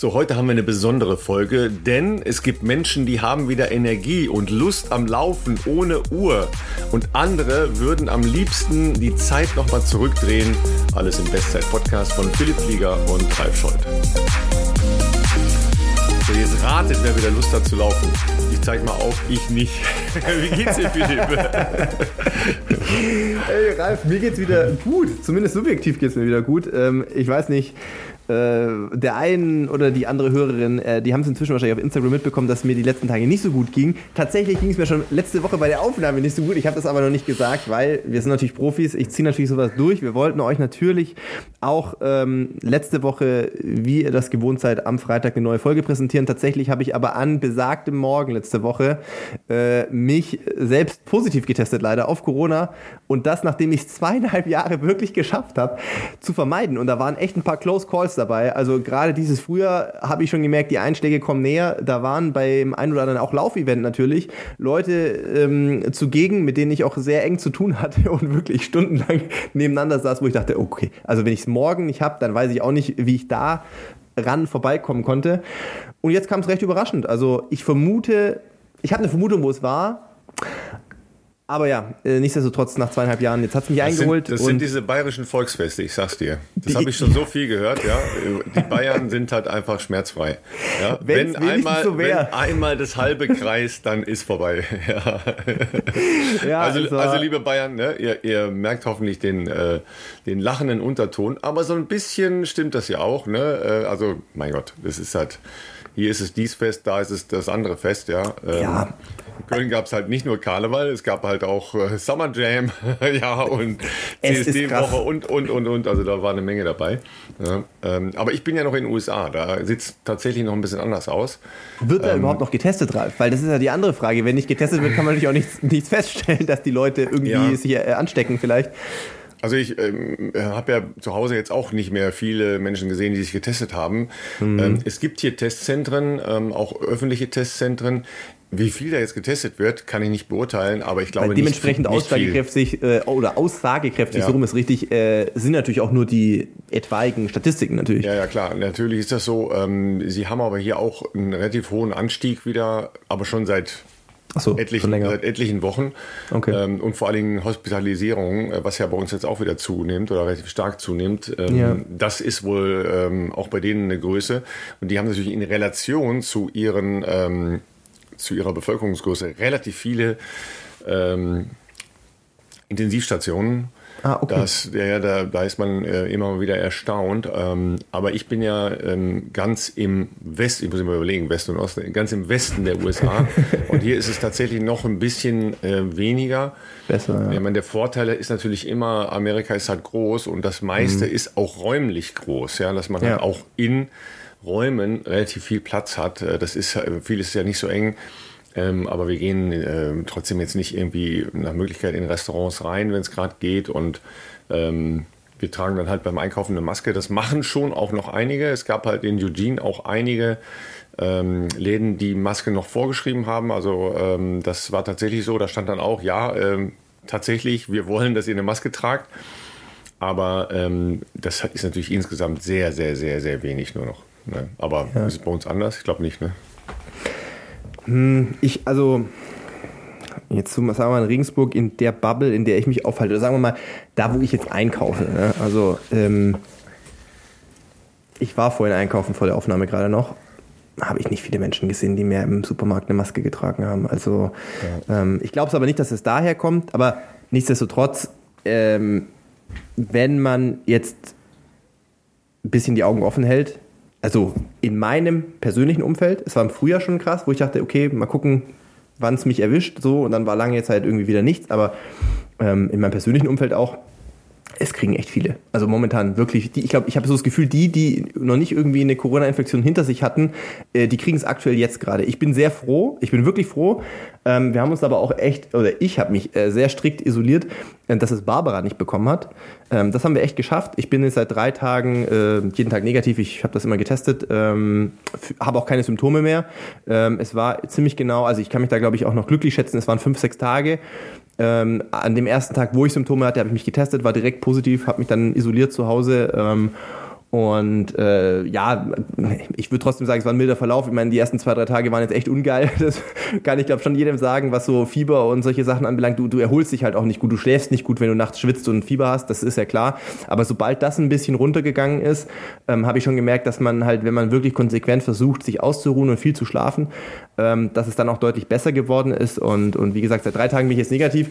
So, heute haben wir eine besondere Folge, denn es gibt Menschen, die haben wieder Energie und Lust am Laufen ohne Uhr. Und andere würden am liebsten die Zeit nochmal zurückdrehen. Alles im Bestzeit-Podcast von Philipp Flieger und Ralf Scholz. So, jetzt ratet, wer wieder Lust hat zu laufen. Ich zeig mal auf, ich nicht. Wie geht's dir, Philipp? Hey Ralf, mir geht's wieder gut. Zumindest subjektiv geht's mir wieder gut. Ähm, ich weiß nicht, der einen oder die andere Hörerin, äh, die haben es inzwischen wahrscheinlich auf Instagram mitbekommen, dass mir die letzten Tage nicht so gut ging. Tatsächlich ging es mir schon letzte Woche bei der Aufnahme nicht so gut. Ich habe das aber noch nicht gesagt, weil wir sind natürlich Profis. Ich ziehe natürlich sowas durch. Wir wollten euch natürlich auch ähm, letzte Woche, wie ihr das gewohnt seid, am Freitag eine neue Folge präsentieren. Tatsächlich habe ich aber an besagtem Morgen letzte Woche äh, mich selbst positiv getestet, leider auf Corona. Und das, nachdem ich zweieinhalb Jahre wirklich geschafft habe, zu vermeiden. Und da waren echt ein paar Close Calls dabei. Also gerade dieses Frühjahr habe ich schon gemerkt, die Einschläge kommen näher. Da waren beim ein oder anderen auch Laufevent natürlich Leute ähm, zugegen, mit denen ich auch sehr eng zu tun hatte und wirklich stundenlang nebeneinander saß, wo ich dachte, okay, also wenn ich es morgen nicht habe, dann weiß ich auch nicht, wie ich da ran vorbeikommen konnte. Und jetzt kam es recht überraschend. Also ich vermute, ich habe eine Vermutung, wo es war. Aber ja, äh, nichtsdestotrotz nach zweieinhalb Jahren, jetzt hat es mich Das, eingeholt. sind, das sind diese bayerischen Volksfeste, ich sag's dir. Das habe ich schon so viel gehört, ja. Die Bayern sind halt einfach schmerzfrei. Ja. Wenn einmal, so wenn einmal das halbe kreist, dann ist vorbei. Ja. ja, Also, war- also liebe Bayern, ne, ihr, ihr merkt hoffentlich den, äh, den lachenden Unterton, aber so ein bisschen stimmt das ja auch. Ne? Äh, also, mein Gott, das ist halt, hier ist es dies Fest, da ist es das andere Fest, ja. Ähm, Ja. In Köln gab es halt nicht nur Karneval, es gab halt auch äh, Summer Jam, ja, und CSD-Woche und, und, und, und, also da war eine Menge dabei. Ja, ähm, aber ich bin ja noch in den USA, da sieht es tatsächlich noch ein bisschen anders aus. Wird Ähm. da überhaupt noch getestet, Ralf? Weil das ist ja die andere Frage. Wenn nicht getestet wird, kann man natürlich auch nichts, nichts feststellen, dass die Leute irgendwie Ja. sich äh, anstecken vielleicht. Also ich ähm, habe ja zu Hause jetzt auch nicht mehr viele Menschen gesehen, die sich getestet haben. Mhm. Ähm, es gibt hier Testzentren, ähm, auch öffentliche Testzentren. Wie viel da jetzt getestet wird, kann ich nicht beurteilen, aber ich glaube Weil dementsprechend nicht, nicht aussagekräftig äh, oder aussagekräftig, Ja. so rum ist richtig, äh, sind natürlich auch nur die etwaigen Statistiken natürlich. Ja, ja, klar. Natürlich ist das so. Ähm, Sie haben aber hier auch einen relativ hohen Anstieg wieder, aber schon seit so, etlichen, seit etlichen Wochen. Okay. Ähm, und vor allen Dingen Hospitalisierung, äh, was ja bei uns jetzt auch wieder zunimmt oder relativ stark zunimmt. Ähm, Ja. Das ist wohl ähm, auch bei denen eine Größe. Und die haben natürlich in Relation zu ihren ähm, zu ihrer Bevölkerungsgröße relativ viele ähm, Intensivstationen. Ah, okay. Das, ja, da, da ist man äh, immer mal wieder erstaunt. Ähm, aber ich bin ja ähm, ganz im Westen, ich muss immer überlegen, Westen und Osten, ganz im Westen der USA. und hier ist es tatsächlich noch ein bisschen äh, weniger. Besser, ja. Ich meine, der Vorteil ist natürlich immer, Amerika ist halt groß und das meiste Mhm. ist auch räumlich groß, ja, dass man Ja. halt auch in Räumen relativ viel Platz hat. Äh, Das ist, äh, vieles ist ja nicht so eng. Ähm, aber wir gehen ähm, trotzdem jetzt nicht irgendwie nach Möglichkeit in Restaurants rein, wenn es gerade geht. Und ähm, wir tragen dann halt beim Einkaufen eine Maske. Das machen schon auch noch einige. Es gab halt in Eugene auch einige ähm, Läden, die Maske noch vorgeschrieben haben. Also ähm, das war tatsächlich so. Da stand dann auch, ja, ähm, tatsächlich, wir wollen, dass ihr eine Maske tragt. Aber ähm, das ist natürlich insgesamt sehr, sehr, sehr, sehr wenig nur noch. Ne? Aber ist es bei uns anders? Ich glaube nicht. Ne? Ich, also, jetzt sagen wir mal in Regensburg, in der Bubble, in der ich mich aufhalte, oder sagen wir mal, da, wo ich jetzt einkaufe. Ne? Also, ähm, ich war vorhin einkaufen vor der Aufnahme gerade noch. Habe ich nicht viele Menschen gesehen, die mehr im Supermarkt eine Maske getragen haben. Also, ähm, ich glaube es aber nicht, dass es daher kommt, aber nichtsdestotrotz, ähm, wenn man jetzt ein bisschen die Augen offen hält. Also in meinem persönlichen Umfeld, es war im Frühjahr schon krass, wo ich dachte, okay, mal gucken, wann es mich erwischt, so und dann war lange Zeit irgendwie wieder nichts, aber ähm, in meinem persönlichen Umfeld auch, es kriegen echt viele. Also momentan wirklich, die, ich glaube, ich habe so das Gefühl, die, die noch nicht irgendwie eine Corona-Infektion hinter sich hatten, äh, die kriegen es aktuell jetzt gerade. Ich bin sehr froh, ich bin wirklich froh. Ähm, wir haben uns aber auch echt, oder ich habe mich äh, sehr strikt isoliert, äh, dass es Barbara nicht bekommen hat. Ähm, das haben wir echt geschafft. Ich bin jetzt seit drei Tagen äh, jeden Tag negativ. Ich habe das immer getestet, ähm, habe auch keine Symptome mehr. Ähm, es war ziemlich genau, also ich kann mich da glaube ich auch noch glücklich schätzen. Es waren fünf, sechs Tage. Ähm, an dem ersten Tag, wo ich Symptome hatte, habe ich mich getestet, war direkt positiv, habe mich dann isoliert zu Hause. Ähm, Und äh, ja, ich würde trotzdem sagen, es war ein milder Verlauf. Ich meine, die ersten zwei, drei Tage waren jetzt echt ungeil. Das kann ich, glaube schon jedem sagen, was so Fieber und solche Sachen anbelangt. Du, du erholst dich halt auch nicht gut. Du schläfst nicht gut, wenn du nachts schwitzt und Fieber hast. Das ist ja klar. Aber sobald das ein bisschen runtergegangen ist, ähm, habe ich schon gemerkt, dass man halt, wenn man wirklich konsequent versucht, sich auszuruhen und viel zu schlafen, ähm, dass es dann auch deutlich besser geworden ist. Und, und wie gesagt, seit drei Tagen bin ich jetzt negativ.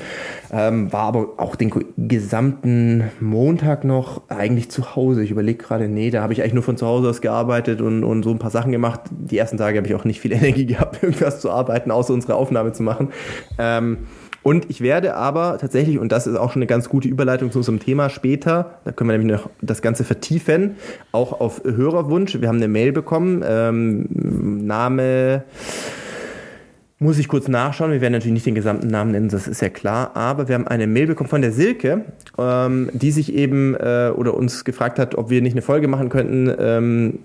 Ähm, war aber auch den gesamten Montag noch eigentlich zu Hause. Ich überlege gerade, nee, da habe ich eigentlich nur von zu Hause aus gearbeitet und, und so ein paar Sachen gemacht. Die ersten Tage habe ich auch nicht viel Energie gehabt, irgendwas zu arbeiten, außer unsere Aufnahme zu machen. Ähm, und ich werde aber tatsächlich, und das ist auch schon eine ganz gute Überleitung zu unserem Thema später, da können wir nämlich noch das Ganze vertiefen, auch auf Hörerwunsch. Wir haben eine Mail bekommen, ähm, Name muss ich kurz nachschauen. Wir werden natürlich nicht den gesamten Namen nennen, das ist ja klar. Aber wir haben eine Mail bekommen von der Silke, ähm, die sich eben äh, oder uns gefragt hat, ob wir nicht eine Folge machen könnten. Ähm,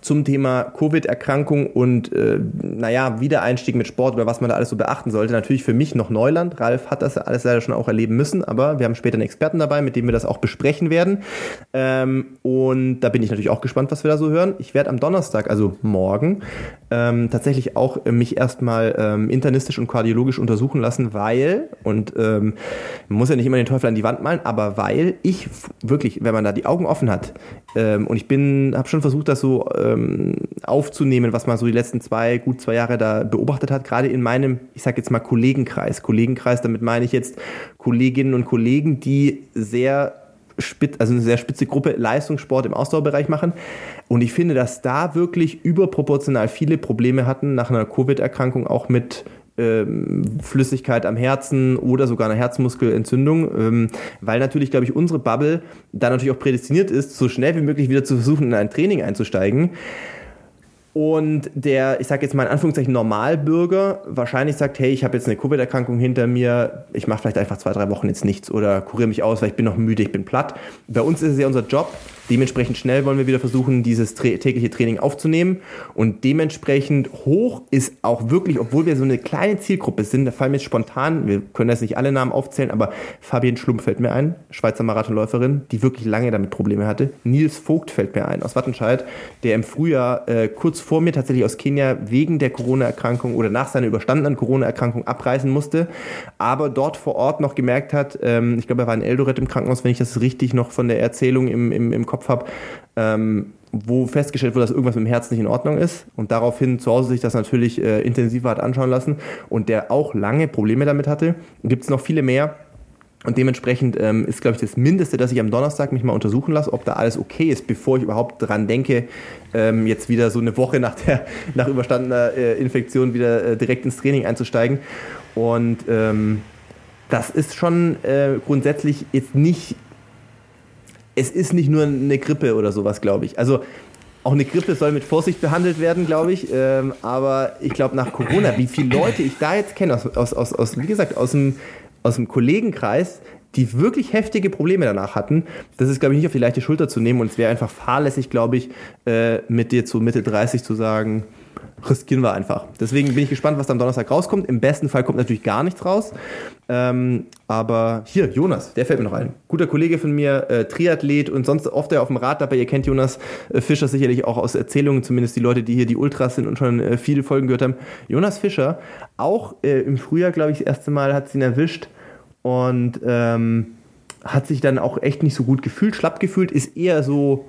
zum Thema Covid-Erkrankung und äh, naja, Wiedereinstieg mit Sport oder was man da alles so beachten sollte. Natürlich für mich noch Neuland. Ralf hat das alles leider schon auch erleben müssen, aber wir haben später einen Experten dabei, mit dem wir das auch besprechen werden. Ähm, und da bin ich natürlich auch gespannt, was wir da so hören. Ich werde am Donnerstag, also morgen, ähm, tatsächlich auch äh, mich erstmal ähm, internistisch und kardiologisch untersuchen lassen, weil, und ähm, man muss ja nicht immer den Teufel an die Wand malen, aber weil ich wirklich, wenn man da die Augen offen hat, ähm, und ich bin, habe schon versucht, das so ähm, aufzunehmen, was man so die letzten zwei, gut zwei Jahre da beobachtet hat, gerade in meinem, ich sage jetzt mal Kollegenkreis. Kollegenkreis, damit meine ich jetzt Kolleginnen und Kollegen, die sehr spitz, also eine sehr spitze Gruppe Leistungssport im Ausdauerbereich machen. Und ich finde, dass da wirklich überproportional viele Probleme hatten nach einer Covid-Erkrankung, auch mit ähm, Flüssigkeit am Herzen oder sogar eine Herzmuskelentzündung, ähm, weil natürlich, glaube ich, unsere Bubble da natürlich auch prädestiniert ist, so schnell wie möglich wieder zu versuchen, in ein Training einzusteigen. Und der, ich sage jetzt mal in Anführungszeichen, Normalbürger wahrscheinlich sagt, hey, ich habe jetzt eine Covid-Erkrankung hinter mir, ich mache vielleicht einfach zwei, drei Wochen jetzt nichts oder kuriere mich aus, weil ich bin noch müde, ich bin platt. Bei uns ist es ja unser Job, Dementsprechend schnell wollen wir wieder versuchen, dieses tägliche Training aufzunehmen. Und dementsprechend hoch ist auch wirklich, obwohl wir so eine kleine Zielgruppe sind, da fallen mir jetzt spontan, wir können jetzt nicht alle Namen aufzählen, aber Fabian Schlumpf fällt mir ein, Schweizer Marathonläuferin, die wirklich lange damit Probleme hatte. Nils Vogt fällt mir ein aus Wattenscheid, der im Frühjahr äh, kurz vor mir tatsächlich aus Kenia wegen der Corona-Erkrankung oder nach seiner überstandenen Corona-Erkrankung abreisen musste, aber dort vor Ort noch gemerkt hat, ähm, ich glaube, er war in Eldoret im Krankenhaus, wenn ich das richtig noch von der Erzählung im, im, im Kopf habe, ähm, wo festgestellt wurde, dass irgendwas mit dem Herz nicht in Ordnung ist und daraufhin zu Hause sich das natürlich äh, intensiver hat anschauen lassen und der auch lange Probleme damit hatte. Gibt es noch viele mehr. Und dementsprechend ähm, ist, glaube ich, das Mindeste, dass ich am Donnerstag mich mal untersuchen lasse, ob da alles okay ist, bevor ich überhaupt dran denke, ähm, jetzt wieder so eine Woche nach der nach überstandener äh, Infektion wieder äh, direkt ins Training einzusteigen. Und ähm, das ist schon äh, grundsätzlich jetzt nicht es ist nicht nur eine Grippe oder sowas, glaube ich. Also auch eine Grippe soll mit Vorsicht behandelt werden, glaube ich. Ähm, aber ich glaube, nach Corona, wie viele Leute ich da jetzt kenne, aus, aus, aus, aus, wie gesagt, aus dem, aus dem Kollegenkreis, die wirklich heftige Probleme danach hatten, das ist, glaube ich, nicht auf die leichte Schulter zu nehmen. Und es wäre einfach fahrlässig, glaube ich, äh, mit dir zu Mitte 30 zu sagen, riskieren wir einfach. Deswegen bin ich gespannt, was am Donnerstag rauskommt. Im besten Fall kommt natürlich gar nichts raus. Ähm, aber hier, Jonas, der fällt mir noch ein. Guter Kollege von mir, äh, Triathlet und sonst oft auf dem Rad dabei. Ihr kennt Jonas äh, Fischer sicherlich auch aus Erzählungen, zumindest die Leute, die hier die Ultras sind und schon äh, viele Folgen gehört haben. Jonas Fischer, auch äh, im Frühjahr, glaube ich, das erste Mal hat sie ihn erwischt und ähm, hat sich dann auch echt nicht so gut gefühlt, schlapp gefühlt, ist eher so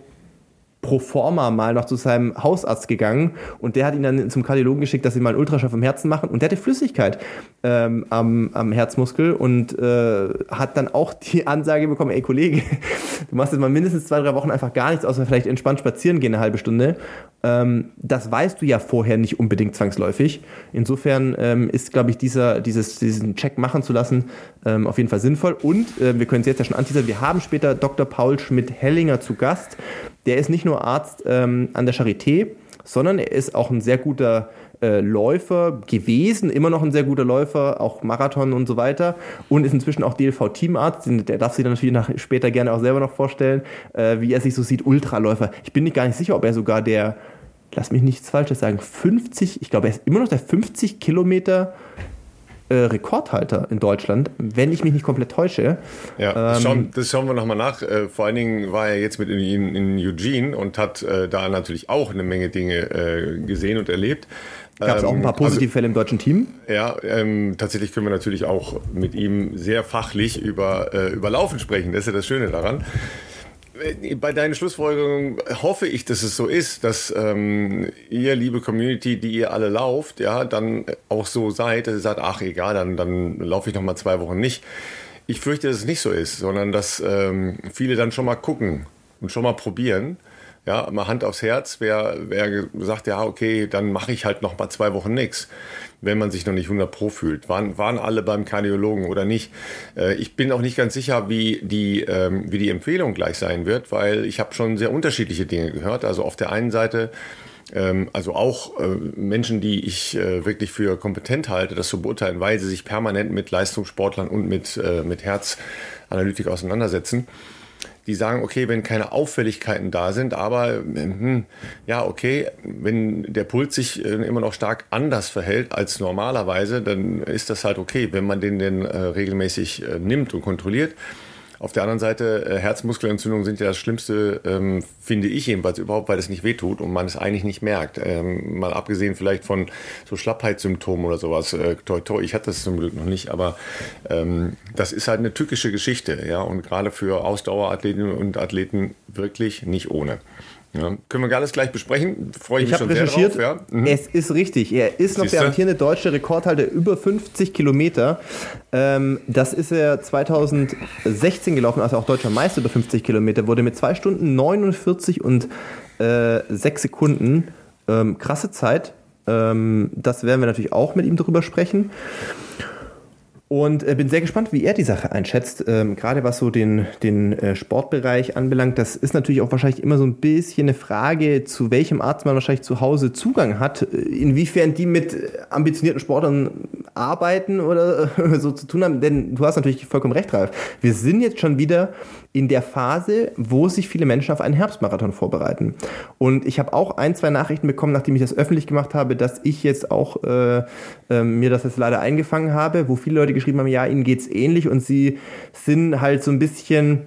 pro forma mal noch zu seinem Hausarzt gegangen und der hat ihn dann zum Kardiologen geschickt, dass sie mal einen Ultraschall vom Herzen machen und der hatte Flüssigkeit ähm, am, am Herzmuskel und äh, hat dann auch die Ansage bekommen, ey Kollege, du machst jetzt mal mindestens zwei, drei Wochen einfach gar nichts, außer vielleicht entspannt spazieren gehen eine halbe Stunde. Ähm, das weißt du ja vorher nicht unbedingt zwangsläufig. Insofern ähm, ist, glaube ich, dieser, dieses, diesen Check machen zu lassen ähm, auf jeden Fall sinnvoll und äh, wir können es jetzt ja schon anteasern, wir haben später Dr. Paul Schmidt-Hellinger zu Gast, der ist nicht nur Arzt ähm, an der Charité, sondern er ist auch ein sehr guter äh, Läufer gewesen, immer noch ein sehr guter Läufer, auch Marathon und so weiter und ist inzwischen auch DLV-Teamarzt. Der darf sich dann natürlich nach, später gerne auch selber noch vorstellen, äh, wie er sich so sieht, Ultraläufer. Ich bin nicht gar nicht sicher, ob er sogar der, lass mich nichts Falsches sagen, 50, ich glaube, er ist immer noch der 50 Kilometer äh, Rekordhalter in Deutschland, wenn ich mich nicht komplett täusche. Ja, das, ähm, schauen, das schauen wir nochmal nach. Äh, vor allen Dingen war er jetzt mit in, in Eugene und hat äh, da natürlich auch eine Menge Dinge äh, gesehen und erlebt. Gab es auch ein paar ähm, positive also, Fälle im deutschen Team? Ja, ähm, tatsächlich können wir natürlich auch mit ihm sehr fachlich über, äh, über Laufen sprechen. Das ist ja das Schöne daran. Äh, bei deinen Schlussfolgerungen hoffe ich, dass es so ist, dass ähm, ihr, liebe Community, die ihr alle lauft, ja, dann auch so seid, dass ihr sagt, ach egal, dann, dann laufe ich noch mal zwei Wochen nicht. Ich fürchte, dass es nicht so ist, sondern dass ähm, viele dann schon mal gucken und schon mal probieren. Ja, mal Hand aufs Herz, wer, wer sagt, ja, okay, dann mache ich halt noch mal zwei Wochen nichts wenn man sich noch nicht 100 Pro fühlt. Waren, waren alle beim Kardiologen oder nicht? Äh, ich bin auch nicht ganz sicher, wie die, ähm, wie die Empfehlung gleich sein wird, weil ich habe schon sehr unterschiedliche Dinge gehört. Also auf der einen Seite ähm, also auch äh, Menschen, die ich äh, wirklich für kompetent halte, das zu beurteilen, weil sie sich permanent mit Leistungssportlern und mit, äh, mit Herzanalytik auseinandersetzen die sagen, okay, wenn keine Auffälligkeiten da sind, aber hm, ja, okay, wenn der Puls sich äh, immer noch stark anders verhält als normalerweise, dann ist das halt okay, wenn man den denn äh, regelmäßig äh, nimmt und kontrolliert. Auf der anderen Seite, äh, Herzmuskelentzündungen sind ja das Schlimmste, ähm, finde ich jedenfalls überhaupt, weil es nicht wehtut und man es eigentlich nicht merkt. Ähm, mal abgesehen vielleicht von so Schlappheitssymptomen oder sowas. Äh, toi, toi, ich hatte das zum Glück noch nicht, aber ähm, das ist halt eine tückische Geschichte, ja, und gerade für Ausdauerathletinnen und Athleten wirklich nicht ohne. Ja, können wir alles gleich besprechen. Freue ich, ich mich schon recherchiert. sehr drauf. Ja. Mhm. Es ist richtig. Er ist noch Siehste? der amtierende deutsche Rekordhalter über 50 Kilometer. Ähm, das ist er 2016 gelaufen, also auch deutscher Meister über 50 Kilometer. Wurde mit 2 Stunden 49 und äh, 6 Sekunden. Ähm, krasse Zeit. Ähm, das werden wir natürlich auch mit ihm darüber sprechen. Und äh, bin sehr gespannt, wie er die Sache einschätzt. Ähm, gerade was so den, den äh, Sportbereich anbelangt, das ist natürlich auch wahrscheinlich immer so ein bisschen eine Frage, zu welchem Arzt man wahrscheinlich zu Hause Zugang hat, äh, inwiefern die mit ambitionierten Sportlern arbeiten oder so zu tun haben. Denn du hast natürlich vollkommen recht, Ralf. Wir sind jetzt schon wieder in der Phase, wo sich viele Menschen auf einen Herbstmarathon vorbereiten. Und ich habe auch ein, zwei Nachrichten bekommen, nachdem ich das öffentlich gemacht habe, dass ich jetzt auch äh, äh, mir das jetzt leider eingefangen habe, wo viele Leute geschrieben haben, ja, ihnen geht's ähnlich und sie sind halt so ein bisschen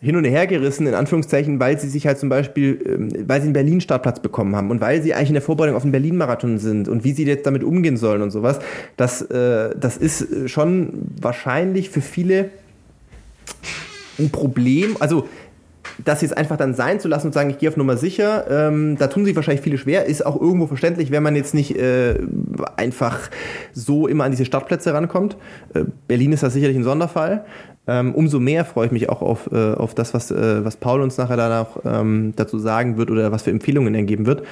hin und her gerissen, in Anführungszeichen, weil sie sich halt zum Beispiel, ähm, weil sie einen Berlin-Startplatz bekommen haben und weil sie eigentlich in der Vorbereitung auf den Berlin-Marathon sind und wie sie jetzt damit umgehen sollen und sowas. Das, äh, das ist schon wahrscheinlich für viele ein Problem. Also das jetzt einfach dann sein zu lassen und sagen, ich gehe auf Nummer sicher, ähm, da tun sich wahrscheinlich viele schwer, ist auch irgendwo verständlich, wenn man jetzt nicht äh, einfach so immer an diese Startplätze rankommt. Äh, Berlin ist da sicherlich ein Sonderfall. Ähm, umso mehr freue ich mich auch auf, äh, auf das, was, äh, was Paul uns nachher dann auch ähm, dazu sagen wird oder was für Empfehlungen er geben wird.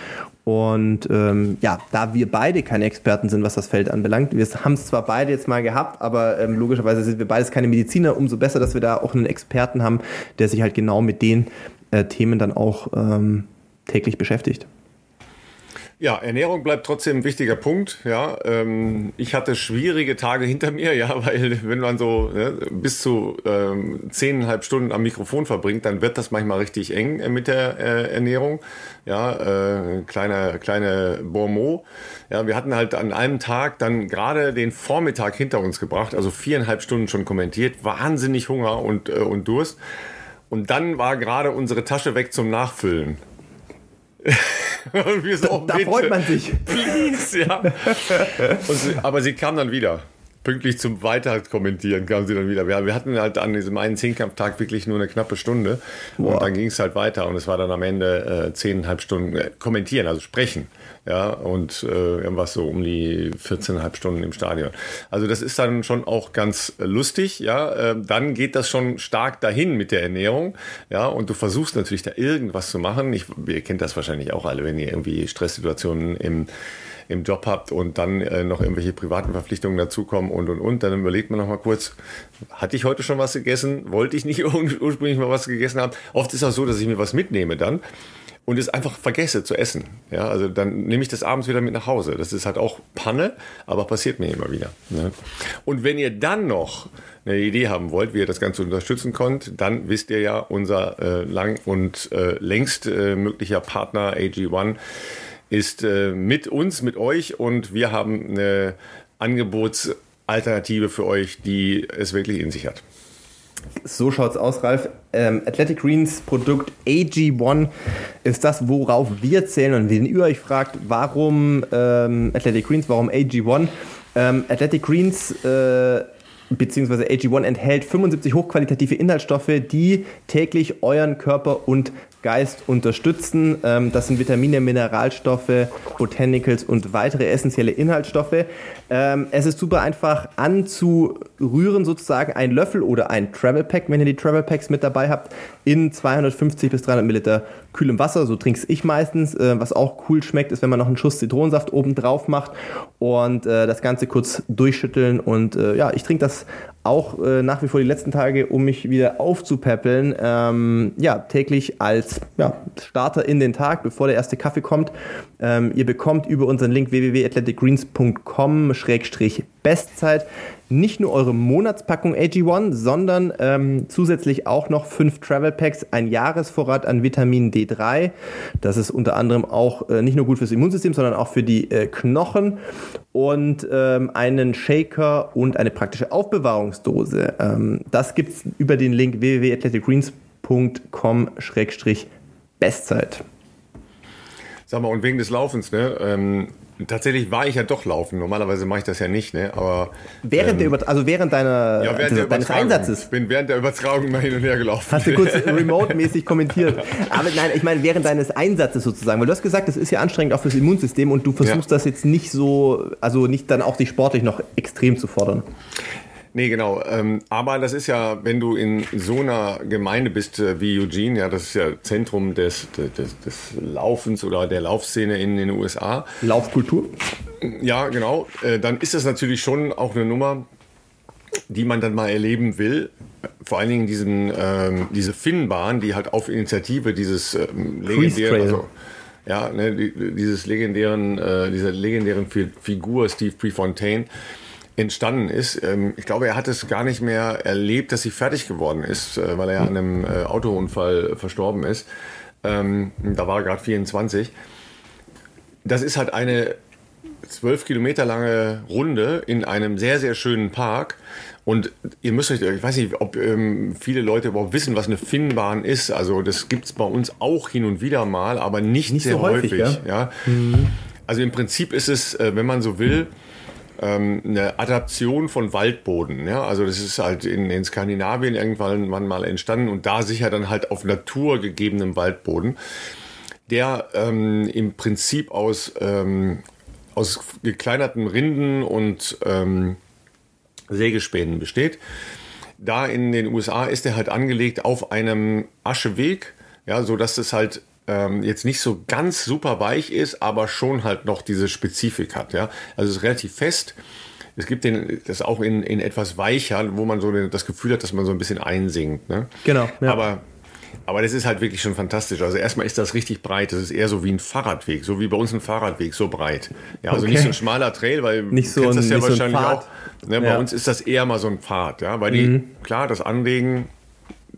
Und ähm, ja, da wir beide keine Experten sind, was das Feld anbelangt, wir haben es zwar beide jetzt mal gehabt, aber ähm, logischerweise sind wir beides keine Mediziner, umso besser, dass wir da auch einen Experten haben, der sich halt genau mit den äh, Themen dann auch ähm, täglich beschäftigt. Ja, Ernährung bleibt trotzdem ein wichtiger Punkt. Ja, ähm, ich hatte schwierige Tage hinter mir, ja, weil wenn man so ne, bis zu ähm, zehneinhalb Stunden am Mikrofon verbringt, dann wird das manchmal richtig eng äh, mit der äh, Ernährung. Ja, äh, kleine kleine Bourmont. Ja, wir hatten halt an einem Tag dann gerade den Vormittag hinter uns gebracht, also viereinhalb Stunden schon kommentiert, wahnsinnig Hunger und äh, und Durst. Und dann war gerade unsere Tasche weg zum Nachfüllen. da, da freut man sich. Please, ja. Sie, aber sie kam dann wieder. Pünktlich zum Weiterkommentieren kam sie dann wieder. Wir, wir hatten halt an diesem einen Zehnkampftag wirklich nur eine knappe Stunde. Wow. Und dann ging es halt weiter. Und es war dann am Ende äh, zehneinhalb Stunden äh, kommentieren, also sprechen. Ja, und äh, irgendwas so um die 14,5 Stunden im Stadion. Also das ist dann schon auch ganz lustig, ja. Äh, dann geht das schon stark dahin mit der Ernährung, ja. Und du versuchst natürlich da irgendwas zu machen. Ich, ihr kennt das wahrscheinlich auch alle, wenn ihr irgendwie Stresssituationen im im Job habt und dann äh, noch irgendwelche privaten Verpflichtungen dazukommen und und und, dann überlegt man noch mal kurz, hatte ich heute schon was gegessen? Wollte ich nicht ursprünglich mal was gegessen haben? Oft ist auch so, dass ich mir was mitnehme dann und es einfach vergesse zu essen. Ja, also dann nehme ich das abends wieder mit nach Hause. Das ist halt auch Panne, aber passiert mir immer wieder. Ne? Und wenn ihr dann noch eine Idee haben wollt, wie ihr das Ganze unterstützen könnt, dann wisst ihr ja, unser äh, lang und äh, längst äh, möglicher Partner AG1 ist äh, mit uns, mit euch und wir haben eine Angebots Alternative für euch, die es wirklich in sich hat. So schaut's aus, Ralf. Ähm, Athletic Greens Produkt AG1 ist das, worauf wir zählen. Und wenn ihr euch fragt, warum ähm, Athletic Greens, warum AG1? Ähm, Athletic Greens äh, bzw. AG1 enthält 75 hochqualitative Inhaltsstoffe, die täglich euren Körper und Geist unterstützen. Ähm, das sind Vitamine, Mineralstoffe, Botanicals und weitere essentielle Inhaltsstoffe. Ähm, es ist super einfach anzurühren, sozusagen ein Löffel oder ein Travel Pack, wenn ihr die Travel Packs mit dabei habt, in 250 bis 300 Milliliter kühlem Wasser. So trinke ich meistens. Äh, was auch cool schmeckt, ist, wenn man noch einen Schuss Zitronensaft oben drauf macht und äh, das Ganze kurz durchschütteln. Und äh, ja, ich trinke das auch äh, nach wie vor die letzten Tage, um mich wieder aufzupäppeln. Ähm, ja, täglich als ja, Starter in den Tag, bevor der erste Kaffee kommt. Ähm, ihr bekommt über unseren Link www.athleticgreens.com-bestzeit nicht nur eure Monatspackung AG1, sondern ähm, zusätzlich auch noch fünf Travel Packs, ein Jahresvorrat an Vitamin D3. Das ist unter anderem auch äh, nicht nur gut fürs Immunsystem, sondern auch für die äh, Knochen und ähm, einen Shaker und eine praktische Aufbewahrungsdose. Ähm, das gibt es über den Link www.athleticgreens.com-bestzeit. Sag mal, und wegen des Laufens, ne? Tatsächlich war ich ja doch laufen. Normalerweise mache ich das ja nicht, ne? Aber während ähm, der Über also während deiner ja, während der deines Einsatzes. Ich bin während der Übertragung mal hin und her gelaufen. Hast du kurz remote-mäßig kommentiert. Aber nein, ich meine während deines Einsatzes sozusagen, weil du hast gesagt, das ist ja anstrengend auch fürs Immunsystem und du versuchst ja. das jetzt nicht so, also nicht dann auch dich sportlich noch extrem zu fordern. Nee, genau. Ähm, aber das ist ja, wenn du in so einer Gemeinde bist äh, wie Eugene, ja, das ist ja Zentrum des, des, des Laufens oder der Laufszene in den USA. Laufkultur? Ja, genau. Äh, dann ist das natürlich schon auch eine Nummer, die man dann mal erleben will. Vor allen Dingen diesen, ähm, diese Finnbahn, die halt auf Initiative dieses ähm, legendären, also, ja, ne, dieses legendären, äh, dieser legendären Figur Steve Prefontaine entstanden ist. Ähm, ich glaube, er hat es gar nicht mehr erlebt, dass sie fertig geworden ist, äh, weil er ja an einem äh, Autounfall verstorben ist. Ähm, da war er gerade 24. Das ist halt eine zwölf Kilometer lange Runde in einem sehr, sehr schönen Park. Und ihr müsst euch, ich weiß nicht, ob ähm, viele Leute überhaupt wissen, was eine Finnbahn ist. Also das gibt es bei uns auch hin und wieder mal, aber nicht, nicht sehr so häufig. häufig ja? Mhm. Also im Prinzip ist es, äh, wenn man so will, ähm, eine Adaption von Waldboden. Ja? Also das ist halt in, in Skandinavien irgendwann mal entstanden und da sicher dann halt auf naturgegebenem Waldboden, der ähm, im Prinzip aus, ähm, aus gekleinerten Rinden und ähm, Sägespänen besteht. Da in den USA ist er halt angelegt auf einem Ascheweg, ja, so dass es halt ähm, jetzt nicht so ganz super weich ist, aber schon halt noch diese Spezifik hat. Ja? Also es ist relativ fest. Es gibt den, das auch in, in etwas weicher, wo man so das Gefühl hat, dass man so ein bisschen einsinkt. Ne? Genau. Ja. Aber aber das ist halt wirklich schon fantastisch. Also erstmal ist das richtig breit. Das ist eher so wie ein Fahrradweg, so wie bei uns ein Fahrradweg, so breit. Ja, also okay. nicht so ein schmaler Trail, weil nicht so du kennst ein, das ja wahrscheinlich so auch. Ne, bei ja. uns ist das eher mal so ein Pfad, ja, weil die, mhm. klar, das Anlegen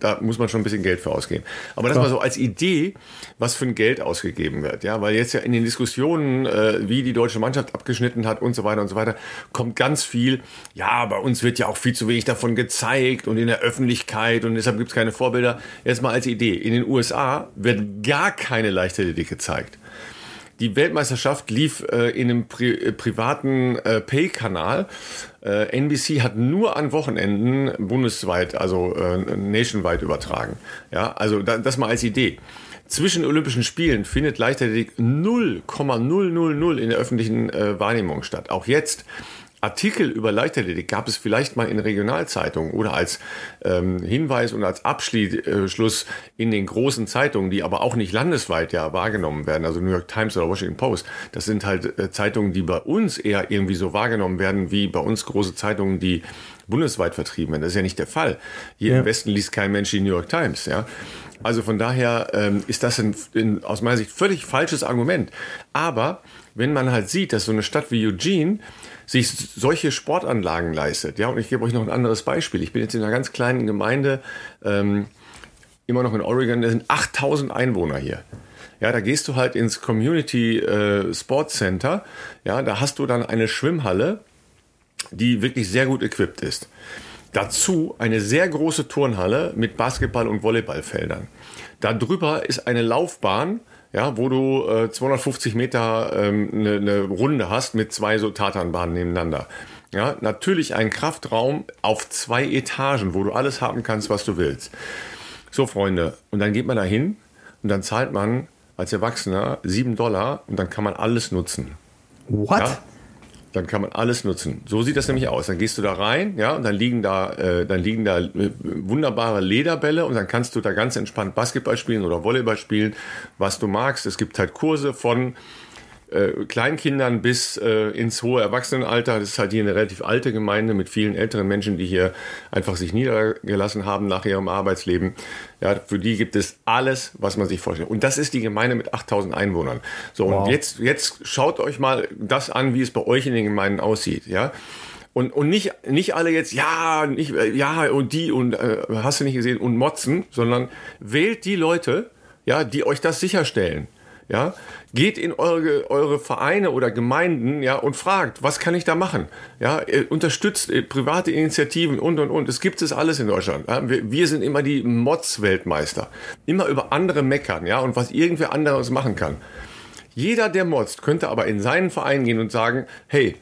da muss man schon ein bisschen Geld für ausgeben. Aber das Klar. mal so als Idee, was für ein Geld ausgegeben wird. Ja, weil jetzt ja in den Diskussionen, äh, wie die deutsche Mannschaft abgeschnitten hat und so weiter und so weiter, kommt ganz viel, ja, bei uns wird ja auch viel zu wenig davon gezeigt und in der Öffentlichkeit und deshalb gibt es keine Vorbilder. Jetzt mal als Idee. In den USA wird gar keine Leichtathletik gezeigt. Die Weltmeisterschaft lief äh, in einem pri äh, privaten äh, Pay-Kanal. Äh, NBC hat nur an Wochenenden bundesweit, also äh, nationwide übertragen. Ja, also da, das mal als Idee. Zwischen Olympischen Spielen findet Leichtathletik 0,000 in der öffentlichen äh, Wahrnehmung statt. Auch jetzt Artikel über Leichtathletik gab es vielleicht mal in Regionalzeitungen oder als ähm, Hinweis und als Abschluss in den großen Zeitungen, die aber auch nicht landesweit ja wahrgenommen werden, also New York Times oder Washington Post. Das sind halt äh, Zeitungen, die bei uns eher irgendwie so wahrgenommen werden, wie bei uns große Zeitungen, die bundesweit vertrieben werden. Das ist ja nicht der Fall. Hier ja. im Westen liest kein Mensch die New York Times, ja. Also von daher ähm, ist das ein, ein, aus meiner Sicht völlig falsches Argument. Aber wenn man halt sieht, dass so eine Stadt wie Eugene sich solche Sportanlagen leistet. Ja, und ich gebe euch noch ein anderes Beispiel. Ich bin jetzt in einer ganz kleinen Gemeinde, ähm, immer noch in Oregon, da sind 8000 Einwohner hier. Ja, da gehst du halt ins Community äh, Sports Center. Ja, da hast du dann eine Schwimmhalle die wirklich sehr gut equipped ist. Dazu eine sehr große Turnhalle mit Basketball- und Volleyballfeldern. Darüber ist eine Laufbahn, ja, wo du äh, 250 Meter ähm, eine, eine Runde hast mit zwei so Tatanbahnen nebeneinander. Ja, natürlich ein Kraftraum auf zwei Etagen, wo du alles haben kannst, was du willst. So, Freunde, und dann geht man da hin und dann zahlt man als Erwachsener sieben Dollar und dann kann man alles nutzen. What? Ja? Dann kann man alles nutzen. So sieht das nämlich aus. Dann gehst du da rein, ja, und dann liegen da, äh, dann liegen da äh, wunderbare Lederbälle und dann kannst du da ganz entspannt Basketball spielen oder Volleyball spielen, was du magst. Es gibt halt Kurse von äh, Kleinkindern bis äh, ins hohe Erwachsenenalter. Das ist halt hier eine relativ alte Gemeinde mit vielen älteren Menschen, die hier einfach sich niedergelassen haben nach ihrem Arbeitsleben. Ja, für die gibt es alles, was man sich vorstellt. Und das ist die Gemeinde mit 8000 Einwohnern. So, wow. und jetzt, jetzt schaut euch mal das an, wie es bei euch in den Gemeinden aussieht. Ja. Und, und nicht, nicht alle jetzt, ja, nicht, ja, und die, und äh, hast du nicht gesehen, und motzen, sondern wählt die Leute, ja, die euch das sicherstellen. Ja, geht in eure, eure Vereine oder Gemeinden, ja, und fragt, was kann ich da machen? Ja, unterstützt äh, private Initiativen und, und, und. Es gibt es alles in Deutschland. Ja? Wir, wir, sind immer die Mods-Weltmeister. Immer über andere meckern, ja, und was irgendwer anderes machen kann. Jeder, der motzt, könnte aber in seinen Verein gehen und sagen, hey,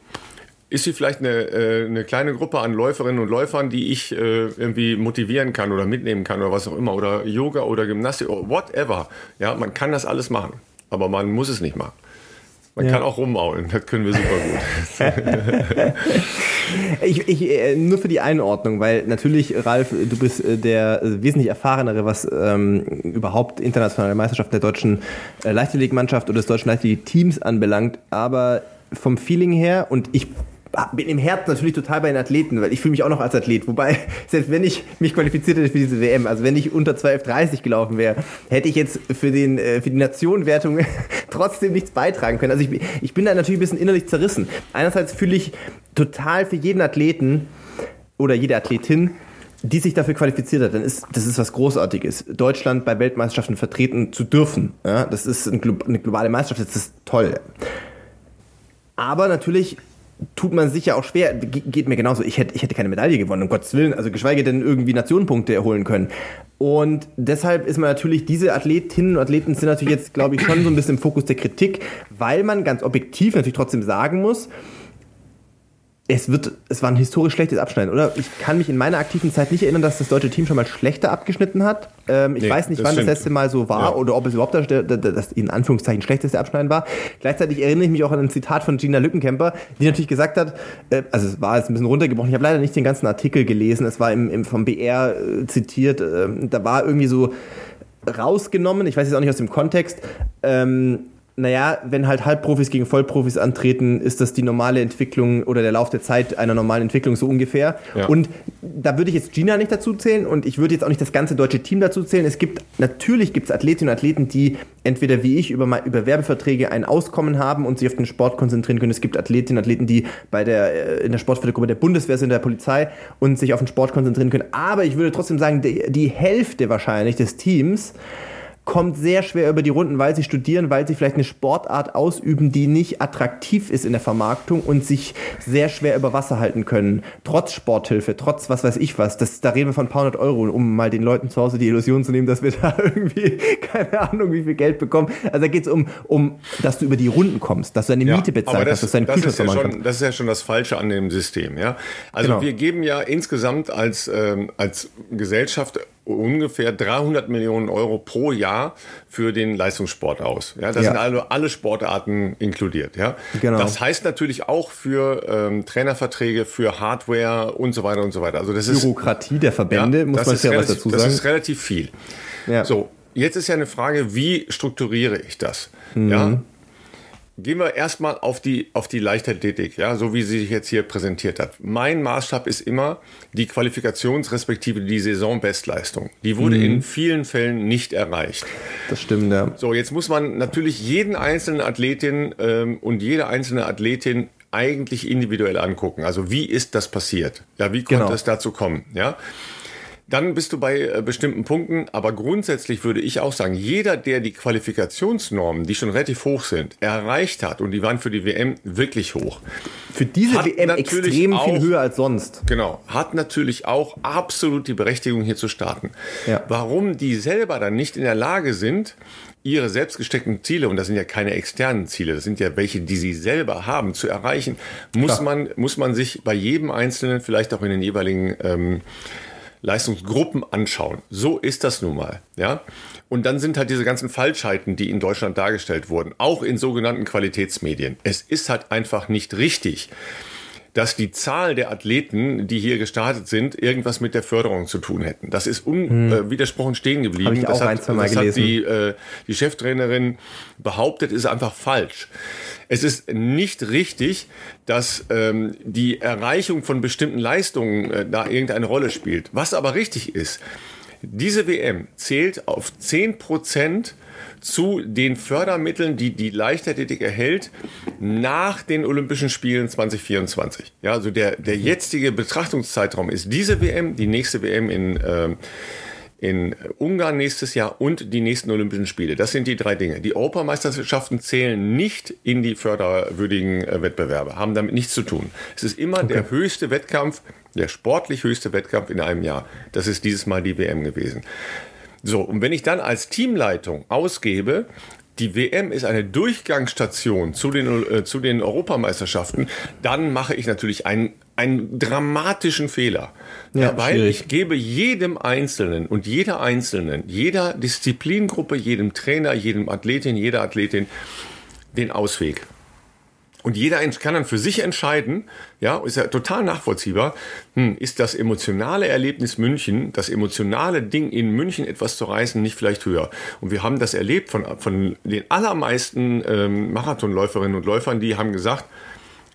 ist hier vielleicht eine, äh, eine kleine Gruppe an Läuferinnen und Läufern, die ich äh, irgendwie motivieren kann oder mitnehmen kann oder was auch immer oder Yoga oder Gymnastik oder whatever. Ja, man kann das alles machen aber man muss es nicht machen. Man ja. kann auch rummaulen, das können wir super gut. ich, ich, äh, nur für die Einordnung, weil natürlich, Ralf, du bist äh, der wesentlich erfahrenere, was ähm, überhaupt internationale Meisterschaften der deutschen äh, Leichtathletikmannschaft oder des deutschen Leichtathletik-Teams anbelangt, aber vom Feeling her und ich bin im Herzen natürlich total bei den Athleten, weil ich fühle mich auch noch als Athlet. Wobei, selbst wenn ich mich qualifiziert hätte für diese WM, also wenn ich unter 12,30 gelaufen wäre, hätte ich jetzt für, den, äh, für die Nationenwertung trotzdem nichts beitragen können. Also ich, ich bin da natürlich ein bisschen innerlich zerrissen. Einerseits fühle ich total für jeden Athleten oder jede Athletin, die sich dafür qualifiziert hat, dann ist das ist was Großartiges. Deutschland bei Weltmeisterschaften vertreten zu dürfen, ja, das ist eine globale Meisterschaft, das ist toll. Aber natürlich tut man sich ja auch schwer. geht mir genauso. Ich hätte, ich hätte keine Medaille gewonnen, um Gottes Willen. Also geschweige denn irgendwie Nationenpunkte erholen können. Und deshalb ist man natürlich, diese Athletinnen und Athleten sind natürlich jetzt, glaube ich, schon so ein bisschen im Fokus der Kritik, weil man ganz objektiv natürlich trotzdem sagen muss, es wird, es war ein historisch schlechtes Abschneiden, oder? Ich kann mich in meiner aktiven Zeit nicht erinnern, dass das deutsche Team schon mal schlechter abgeschnitten hat. Ähm, ich nee, weiß nicht, das wann stimmt. das letzte Mal so war ja. oder ob es überhaupt das, das in Anführungszeichen schlechteste Abschneiden war. Gleichzeitig erinnere ich mich auch an ein Zitat von Gina Lückenkämper, die natürlich gesagt hat, äh, also es war jetzt ein bisschen runtergebrochen, ich habe leider nicht den ganzen Artikel gelesen, es war im, im vom BR äh, zitiert, äh, da war irgendwie so rausgenommen, ich weiß jetzt auch nicht aus dem Kontext, ähm, naja, wenn halt Halbprofis gegen Vollprofis antreten, ist das die normale Entwicklung oder der Lauf der Zeit einer normalen Entwicklung so ungefähr. Ja. Und da würde ich jetzt Gina nicht dazu zählen und ich würde jetzt auch nicht das ganze deutsche Team dazu zählen. Es gibt, natürlich gibt es Athletinnen und Athleten, die entweder wie ich über, über Werbeverträge ein Auskommen haben und sich auf den Sport konzentrieren können. Es gibt Athletinnen und Athleten, die bei der, äh, in der Sportfördergruppe der Bundeswehr sind, der Polizei und sich auf den Sport konzentrieren können. Aber ich würde trotzdem sagen, die, die Hälfte wahrscheinlich des Teams kommt sehr schwer über die Runden, weil sie studieren, weil sie vielleicht eine Sportart ausüben, die nicht attraktiv ist in der Vermarktung und sich sehr schwer über Wasser halten können. Trotz Sporthilfe, trotz was weiß ich was. Das, da reden wir von ein paar hundert Euro, um mal den Leuten zu Hause die Illusion zu nehmen, dass wir da irgendwie, keine Ahnung, wie viel Geld bekommen. Also da geht es um, um, dass du über die Runden kommst, dass du deine ja, Miete bezahlt hast, dass du deinen das ist, ja schon, das ist ja schon das Falsche an dem System. Ja? Also genau. wir geben ja insgesamt als, ähm, als Gesellschaft ungefähr 300 Millionen Euro pro Jahr für den Leistungssport aus. Ja, da ja. sind alle, alle Sportarten inkludiert. Ja, genau. Das heißt natürlich auch für ähm, Trainerverträge, für Hardware und so weiter und so weiter. Also das Bürokratie ist, der Verbände ja, muss man ja was dazu sagen. Das ist relativ viel. Ja. So, jetzt ist ja eine Frage, wie strukturiere ich das? Mhm. Ja, Gehen wir erstmal auf die, auf die Leichtathletik, ja, so wie sie sich jetzt hier präsentiert hat. Mein Maßstab ist immer die Qualifikations- respektive die Saisonbestleistung. Die wurde mhm. in vielen Fällen nicht erreicht. Das stimmt, ja. So, jetzt muss man natürlich jeden einzelnen Athletin ähm, und jede einzelne Athletin eigentlich individuell angucken. Also wie ist das passiert? Ja, wie konnte genau. es dazu kommen? Ja. Dann bist du bei äh, bestimmten Punkten. Aber grundsätzlich würde ich auch sagen, jeder, der die Qualifikationsnormen, die schon relativ hoch sind, erreicht hat, und die waren für die WM wirklich hoch. Für diese WM extrem auch, viel höher als sonst. Genau. Hat natürlich auch absolut die Berechtigung, hier zu starten. Ja. Warum die selber dann nicht in der Lage sind, ihre selbst gesteckten Ziele, und das sind ja keine externen Ziele, das sind ja welche, die sie selber haben, zu erreichen, muss man, muss man sich bei jedem Einzelnen, vielleicht auch in den jeweiligen ähm, Leistungsgruppen anschauen. So ist das nun mal, ja. Und dann sind halt diese ganzen Falschheiten, die in Deutschland dargestellt wurden, auch in sogenannten Qualitätsmedien. Es ist halt einfach nicht richtig dass die Zahl der Athleten, die hier gestartet sind, irgendwas mit der Förderung zu tun hätten. Das ist unwidersprochen hm. äh, stehen geblieben. Hab ich auch das hat, ein, zwei Mal das gelesen. hat die, äh, die Cheftrainerin behauptet, ist einfach falsch. Es ist nicht richtig, dass ähm, die Erreichung von bestimmten Leistungen äh, da irgendeine Rolle spielt. Was aber richtig ist, diese WM zählt auf 10 Prozent zu den Fördermitteln, die die Leichtathletik erhält nach den Olympischen Spielen 2024. Ja, also der, der jetzige Betrachtungszeitraum ist diese WM, die nächste WM in, äh, in Ungarn nächstes Jahr und die nächsten Olympischen Spiele. Das sind die drei Dinge. Die Europameisterschaften zählen nicht in die förderwürdigen äh, Wettbewerbe, haben damit nichts zu tun. Es ist immer okay. der höchste Wettkampf, der sportlich höchste Wettkampf in einem Jahr. Das ist dieses Mal die WM gewesen. So, und wenn ich dann als Teamleitung ausgebe, die WM ist eine Durchgangsstation zu den, äh, zu den Europameisterschaften, dann mache ich natürlich einen, einen dramatischen Fehler. Ja, weil schwierig. ich gebe jedem Einzelnen und jeder Einzelnen, jeder Disziplingruppe, jedem Trainer, jedem Athletin, jeder Athletin den Ausweg. Und jeder kann dann für sich entscheiden, ja, ist ja total nachvollziehbar, hm, ist das emotionale Erlebnis München, das emotionale Ding in München etwas zu reißen, nicht vielleicht höher. Und wir haben das erlebt von, von den allermeisten ähm, Marathonläuferinnen und Läufern, die haben gesagt,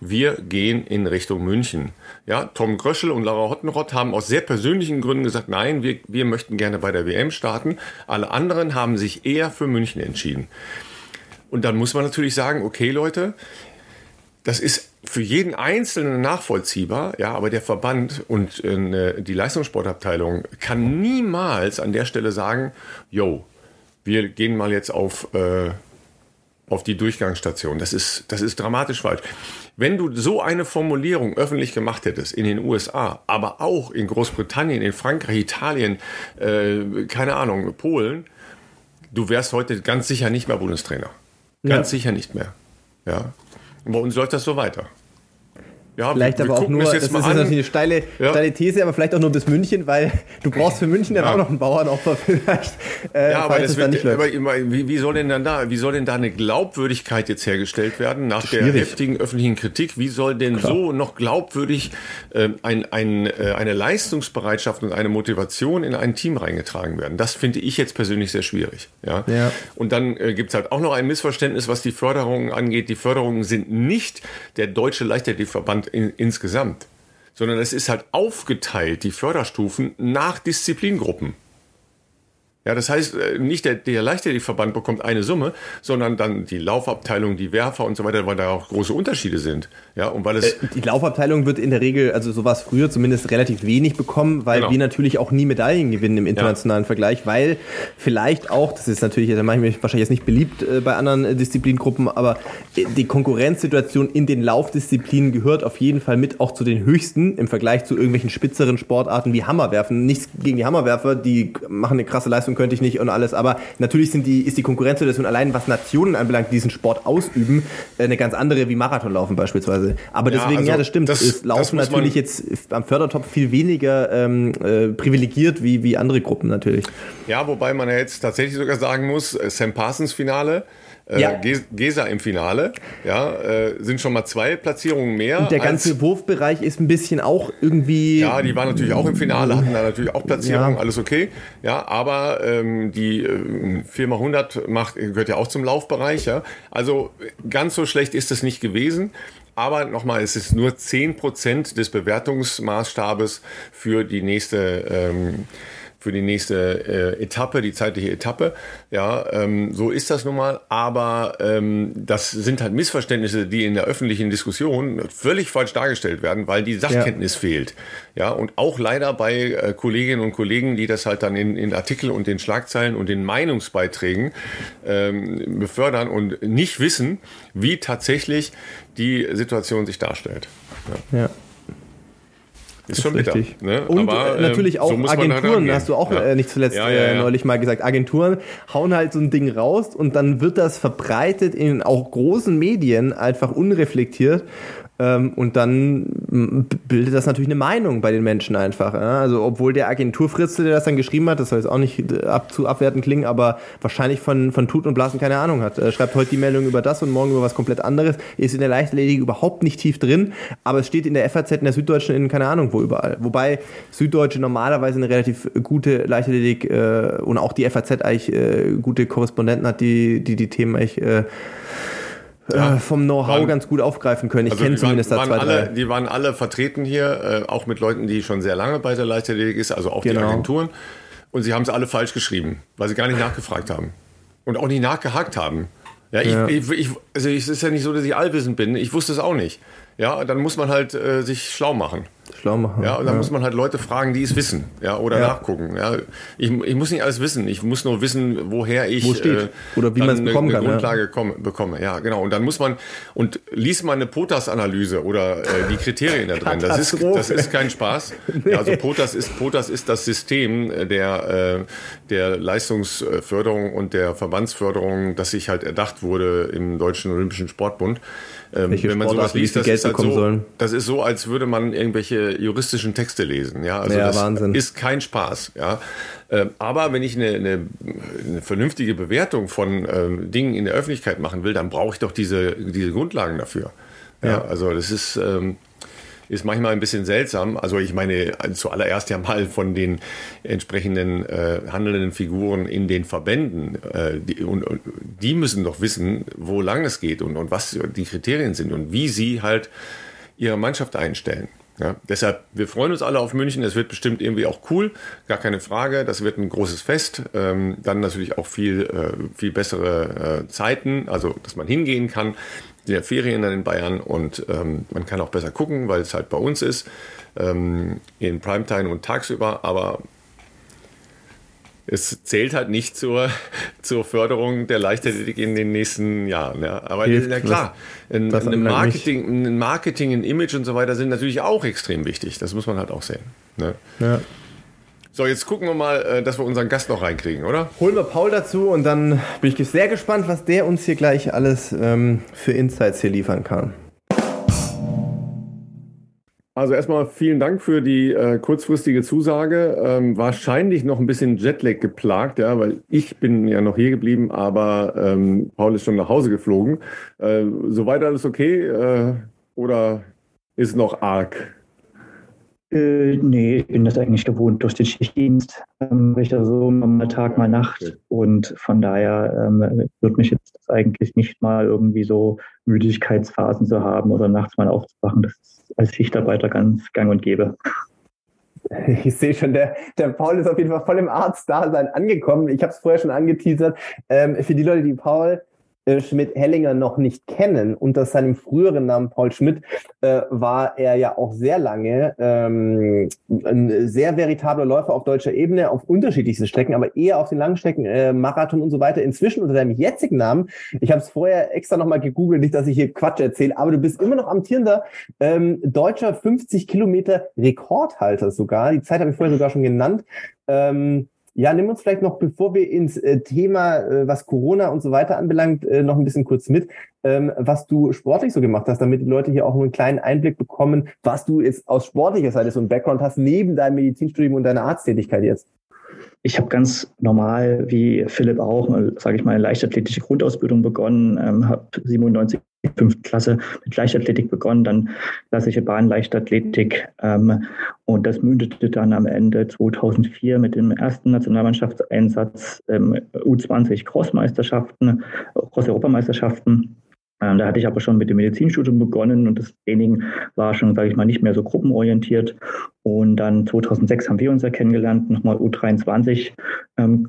wir gehen in Richtung München. Ja, Tom Gröschel und Laura Hottenrott haben aus sehr persönlichen Gründen gesagt, nein, wir, wir möchten gerne bei der WM starten. Alle anderen haben sich eher für München entschieden. Und dann muss man natürlich sagen, okay Leute, das ist für jeden Einzelnen nachvollziehbar, ja, aber der Verband und äh, die Leistungssportabteilung kann niemals an der Stelle sagen, yo, wir gehen mal jetzt auf, äh, auf die Durchgangsstation. Das ist, das ist dramatisch falsch. Wenn du so eine Formulierung öffentlich gemacht hättest in den USA, aber auch in Großbritannien, in Frankreich, Italien, äh, keine Ahnung, Polen, du wärst heute ganz sicher nicht mehr Bundestrainer. Ganz ja. sicher nicht mehr. Ja. Und bei uns läuft das so weiter. Ja, vielleicht wir, aber wir auch nur, das, das ist natürlich eine steile, ja. steile These, aber vielleicht auch nur bis München, weil du brauchst für München ja, auch noch einen Bauernopfer vielleicht. Äh, ja, aber, das wird, aber wie, wie, soll denn dann da, wie soll denn da eine Glaubwürdigkeit jetzt hergestellt werden nach der heftigen öffentlichen Kritik? Wie soll denn Klar. so noch glaubwürdig äh, ein, ein, äh, eine Leistungsbereitschaft und eine Motivation in ein Team reingetragen werden? Das finde ich jetzt persönlich sehr schwierig. Ja. ja. Und dann äh, gibt es halt auch noch ein Missverständnis, was die Förderungen angeht. Die Förderungen sind nicht der deutsche Leichtathletikverband in, insgesamt, sondern es ist halt aufgeteilt, die Förderstufen nach Disziplingruppen. Ja, das heißt, äh, nicht der, der Leichtathletikverband bekommt eine Summe, sondern dann die Laufabteilung, die Werfer und so weiter, weil da auch große Unterschiede sind. Ja, und weil es äh, die Laufabteilung wird in der Regel, also so war es früher zumindest relativ wenig bekommen, weil genau. wir natürlich auch nie Medaillen gewinnen im internationalen ja. Vergleich, weil vielleicht auch, das ist natürlich, da mache ich mich wahrscheinlich jetzt nicht beliebt äh, bei anderen Disziplingruppen, aber die Konkurrenzsituation in den Laufdisziplinen gehört auf jeden Fall mit auch zu den höchsten im Vergleich zu irgendwelchen spitzeren Sportarten wie Hammerwerfen. Nichts gegen die Hammerwerfer, die machen eine krasse Leistung könnte ich nicht und alles. Aber natürlich sind die, ist die Konkurrenzsituation allein, was Nationen anbelangt, die diesen Sport ausüben, äh, eine ganz andere wie Marathonlaufen beispielsweise. Aber deswegen, ja, also ja das stimmt. Das, ist Laufen das natürlich jetzt am Fördertop viel weniger ähm, äh, privilegiert wie, wie andere Gruppen natürlich. Ja, wobei man ja jetzt tatsächlich sogar sagen muss, äh, Sam Parsons Finale, äh, ja. Gesa im Finale, ja, äh, sind schon mal zwei Platzierungen mehr. Und der ganze Wurfbereich ist ein bisschen auch irgendwie. Ja, die waren natürlich auch im Finale, hatten da natürlich auch Platzierungen, ja. alles okay. Ja, aber ähm, die äh, 4x100 macht, gehört ja auch zum Laufbereich, ja. Also ganz so schlecht ist es nicht gewesen. Aber nochmal, es ist nur 10% des Bewertungsmaßstabes für die nächste ähm, für die nächste äh, Etappe, die zeitliche Etappe. Ja, ähm, so ist das nun mal. Aber ähm, das sind halt Missverständnisse, die in der öffentlichen Diskussion völlig falsch dargestellt werden, weil die Sachkenntnis ja. fehlt. Ja, und auch leider bei äh, Kolleginnen und Kollegen, die das halt dann in, in Artikel und den Schlagzeilen und den Meinungsbeiträgen ähm, befördern und nicht wissen, wie tatsächlich die Situation sich darstellt. ja. ja. Ist, schon richtig. Ne? Und Aber, äh, natürlich auch so Agenturen, hast du auch ja. äh, nicht zuletzt ja, ja, äh, neulich mal gesagt. Agenturen hauen halt so ein Ding raus und dann wird das verbreitet in auch großen Medien einfach unreflektiert ähm, und dann bildet das natürlich eine Meinung bei den Menschen einfach. Also obwohl der Agenturfritzel, der das dann geschrieben hat, das soll jetzt auch nicht äh, ab, zu abwerten klingen, aber wahrscheinlich von, von Tut und Blasen keine Ahnung hat. Er schreibt heute die Meldung über das und morgen über was komplett anderes, ist in der Leichtathletik überhaupt nicht tief drin, aber es steht in der FAZ, in der Süddeutschen, in keine Ahnung wo überall. Wobei Süddeutsche normalerweise eine relativ gute Leichtathletik äh, und auch die FAZ eigentlich äh, gute Korrespondenten hat, die die, die Themen eigentlich äh, ja, äh, vom Know-how ganz gut aufgreifen können. Ich also kenne zumindest waren, da zwei, alle, Die waren alle vertreten hier, äh, auch mit Leuten, die schon sehr lange bei der Leichtathletik ist, also auch genau. die Agenturen. Und sie haben es alle falsch geschrieben, weil sie gar nicht nachgefragt haben. Und auch nicht nachgehakt haben. Ja, ich, ja. ich, ich also es ist ja nicht so, dass ich allwissend bin. Ich wusste es auch nicht. Ja, dann muss man halt äh, sich schlau machen schlau machen. Ja, und dann ja. muss man halt Leute fragen, die es wissen, ja, oder ja. nachgucken. Ja, ich, ich muss nicht alles wissen. Ich muss nur wissen, woher ich Wo steht. Äh, oder wie man es bekommen eine, eine kann. Grundlage ja. komme, bekomme. Ja, genau. Und dann muss man und liest mal eine POTAS-Analyse oder äh, die Kriterien da drin. Das ist, das ist kein Spaß. nee. Ja, also POTAS ist POTAS ist das System der äh, der Leistungsförderung und der Verbandsförderung, das sich halt erdacht wurde im Deutschen Olympischen Sportbund. Ähm, wenn man sowas liest, das ist, halt so, das ist so, als würde man irgendwelche juristischen Texte lesen. Ja, also ja, das Wahnsinn. ist kein Spaß. Ja, ähm, aber wenn ich eine, eine, eine vernünftige Bewertung von ähm, Dingen in der Öffentlichkeit machen will, dann brauche ich doch diese, diese Grundlagen dafür. Ja, ja. also das ist ähm, ist manchmal ein bisschen seltsam. Also ich meine zuallererst ja mal von den entsprechenden äh, handelnden Figuren in den Verbänden. Äh, die, und, und, die müssen doch wissen, wo lang es geht und, und was die Kriterien sind und wie sie halt ihre Mannschaft einstellen. Ja, deshalb, wir freuen uns alle auf München. Es wird bestimmt irgendwie auch cool, gar keine Frage. Das wird ein großes Fest. Ähm, dann natürlich auch viel, äh, viel bessere äh, Zeiten, also dass man hingehen kann ja Ferien dann in Bayern und ähm, man kann auch besser gucken, weil es halt bei uns ist, ähm, in Primetime und tagsüber, aber es zählt halt nicht zur, zur Förderung der Leichtathletik in den nächsten Jahren. Ja. Aber Hilft, ja klar, ein, ein, Marketing, ein Marketing, ein Image und so weiter sind natürlich auch extrem wichtig. Das muss man halt auch sehen. Ne? Ja. So, jetzt gucken wir mal, äh, dass wir unseren Gast noch reinkriegen, oder? Holen wir Paul dazu und dann bin ich sehr gespannt, was der uns hier gleich alles ähm, für Insights hier liefern kann. Also erstmal vielen Dank für die äh, kurzfristige Zusage. Ähm, wahrscheinlich noch ein bisschen Jetlag geplagt, ja, weil ich bin ja noch hier geblieben, aber ähm, Paul ist schon nach Hause geflogen. Äh, soweit alles okay äh, oder ist noch arg? Äh, nee, ich bin das eigentlich gewohnt durch den Schichtdienst. Ähm, ich da so mal Tag, mal Nacht. Und von daher ähm, wird mich jetzt eigentlich nicht mal irgendwie so Müdigkeitsphasen zu haben oder nachts mal aufzuwachen. Das ist als Schichtarbeiter ganz gang und gäbe. Ich sehe schon, der, der Paul ist auf jeden Fall voll im Arztdasein angekommen. Ich habe es vorher schon angeteasert. Ähm, für die Leute, die Paul Schmidt-Hellinger noch nicht kennen, unter seinem früheren Namen Paul Schmidt, äh, war er ja auch sehr lange ähm, ein sehr veritabler Läufer auf deutscher Ebene, auf unterschiedlichsten Strecken, aber eher auf den Langstrecken, äh, Marathon und so weiter. Inzwischen unter seinem jetzigen Namen, ich habe es vorher extra nochmal gegoogelt, nicht, dass ich hier Quatsch erzähle, aber du bist immer noch amtierender ähm, deutscher 50 Kilometer Rekordhalter sogar. Die Zeit habe ich vorher sogar schon genannt. Ähm, ja, nimm uns vielleicht noch, bevor wir ins äh, Thema, äh, was Corona und so weiter anbelangt, äh, noch ein bisschen kurz mit, ähm, was du sportlich so gemacht hast, damit die Leute hier auch einen kleinen Einblick bekommen, was du jetzt aus sportlicher Seite so ein Background hast, neben deinem Medizinstudium und deiner Arzttätigkeit jetzt. Ich habe ganz normal, wie Philipp auch, sage ich mal, eine leichtathletische Grundausbildung begonnen, ähm, habe 97 fünften Klasse mit Leichtathletik begonnen, dann klassische Bahnleichtathletik ähm, und das mündete dann am Ende 2004 mit dem ersten Nationalmannschaftseinsatz ähm, U20 Crossmeisterschaften, Cross-Europameisterschaften da hatte ich aber schon mit dem Medizinstudium begonnen und das Training war schon, sage ich mal, nicht mehr so gruppenorientiert. Und dann 2006 haben wir uns ja kennengelernt, nochmal U23 ähm,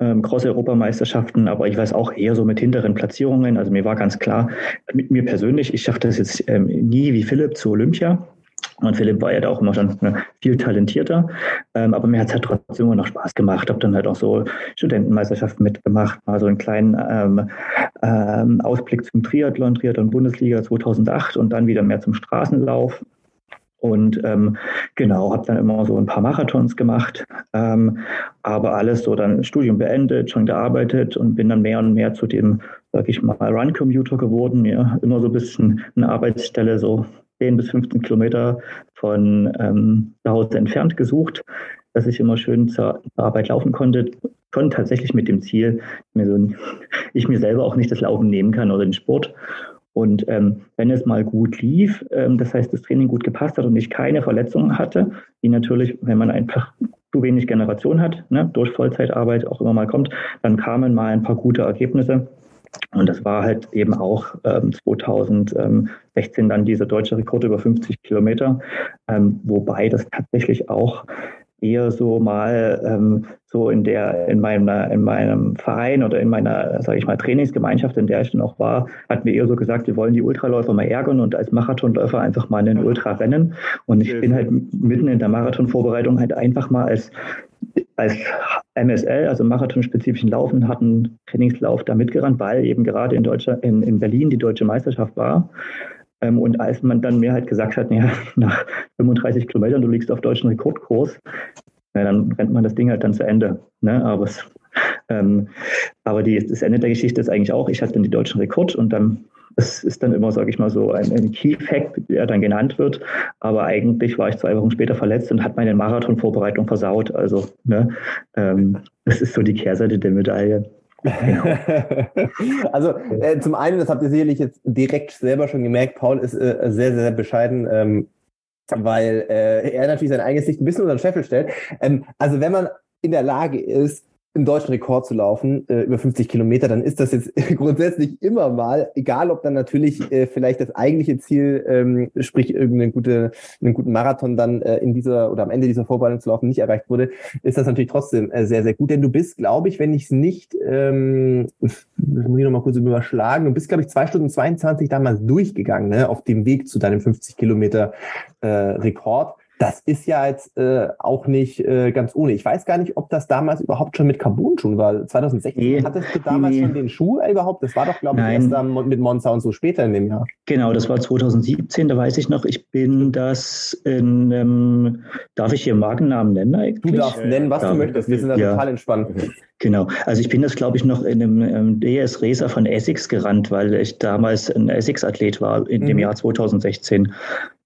ähm, Cross-Europameisterschaften, aber ich weiß auch eher so mit hinteren Platzierungen. Also mir war ganz klar, mit mir persönlich, ich schaffe das jetzt ähm, nie wie Philipp zu Olympia. Und Philipp war ja da auch immer schon ne, viel talentierter. Ähm, aber mir hat es halt trotzdem immer noch Spaß gemacht. Habe dann halt auch so Studentenmeisterschaften mitgemacht, mal so einen kleinen ähm, ähm, Ausblick zum Triathlon, Triathlon Bundesliga 2008 und dann wieder mehr zum Straßenlauf. Und ähm, genau, habe dann immer so ein paar Marathons gemacht, ähm, aber alles so dann Studium beendet, schon gearbeitet und bin dann mehr und mehr zu dem, sag ich mal, Run-Commuter geworden. Ja, immer so ein bisschen eine Arbeitsstelle, so 10 bis 15 Kilometer von ähm, zu Hause entfernt gesucht, dass ich immer schön zur Arbeit laufen konnte. Schon tatsächlich mit dem Ziel, mir so, ich mir selber auch nicht das Laufen nehmen kann oder den Sport. Und ähm, wenn es mal gut lief, ähm, das heißt, das Training gut gepasst hat und ich keine Verletzungen hatte, die natürlich, wenn man einfach zu wenig Generation hat, ne, durch Vollzeitarbeit auch immer mal kommt, dann kamen mal ein paar gute Ergebnisse. Und das war halt eben auch ähm, 2016 dann dieser deutsche Rekord über 50 Kilometer, ähm, wobei das tatsächlich auch eher so mal ähm, so in der in meinem in meinem Verein oder in meiner sage ich mal Trainingsgemeinschaft, in der ich dann auch war, hatten wir eher so gesagt, wir wollen die Ultraläufer mal ärgern und als Marathonläufer einfach mal einen Ultra rennen. Und ich bin halt mitten in der Marathonvorbereitung halt einfach mal als als MSL, also marathonspezifischen Laufen, hatten Trainingslauf da mitgerannt, weil eben gerade in, Deutschland, in, in Berlin die deutsche Meisterschaft war. Ähm, und als man dann mir halt gesagt hat, ja, nach 35 Kilometern, du liegst auf deutschen Rekordkurs, ja, dann rennt man das Ding halt dann zu Ende. Ne? Aber, es, ähm, aber die, das Ende der Geschichte ist eigentlich auch, ich hatte dann die deutschen Rekord und dann das ist dann immer, sage ich mal, so ein, ein Key Fact, der dann genannt wird. Aber eigentlich war ich zwei Wochen später verletzt und hat meine Marathonvorbereitung versaut. Also, ne, ähm, das ist so die Kehrseite der Medaille. Genau. also äh, zum einen, das habt ihr sicherlich jetzt direkt selber schon gemerkt, Paul ist äh, sehr, sehr bescheiden. Ähm, weil äh, er natürlich sein eigenes Licht ein bisschen unter den Scheffel stellt. Ähm, also wenn man in der Lage ist, einen deutschen Rekord zu laufen, äh, über 50 Kilometer, dann ist das jetzt grundsätzlich immer mal, egal ob dann natürlich äh, vielleicht das eigentliche Ziel, ähm, sprich irgendeinen gute, einen guten Marathon dann äh, in dieser oder am Ende dieser Vorbereitung zu laufen, nicht erreicht wurde, ist das natürlich trotzdem äh, sehr, sehr gut. Denn du bist, glaube ich, wenn ich es nicht, ähm, das muss ich nochmal kurz überschlagen, du bist, glaube ich, zwei Stunden 22 damals durchgegangen, ne, auf dem Weg zu deinem 50 Kilometer äh, Rekord. Das ist ja jetzt äh, auch nicht äh, ganz ohne. Ich weiß gar nicht, ob das damals überhaupt schon mit Carbon-Schuhen war. 2016 nee, hattest du damals nee. schon den Schuh überhaupt? Das war doch, glaube ich, erst dann mit Monza und so später in dem Jahr. Genau, das war 2017, da weiß ich noch. Ich bin das in, ähm, darf ich hier Markennamen nennen eigentlich? Du darfst nennen, was ja, du möchtest. Wir sind da ja. total entspannt. Genau, also ich bin das, glaube ich, noch in einem ähm, DS Racer von Essex gerannt, weil ich damals ein Essex-Athlet war in mhm. dem Jahr 2016.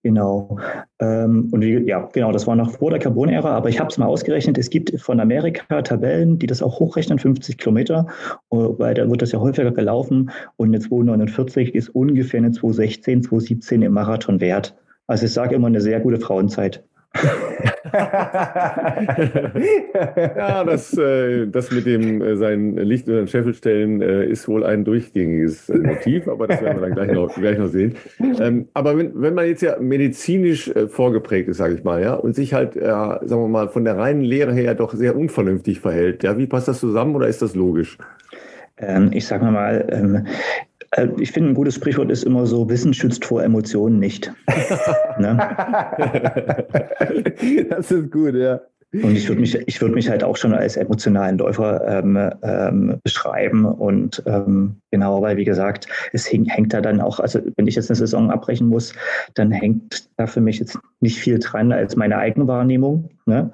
Genau. Ähm, und ja, genau, das war noch vor der Carbon-Ära, aber ich habe es mal ausgerechnet. Es gibt von Amerika Tabellen, die das auch hochrechnen, 50 Kilometer, äh, weil da wird das ja häufiger gelaufen. Und eine 249 ist ungefähr eine 216, 217 im Marathon wert. Also ich sage immer eine sehr gute Frauenzeit. ja, das, äh, das mit dem äh, sein Licht unter den Scheffel stellen äh, ist wohl ein durchgängiges Motiv, aber das werden wir dann gleich noch, gleich noch sehen. Ähm, aber wenn, wenn man jetzt ja medizinisch vorgeprägt ist, sage ich mal, ja, und sich halt, sagen wir mal, von der reinen Lehre her doch sehr unvernünftig verhält, ja, wie passt das zusammen oder ist das logisch? Ähm, ich sage mal, ähm, äh, ich finde, ein gutes Sprichwort ist immer so, Wissen schützt vor Emotionen nicht. ne? Das ist gut, ja. Und ich würde mich, ich würde mich halt auch schon als emotionalen Läufer ähm, ähm, beschreiben. Und ähm, genau, weil wie gesagt, es hängt, hängt da dann auch, also wenn ich jetzt eine Saison abbrechen muss, dann hängt da für mich jetzt nicht viel dran als meine Eigenwahrnehmung. Ne?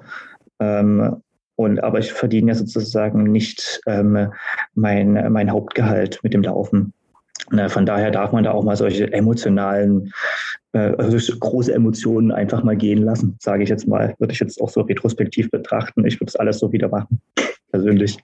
Ähm, und aber ich verdiene ja sozusagen nicht ähm, mein, mein Hauptgehalt mit dem Laufen. Von daher darf man da auch mal solche emotionalen, äh, also große Emotionen einfach mal gehen lassen, sage ich jetzt mal. Würde ich jetzt auch so retrospektiv betrachten. Ich würde es alles so wieder machen, persönlich.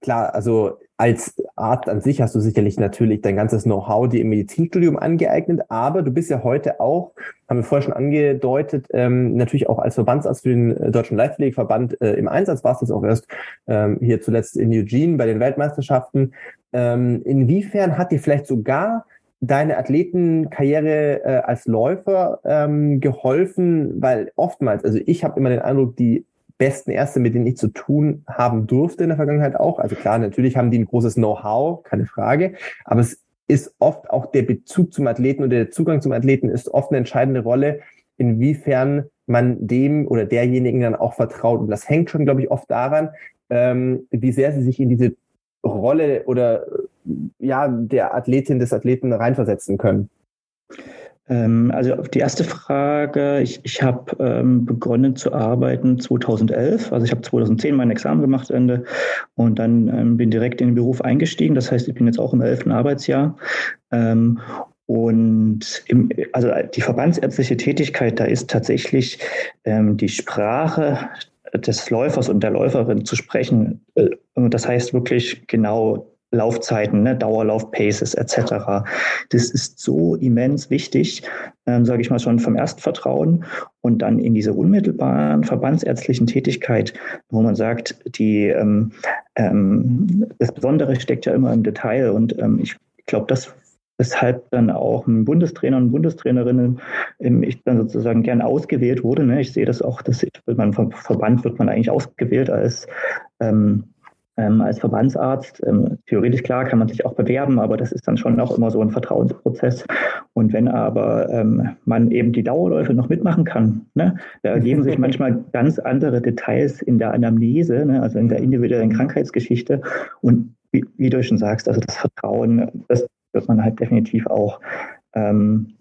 Klar, also als Arzt an sich hast du sicherlich natürlich dein ganzes Know-how dir im Medizinstudium angeeignet, aber du bist ja heute auch, haben wir vorher schon angedeutet, ähm, natürlich auch als Verbandsarzt für den äh, Deutschen Leitpflegeverband äh, im Einsatz, warst du auch erst ähm, hier zuletzt in Eugene bei den Weltmeisterschaften. Ähm, inwiefern hat dir vielleicht sogar deine Athletenkarriere äh, als Läufer ähm, geholfen? Weil oftmals, also ich habe immer den Eindruck, die besten Ärzte, mit denen ich zu tun haben durfte in der Vergangenheit auch. Also klar, natürlich haben die ein großes Know-how, keine Frage, aber es ist oft auch der Bezug zum Athleten oder der Zugang zum Athleten ist oft eine entscheidende Rolle, inwiefern man dem oder derjenigen dann auch vertraut. Und das hängt schon, glaube ich, oft daran, ähm, wie sehr sie sich in diese Rolle oder ja der Athletin des Athleten reinversetzen können. Ähm, also die erste Frage, ich, ich habe ähm, begonnen zu arbeiten 2011. Also ich habe 2010 mein Examen gemacht Ende und dann ähm, bin direkt in den Beruf eingestiegen. Das heißt, ich bin jetzt auch im elften Arbeitsjahr. Ähm, und im, also die verbandsärztliche Tätigkeit, da ist tatsächlich ähm, die Sprache des Läufers und der Läuferin zu sprechen. Äh, das heißt wirklich genau Laufzeiten, ne, Dauerlauf, Paces etc. Das ist so immens wichtig, ähm, sage ich mal schon vom Erstvertrauen und dann in diese unmittelbaren verbandsärztlichen Tätigkeit, wo man sagt, die ähm, ähm, das Besondere steckt ja immer im Detail und ähm, ich glaube, das weshalb dann auch ein Bundestrainer und Bundestrainerinnen ich dann sozusagen gern ausgewählt wurde. Ne? Ich sehe das auch, dass man vom Verband wird man eigentlich ausgewählt als ähm, ähm, als Verbandsarzt. Ähm, theoretisch klar kann man sich auch bewerben, aber das ist dann schon auch immer so ein Vertrauensprozess. Und wenn aber ähm, man eben die Dauerläufe noch mitmachen kann, ne, da ergeben sich manchmal ganz andere Details in der Anamnese, ne, also in der individuellen Krankheitsgeschichte. Und wie, wie, du schon sagst, also das Vertrauen, das wird man halt definitiv auch ähm,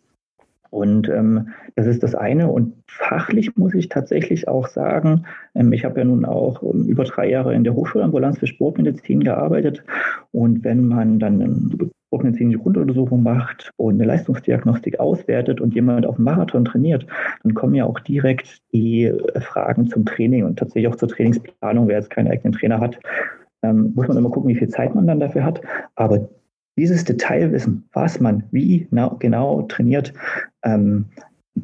und ähm, das ist das eine. Und fachlich muss ich tatsächlich auch sagen, ähm, ich habe ja nun auch ähm, über drei Jahre in der Hochschulambulanz für Sportmedizin gearbeitet. Und wenn man dann eine sportmedizinische Grunduntersuchung macht und eine Leistungsdiagnostik auswertet und jemand auf dem Marathon trainiert, dann kommen ja auch direkt die Fragen zum Training und tatsächlich auch zur Trainingsplanung. Wer jetzt keinen eigenen Trainer hat, ähm, muss man immer gucken, wie viel Zeit man dann dafür hat. Aber dieses Detailwissen, was man wie genau trainiert, ähm,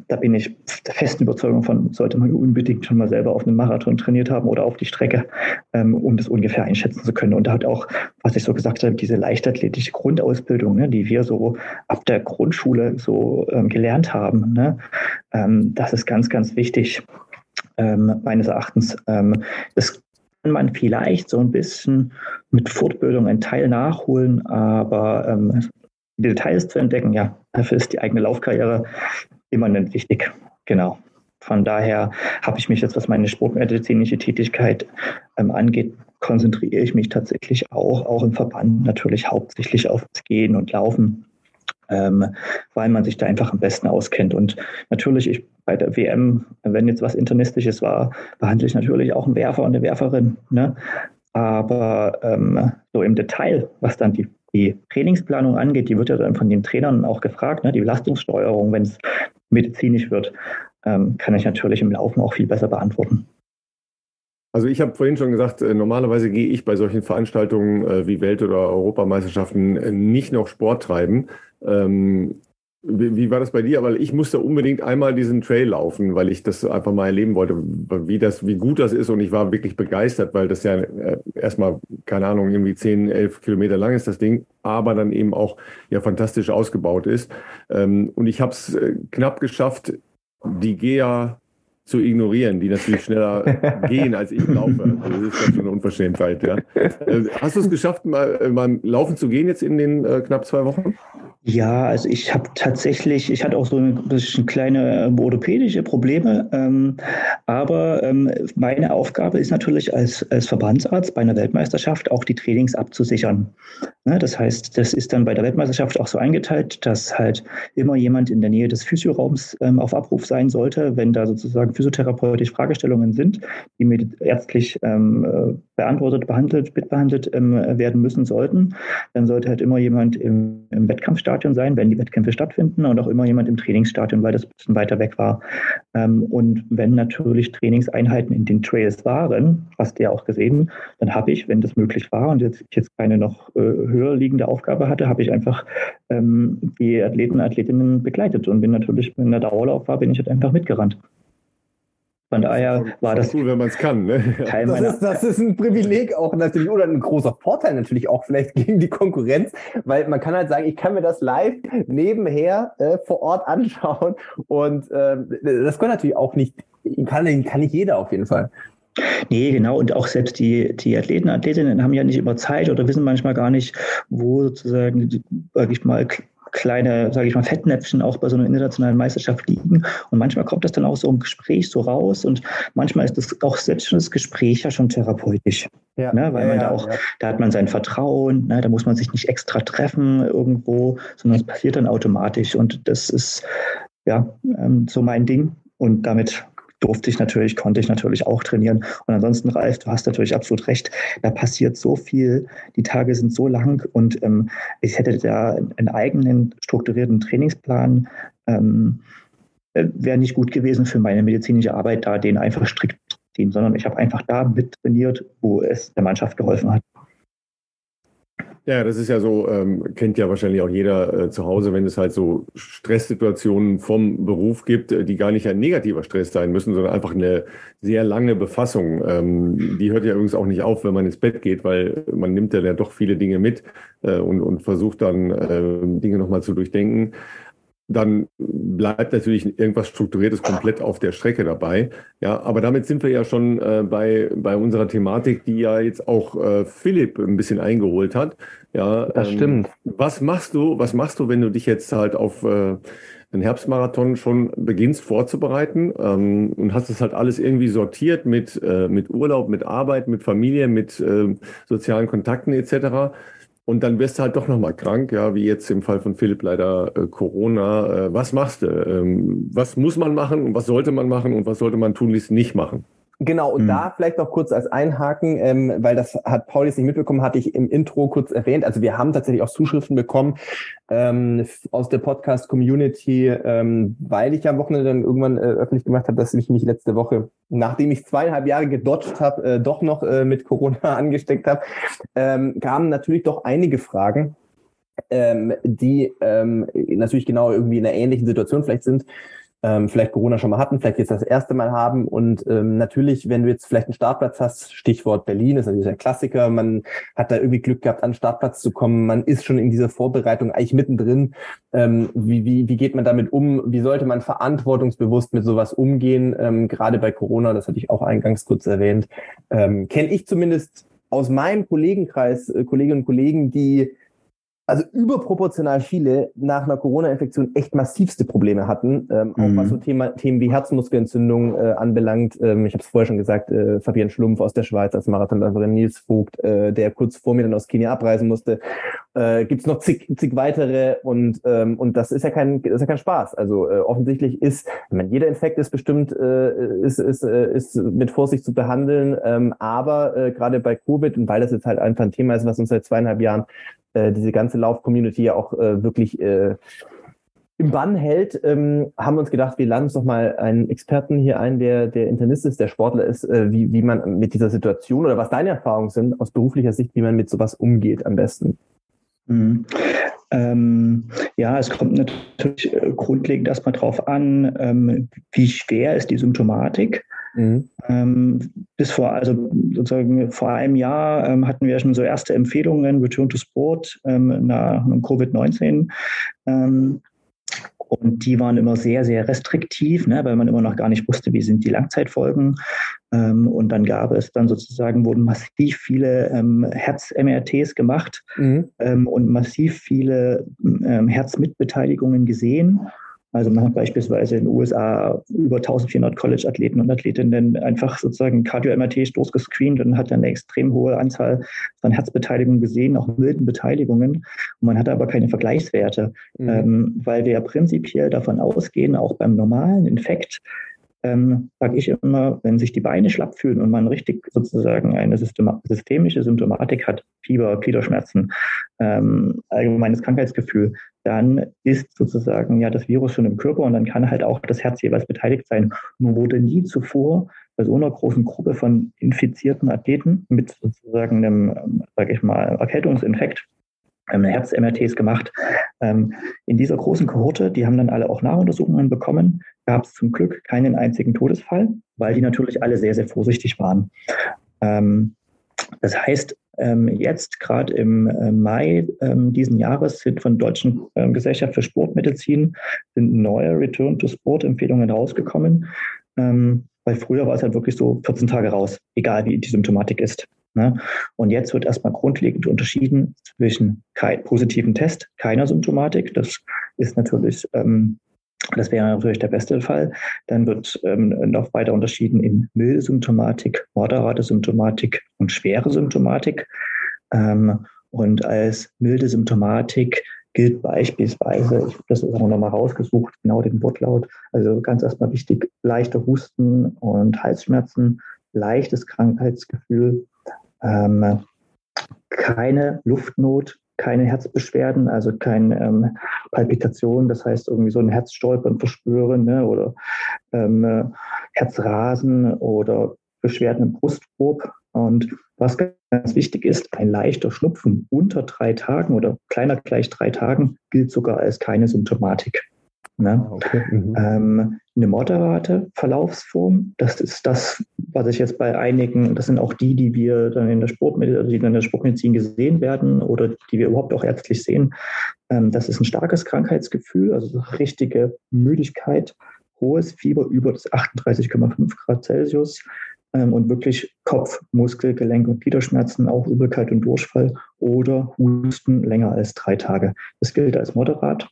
da bin ich der festen Überzeugung von, sollte man unbedingt schon mal selber auf einem Marathon trainiert haben oder auf die Strecke, ähm, um das ungefähr einschätzen zu können. Und da hat auch, was ich so gesagt habe, diese leichtathletische Grundausbildung, ne, die wir so ab der Grundschule so ähm, gelernt haben, ne, ähm, das ist ganz, ganz wichtig. Ähm, meines Erachtens. Ähm, das man vielleicht so ein bisschen mit Fortbildung einen Teil nachholen, aber ähm, die Details zu entdecken, ja, dafür ist die eigene Laufkarriere immanent wichtig. Genau. Von daher habe ich mich jetzt, was meine sportmedizinische Tätigkeit ähm, angeht, konzentriere ich mich tatsächlich auch, auch im Verband natürlich hauptsächlich auf das Gehen und Laufen ähm, weil man sich da einfach am besten auskennt. Und natürlich, ich bei der WM, wenn jetzt was Internistisches war, behandle ich natürlich auch einen Werfer und eine Werferin. Ne? Aber ähm, so im Detail, was dann die, die Trainingsplanung angeht, die wird ja dann von den Trainern auch gefragt, ne? die Belastungssteuerung, wenn es medizinisch wird, ähm, kann ich natürlich im Laufen auch viel besser beantworten. Also ich habe vorhin schon gesagt, äh, normalerweise gehe ich bei solchen Veranstaltungen äh, wie Welt- oder Europameisterschaften äh, nicht noch Sport treiben. Ähm, wie, war das bei dir? Weil ich musste unbedingt einmal diesen Trail laufen, weil ich das einfach mal erleben wollte, wie das, wie gut das ist. Und ich war wirklich begeistert, weil das ja erstmal, keine Ahnung, irgendwie 10, 11 Kilometer lang ist das Ding, aber dann eben auch ja fantastisch ausgebaut ist. Ähm, und ich habe es knapp geschafft, die GEA zu ignorieren, die natürlich schneller gehen, als ich laufe. Also das ist schon eine Unverschämtheit. Ja. Äh, hast du es geschafft, mal, äh, mal laufen zu gehen jetzt in den äh, knapp zwei Wochen? Ja, also ich habe tatsächlich, ich hatte auch so ein bisschen kleine äh, orthopädische Probleme, ähm, aber ähm, meine Aufgabe ist natürlich als, als Verbandsarzt bei einer Weltmeisterschaft auch die Trainings abzusichern. Ne, das heißt, das ist dann bei der Weltmeisterschaft auch so eingeteilt, dass halt immer jemand in der Nähe des Physioraums ähm, auf Abruf sein sollte, wenn da sozusagen physiotherapeutische Fragestellungen sind, die mit ärztlich ähm, äh, beantwortet, behandelt, mitbehandelt ähm, werden müssen sollten. Dann sollte halt immer jemand im, im Wettkampfstadion sein, wenn die Wettkämpfe stattfinden und auch immer jemand im Trainingsstadion, weil das ein bisschen weiter weg war. Ähm, und wenn natürlich Trainingseinheiten in den Trails waren, hast du ja auch gesehen, dann habe ich, wenn das möglich war und jetzt, ich jetzt keine noch äh, höher liegende Aufgabe hatte, habe ich einfach ähm, die Athleten und Athletinnen begleitet und bin natürlich, wenn der Dauerlauf war, bin ich halt einfach mitgerannt. Von daher war das cool, wenn man es kann. Ne? Teil das, ist, das ist ein Privileg auch natürlich oder ein großer Vorteil natürlich auch vielleicht gegen die Konkurrenz, weil man kann halt sagen, ich kann mir das live nebenher äh, vor Ort anschauen und äh, das kann natürlich auch nicht, kann, kann nicht jeder auf jeden Fall. Nee, genau. Und auch selbst die, die Athleten, Athletinnen haben ja nicht immer Zeit oder wissen manchmal gar nicht, wo sozusagen, sag ich mal, kleine, sage ich mal, Fettnäpfchen auch bei so einer internationalen Meisterschaft liegen. Und manchmal kommt das dann auch so im Gespräch so raus und manchmal ist das auch selbst schon das Gespräch ja schon therapeutisch. Ja, ne? Weil ja, man da auch, ja. da hat man sein Vertrauen, ne? da muss man sich nicht extra treffen irgendwo, sondern es passiert dann automatisch. Und das ist ja ähm, so mein Ding. Und damit durfte ich natürlich, konnte ich natürlich auch trainieren. Und ansonsten, Ralf, du hast natürlich absolut recht. Da passiert so viel. Die Tage sind so lang und ähm, ich hätte da einen eigenen strukturierten Trainingsplan. Ähm, äh, Wäre nicht gut gewesen für meine medizinische Arbeit, da den einfach strikt zu ziehen, sondern ich habe einfach da mit trainiert, wo es der Mannschaft geholfen hat. Ja, das ist ja so, ähm, kennt ja wahrscheinlich auch jeder äh, zu Hause, wenn es halt so Stresssituationen vom Beruf gibt, äh, die gar nicht ein negativer Stress sein müssen, sondern einfach eine sehr lange Befassung. Ähm, die hört ja übrigens auch nicht auf, wenn man ins Bett geht, weil man nimmt ja doch viele Dinge mit äh, und, und versucht dann äh, Dinge nochmal zu durchdenken dann bleibt natürlich irgendwas Strukturiertes komplett auf der Strecke dabei. Ja, aber damit sind wir ja schon äh, bei, bei unserer Thematik, die ja jetzt auch äh, Philipp ein bisschen eingeholt hat. Ja, das ähm, stimmt. Was machst du, was machst du, wenn du dich jetzt halt auf äh, einen Herbstmarathon schon beginnst vorzubereiten ähm, und hast es halt alles irgendwie sortiert mit, äh, mit Urlaub, mit Arbeit, mit Familie, mit äh, sozialen Kontakten etc. Und dann wirst du halt doch nochmal krank, ja, wie jetzt im Fall von Philipp leider äh, Corona. Äh, was machst du? Ähm, was muss man machen und was sollte man machen und was sollte man tunlichst nicht machen? Genau, und hm. da vielleicht noch kurz als Einhaken, ähm, weil das hat Paul jetzt nicht mitbekommen, hatte ich im Intro kurz erwähnt. Also wir haben tatsächlich auch Zuschriften bekommen ähm, aus der Podcast-Community, ähm, weil ich ja am Wochenende dann irgendwann äh, öffentlich gemacht habe, dass ich mich letzte Woche, nachdem ich zweieinhalb Jahre gedodged habe, äh, doch noch äh, mit Corona angesteckt habe, ähm, kamen natürlich doch einige Fragen, ähm, die ähm, natürlich genau irgendwie in einer ähnlichen Situation vielleicht sind ähm, vielleicht Corona schon mal hatten, vielleicht jetzt das erste Mal haben. Und ähm, natürlich, wenn du jetzt vielleicht einen Startplatz hast, Stichwort Berlin, ist natürlich ein Klassiker, man hat da irgendwie Glück gehabt, an den Startplatz zu kommen, man ist schon in dieser Vorbereitung eigentlich mittendrin. Ähm, wie, wie, wie geht man damit um? Wie sollte man verantwortungsbewusst mit sowas umgehen? Ähm, gerade bei Corona, das hatte ich auch eingangs kurz erwähnt, ähm, kenne ich zumindest aus meinem Kollegenkreis, äh, Kolleginnen und Kollegen, die also überproportional viele nach einer Corona-Infektion echt massivste Probleme hatten, ähm, auch was mhm. so Thema, Themen wie Herzmuskelentzündung äh, anbelangt. Ähm, ich habe es vorher schon gesagt, äh, Fabian Schlumpf aus der Schweiz als Marathonläuferin, Nils Vogt, äh, der kurz vor mir dann aus Kenia abreisen musste. Äh, Gibt es noch zig, zig weitere und ähm, und das ist ja kein das ist ja kein Spaß. Also äh, offensichtlich ist, ich meine, jeder Infekt ist bestimmt äh, ist, ist, äh, ist mit Vorsicht zu behandeln, ähm, aber äh, gerade bei Covid und weil das jetzt halt einfach ein Thema ist, was uns seit zweieinhalb Jahren äh, diese ganze Lauf-Community ja auch äh, wirklich äh, im Bann hält, ähm, haben wir uns gedacht, wir laden uns doch mal einen Experten hier ein, der der Internist ist, der Sportler ist, äh, wie, wie man mit dieser Situation oder was deine Erfahrungen sind aus beruflicher Sicht, wie man mit sowas umgeht am besten. Mhm. Ähm, ja, es kommt natürlich äh, grundlegend erstmal drauf an, ähm, wie schwer ist die Symptomatik. Mhm. Ähm, bis vor, also sozusagen vor einem Jahr ähm, hatten wir schon so erste Empfehlungen, Return to Sport ähm, nach Covid-19. Ähm, und die waren immer sehr, sehr restriktiv, ne, weil man immer noch gar nicht wusste, wie sind die Langzeitfolgen. Ähm, und dann gab es dann sozusagen, wurden massiv viele ähm, Herz-MRTs gemacht mhm. ähm, und massiv viele ähm, Herzmitbeteiligungen gesehen. Also man hat beispielsweise in den USA über 1400 College-Athleten und Athletinnen einfach sozusagen Cardio-MRT durchgescreent und hat dann eine extrem hohe Anzahl von Herzbeteiligungen gesehen, auch wilden Beteiligungen. Und man hatte aber keine Vergleichswerte, mhm. ähm, weil wir ja prinzipiell davon ausgehen, auch beim normalen Infekt, ähm, sage ich immer, wenn sich die Beine schlapp fühlen und man richtig sozusagen eine systemische Symptomatik hat, Fieber, Gliederschmerzen, ähm, allgemeines Krankheitsgefühl, dann ist sozusagen ja das Virus schon im Körper und dann kann halt auch das Herz jeweils beteiligt sein. Nur wurde nie zuvor bei so einer großen Gruppe von infizierten Athleten mit sozusagen einem, sage ich mal, Erkältungsinfekt ähm, Herz-MRTs gemacht. Ähm, in dieser großen Kohorte, die haben dann alle auch Nachuntersuchungen bekommen, gab es zum Glück keinen einzigen Todesfall, weil die natürlich alle sehr, sehr vorsichtig waren. Ähm, das heißt, ähm, jetzt gerade im äh, Mai ähm, diesen Jahres sind von Deutschen ähm, Gesellschaft für Sportmedizin sind neue Return-to-Sport-Empfehlungen rausgekommen. Ähm, weil früher war es halt wirklich so 14 Tage raus, egal wie die Symptomatik ist. Ne? Und jetzt wird erstmal grundlegend unterschieden zwischen kein, positiven Test, keiner Symptomatik. Das ist natürlich, ähm, das wäre natürlich der beste Fall. Dann wird ähm, noch weiter unterschieden in milde Symptomatik, moderate Symptomatik und schwere Symptomatik. Ähm, und als milde Symptomatik gilt beispielsweise, ich habe das auch nochmal rausgesucht, genau den Wortlaut, also ganz erstmal wichtig, leichte Husten und Halsschmerzen, leichtes Krankheitsgefühl, ähm, keine Luftnot, keine Herzbeschwerden, also keine ähm, Palpitation, das heißt irgendwie so ein Herzstolpern verspüren ne, oder ähm, Herzrasen oder Beschwerden im Brustkorb. Und was ganz wichtig ist, ein leichter Schnupfen unter drei Tagen oder kleiner gleich drei Tagen gilt sogar als keine Symptomatik. Ne? Ah, okay. Mhm. Ähm, eine moderate Verlaufsform, das ist das, was ich jetzt bei einigen, das sind auch die, die wir dann in der Sportmedizin, die in der Sportmedizin gesehen werden oder die wir überhaupt auch ärztlich sehen. Ähm, das ist ein starkes Krankheitsgefühl, also richtige Müdigkeit, hohes Fieber über das 38,5 Grad Celsius ähm, und wirklich Kopf, Muskel, Gelenk und Gliederschmerzen, auch Übelkeit und Durchfall oder Husten länger als drei Tage. Das gilt als moderat.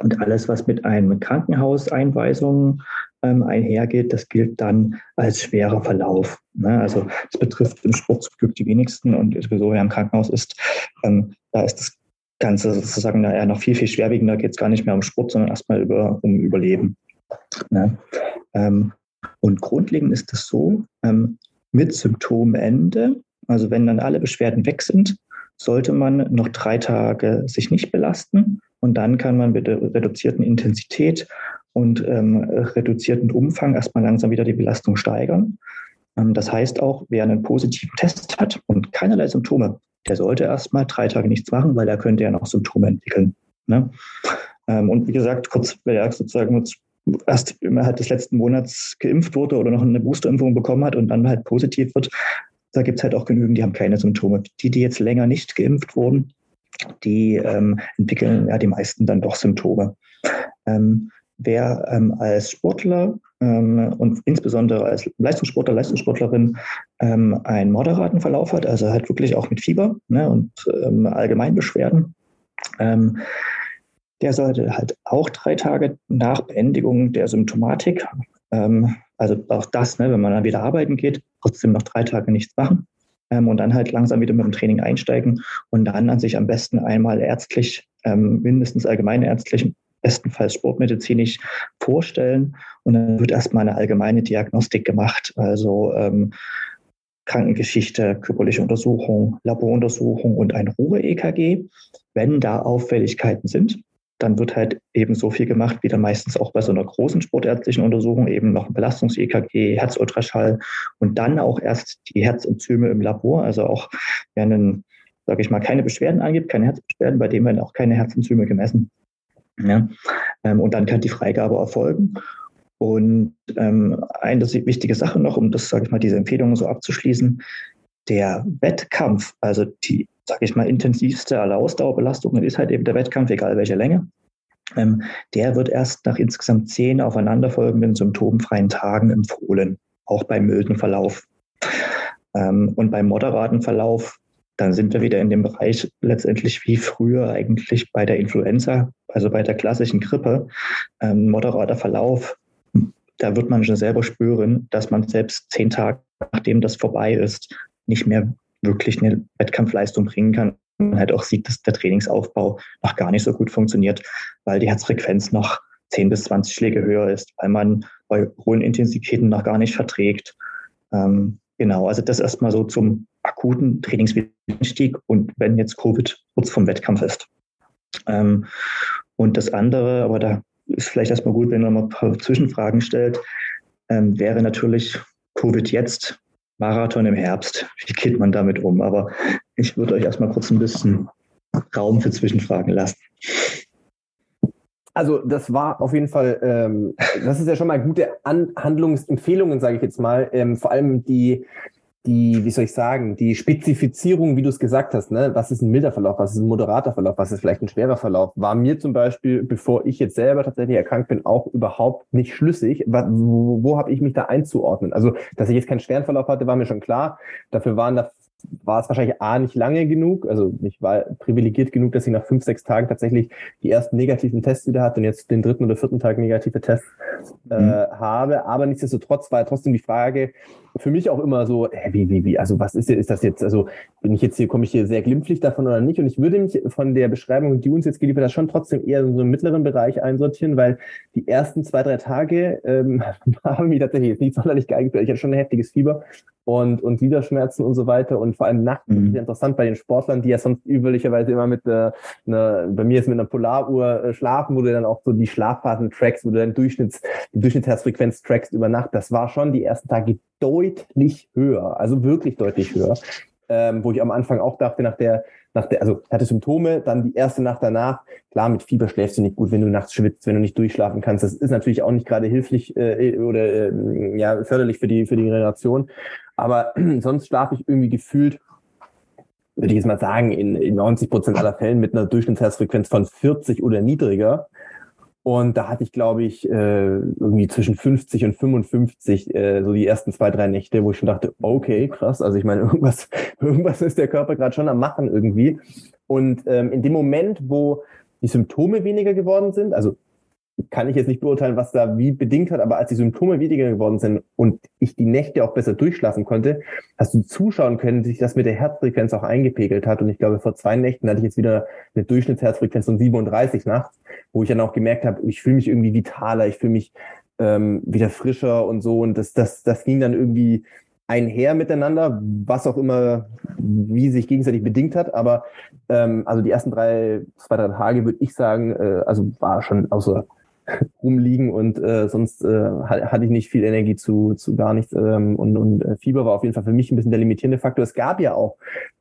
Und alles, was mit einem Krankenhauseinweisung ähm, einhergeht, das gilt dann als schwerer Verlauf. Ne? Also es betrifft im Sport die wenigsten und sowieso wer im Krankenhaus ist, ähm, da ist das Ganze sozusagen eher noch viel, viel schwerwiegender, geht es gar nicht mehr um Sport, sondern erstmal über, um Überleben. Ne? Ähm, und grundlegend ist es so, ähm, mit Symptomende, also wenn dann alle Beschwerden weg sind, sollte man noch drei Tage sich nicht belasten und dann kann man mit der reduzierten Intensität und ähm, reduzierten Umfang erstmal langsam wieder die Belastung steigern. Ähm, das heißt auch, wer einen positiven Test hat und keinerlei Symptome, der sollte erstmal drei Tage nichts machen, weil er könnte ja noch Symptome entwickeln. Ne? Ähm, und wie gesagt, kurz, wer sozusagen erst innerhalb des letzten Monats geimpft wurde oder noch eine Boosterimpfung bekommen hat und dann halt positiv wird, da gibt es halt auch genügend, die haben keine Symptome. Die, die jetzt länger nicht geimpft wurden, die ähm, entwickeln ja die meisten dann doch Symptome. Ähm, wer ähm, als Sportler ähm, und insbesondere als Leistungssportler, Leistungssportlerin ähm, einen moderaten Verlauf hat, also halt wirklich auch mit Fieber ne, und ähm, Allgemeinbeschwerden, der sollte halt auch drei Tage nach Beendigung der Symptomatik, also auch das, ne, wenn man dann wieder arbeiten geht, trotzdem noch drei Tage nichts machen ähm, und dann halt langsam wieder mit dem Training einsteigen und dann an sich am besten einmal ärztlich, ähm, mindestens allgemeinärztlich, bestenfalls sportmedizinisch vorstellen und dann wird erstmal eine allgemeine Diagnostik gemacht, also ähm, Krankengeschichte, körperliche Untersuchung, Laboruntersuchung und ein Ruhe-EKG. Wenn da Auffälligkeiten sind, dann wird halt eben so viel gemacht, wie dann meistens auch bei so einer großen sportärztlichen Untersuchung, eben noch ein Belastungs-EKG, Herzultraschall und dann auch erst die Herzenzyme im Labor, also auch wenn sage ich mal, keine Beschwerden angibt, keine Herzbeschwerden, bei dem werden auch keine Herzenzyme gemessen. Ja? Ähm, und dann kann die Freigabe erfolgen. Und ähm, eine wichtige Sache noch, um das, sage ich mal, diese Empfehlungen so abzuschließen, der Wettkampf, also die sage ich mal, intensivste aller Ausdauerbelastungen ist halt eben der Wettkampf, egal welche Länge. Ähm, der wird erst nach insgesamt zehn aufeinanderfolgenden symptomfreien Tagen empfohlen, auch beim milden Verlauf. Ähm, und beim moderaten Verlauf, dann sind wir wieder in dem Bereich letztendlich wie früher eigentlich bei der Influenza, also bei der klassischen Grippe. Ähm, moderater Verlauf, da wird man schon selber spüren, dass man selbst zehn Tage nachdem das vorbei ist, nicht mehr wirklich eine Wettkampfleistung bringen kann. Man halt auch sieht, dass der Trainingsaufbau noch gar nicht so gut funktioniert, weil die Herzfrequenz noch 10 bis 20 Schläge höher ist, weil man bei hohen Intensitäten noch gar nicht verträgt. Ähm, genau, also das erstmal so zum akuten Trainingswiedereinstieg und wenn jetzt Covid kurz vom Wettkampf ist. Ähm, und das andere, aber da ist vielleicht erstmal gut, wenn man mal ein paar Zwischenfragen stellt, ähm, wäre natürlich Covid jetzt Marathon im Herbst. Wie geht man damit um? Aber ich würde euch erstmal kurz ein bisschen Raum für Zwischenfragen lassen. Also das war auf jeden Fall, ähm, das ist ja schon mal gute An Handlungsempfehlungen, sage ich jetzt mal. Ähm, vor allem die, die, wie soll ich sagen, die Spezifizierung, wie du es gesagt hast, ne? was ist ein milder Verlauf, was ist ein moderater Verlauf, was ist vielleicht ein schwerer Verlauf, war mir zum Beispiel, bevor ich jetzt selber tatsächlich erkrankt bin, auch überhaupt nicht schlüssig. Wo, wo habe ich mich da einzuordnen? Also, dass ich jetzt keinen schweren Verlauf hatte, war mir schon klar. Dafür waren da war es wahrscheinlich A nicht lange genug, also ich war privilegiert genug, dass ich nach fünf, sechs Tagen tatsächlich die ersten negativen Tests wieder hatte und jetzt den dritten oder vierten Tag negative Tests äh, mhm. habe. Aber nichtsdestotrotz war trotzdem die Frage für mich auch immer so, hä, wie, wie, wie, also was ist, ist das jetzt, also bin ich jetzt hier, komme ich hier sehr glimpflich davon oder nicht? Und ich würde mich von der Beschreibung, die uns jetzt geliefert hat, schon trotzdem eher in so einen mittleren Bereich einsortieren, weil die ersten zwei, drei Tage ähm, haben mich tatsächlich jetzt nicht sonderlich geeignet. Ich hatte schon ein heftiges Fieber und, und Gliederschmerzen und so weiter. Und vor allem nachts mhm. ist interessant bei den Sportlern, die ja sonst üblicherweise immer mit äh, einer, bei mir ist mit einer Polaruhr äh, schlafen, wo du dann auch so die Schlafphasen trackst, wo du dann Durchschnitts, die Durchschnittsherzfrequenz trackst über Nacht. Das war schon die ersten Tage deutlich höher, also wirklich deutlich höher. Ähm, wo ich am Anfang auch dachte, nach der, nach der, also hatte Symptome, dann die erste Nacht danach, klar, mit Fieber schläfst du nicht gut, wenn du nachts schwitzt, wenn du nicht durchschlafen kannst. Das ist natürlich auch nicht gerade hilflich äh, oder äh, ja, förderlich für die, für die Generation. Aber sonst schlafe ich irgendwie gefühlt, würde ich jetzt mal sagen, in, in 90 Prozent aller Fällen mit einer Durchschnittsherzfrequenz von 40 oder niedriger. Und da hatte ich, glaube ich, äh, irgendwie zwischen 50 und 55 äh, so die ersten zwei, drei Nächte, wo ich schon dachte, okay, krass. Also ich meine, irgendwas, irgendwas ist der Körper gerade schon am Machen irgendwie. Und ähm, in dem Moment, wo die Symptome weniger geworden sind, also kann ich jetzt nicht beurteilen, was da wie bedingt hat, aber als die Symptome weniger geworden sind und ich die Nächte auch besser durchschlafen konnte, hast du zuschauen können, sich das mit der Herzfrequenz auch eingepegelt hat. Und ich glaube, vor zwei Nächten hatte ich jetzt wieder eine Durchschnittsherzfrequenz von 37 nachts, wo ich dann auch gemerkt habe, ich fühle mich irgendwie vitaler, ich fühle mich ähm, wieder frischer und so. Und das, das, das ging dann irgendwie einher miteinander, was auch immer, wie sich gegenseitig bedingt hat. Aber ähm, also die ersten drei, zwei, drei Tage würde ich sagen, äh, also war schon außer rumliegen und äh, sonst äh, hatte ich nicht viel Energie zu, zu gar nichts. Ähm, und und äh, Fieber war auf jeden Fall für mich ein bisschen der limitierende Faktor. Es gab ja auch